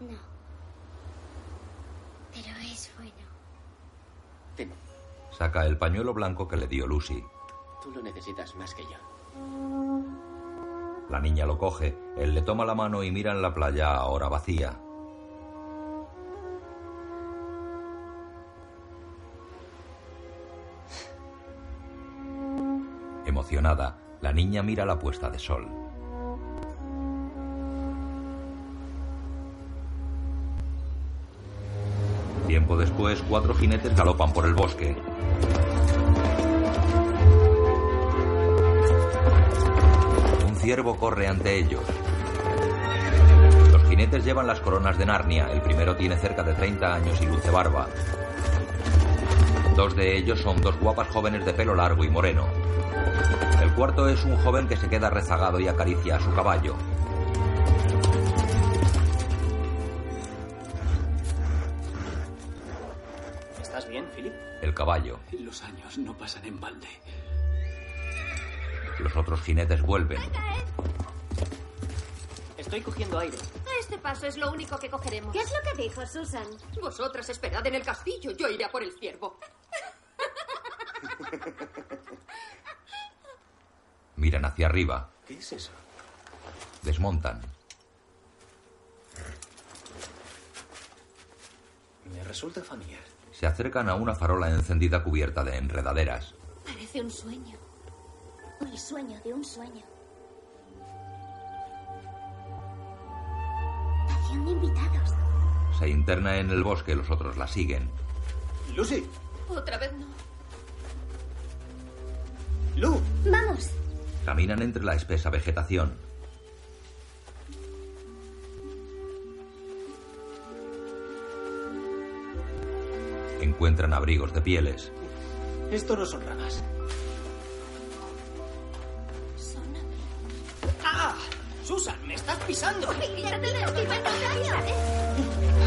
No. Pero es bueno. Ten, Saca el pañuelo blanco que le dio Lucy. tú lo necesitas más que yo. La niña lo coge. Él le toma la mano y miran la playa ahora vacía. Emocionada, la niña mira la puesta de sol. Tiempo después, cuatro jinetes galopan por el bosque. Un ciervo corre ante ellos. Los jinetes llevan las coronas de Narnia. El primero tiene cerca de 30 años y luce barba. Dos de ellos son dos guapas jóvenes de pelo largo y moreno. El cuarto es un joven que se queda rezagado y acaricia a su caballo. Bien, Philip? El caballo. Los años no pasan en balde. Los otros jinetes vuelven. Estoy cogiendo aire. A este paso es lo único que cogeremos. ¿Qué es lo que dijo Susan? Vosotras esperad en el castillo. Yo iré a por el ciervo. Miran hacia arriba. ¿Qué es eso? Desmontan. Me resulta familiar. Se acercan a una farola encendida cubierta de enredaderas. Parece un sueño. El sueño de un sueño. De invitados. Se interna en el bosque, los otros la siguen. Lucy, Otra vez no. Lu. Vamos. Caminan entre la espesa vegetación. Encuentran abrigos de pieles. Esto no son ramas. ¡Ah! ¡Susan, me estás pisando!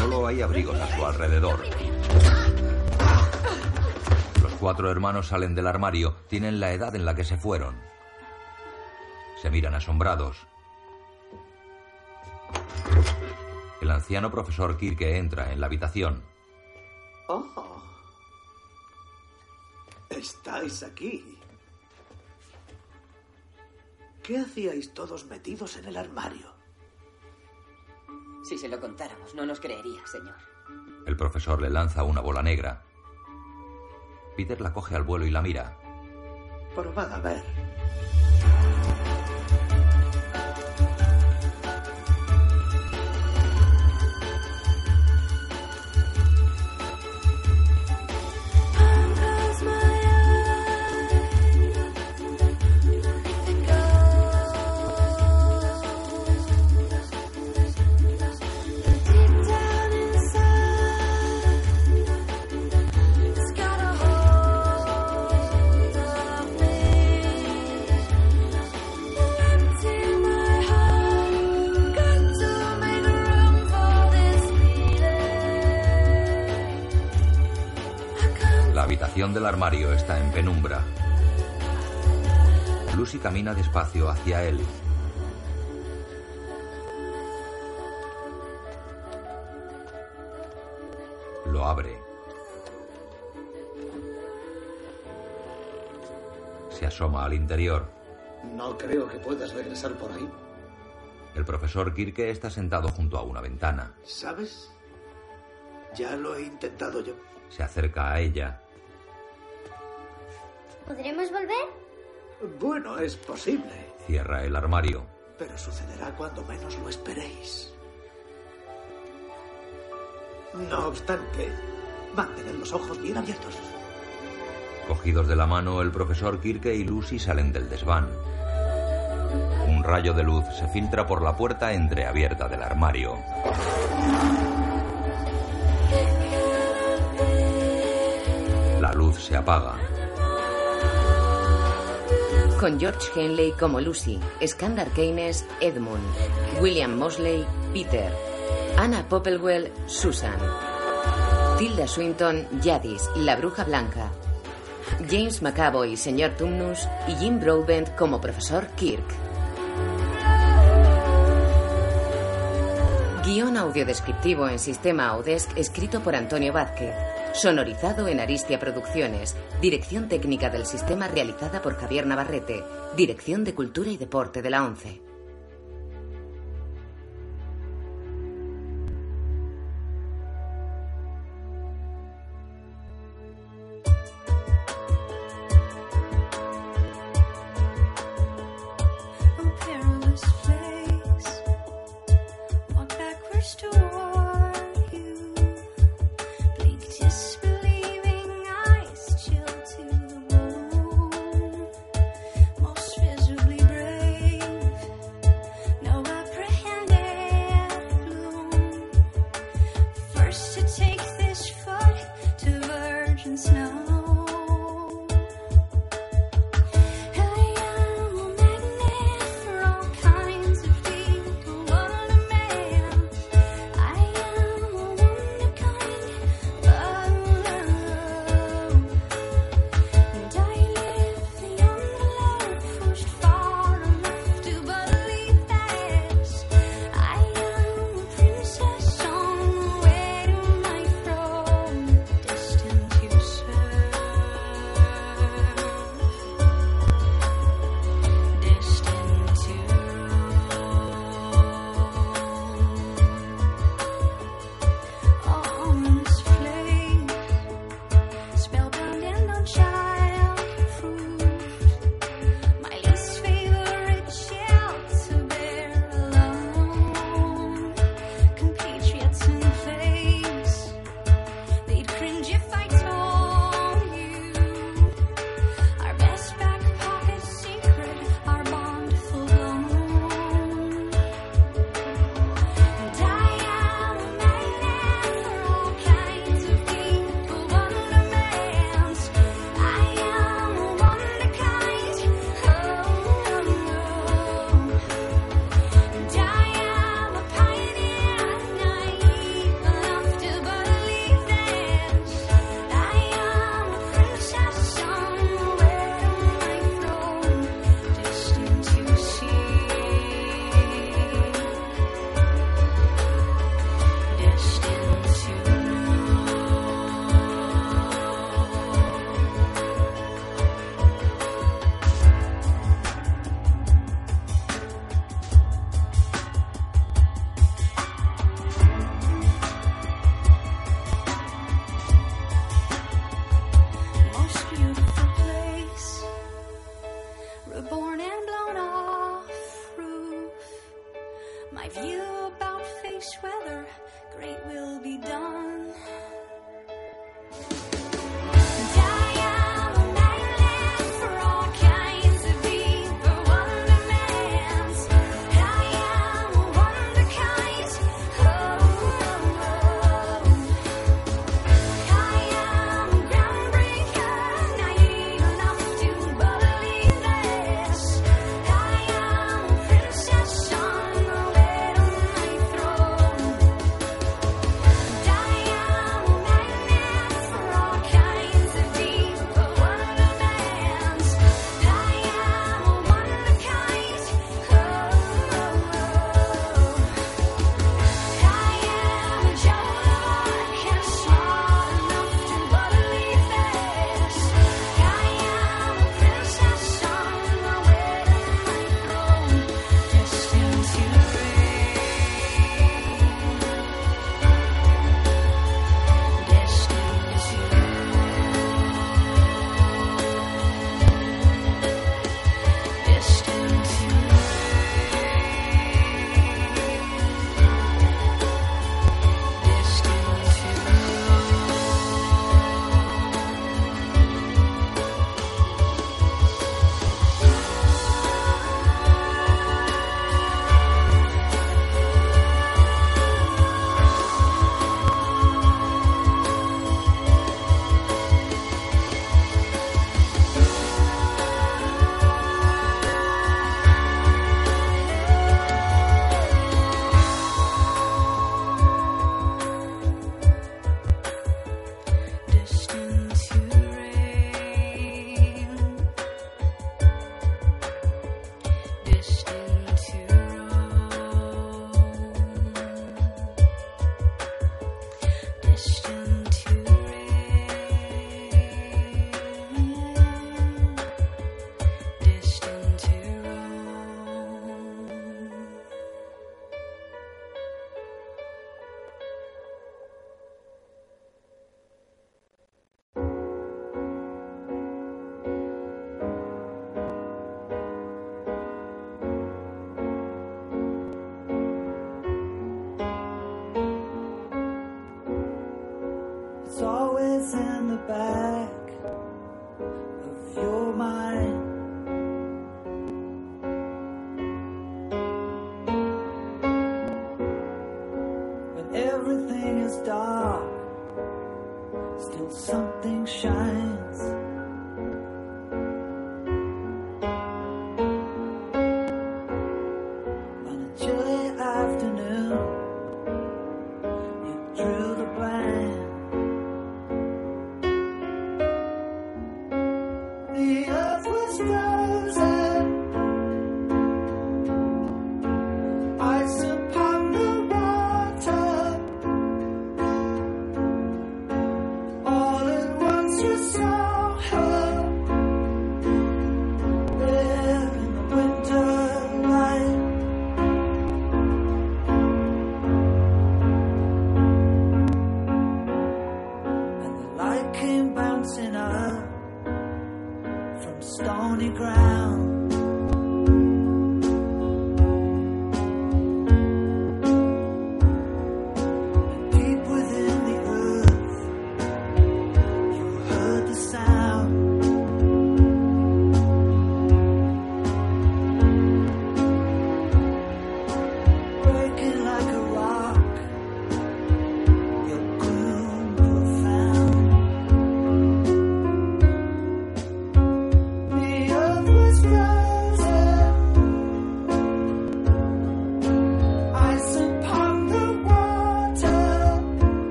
Solo hay abrigos a su alrededor. Los cuatro hermanos salen del armario. Tienen la edad en la que se fueron. Se miran asombrados. El anciano profesor Kirke entra en la habitación. Oh. Estáis aquí. ¿Qué hacíais todos metidos en el armario? Si se lo contáramos, no nos creería, señor. El profesor le lanza una bola negra. Peter la coge al vuelo y la mira. Probad a ver. Habitación del armario está en penumbra. Lucy camina despacio hacia él. Lo abre. Se asoma al interior. No creo que puedas regresar por ahí. El profesor Kirke está sentado junto a una ventana. ¿Sabes? Ya lo he intentado yo. Se acerca a ella. ¿Podremos volver? Bueno, es posible, Cierra el armario. pero sucederá cuando menos lo esperéis. No obstante, mantened los ojos bien abiertos. Cogidos de la mano, el profesor Kirke y Lucy salen del desván. Un rayo de luz se filtra por la puerta entreabierta del armario. La luz se apaga. Con George Henley como Lucy, Skandar Keynes, Edmund, William Mosley, Peter, Anna Popplewell, Susan, Tilda Swinton, Jadis, la bruja blanca, James McAvoy, señor Tumnus y Jim Broadbent como profesor Kirk. Guión audiodescriptivo en sistema Audesc escrito por Antonio Vázquez. Sonorizado en Aristia Producciones. Dirección técnica del sistema realizada por Javier Navarrete. Dirección de Cultura y Deporte de la ONCE.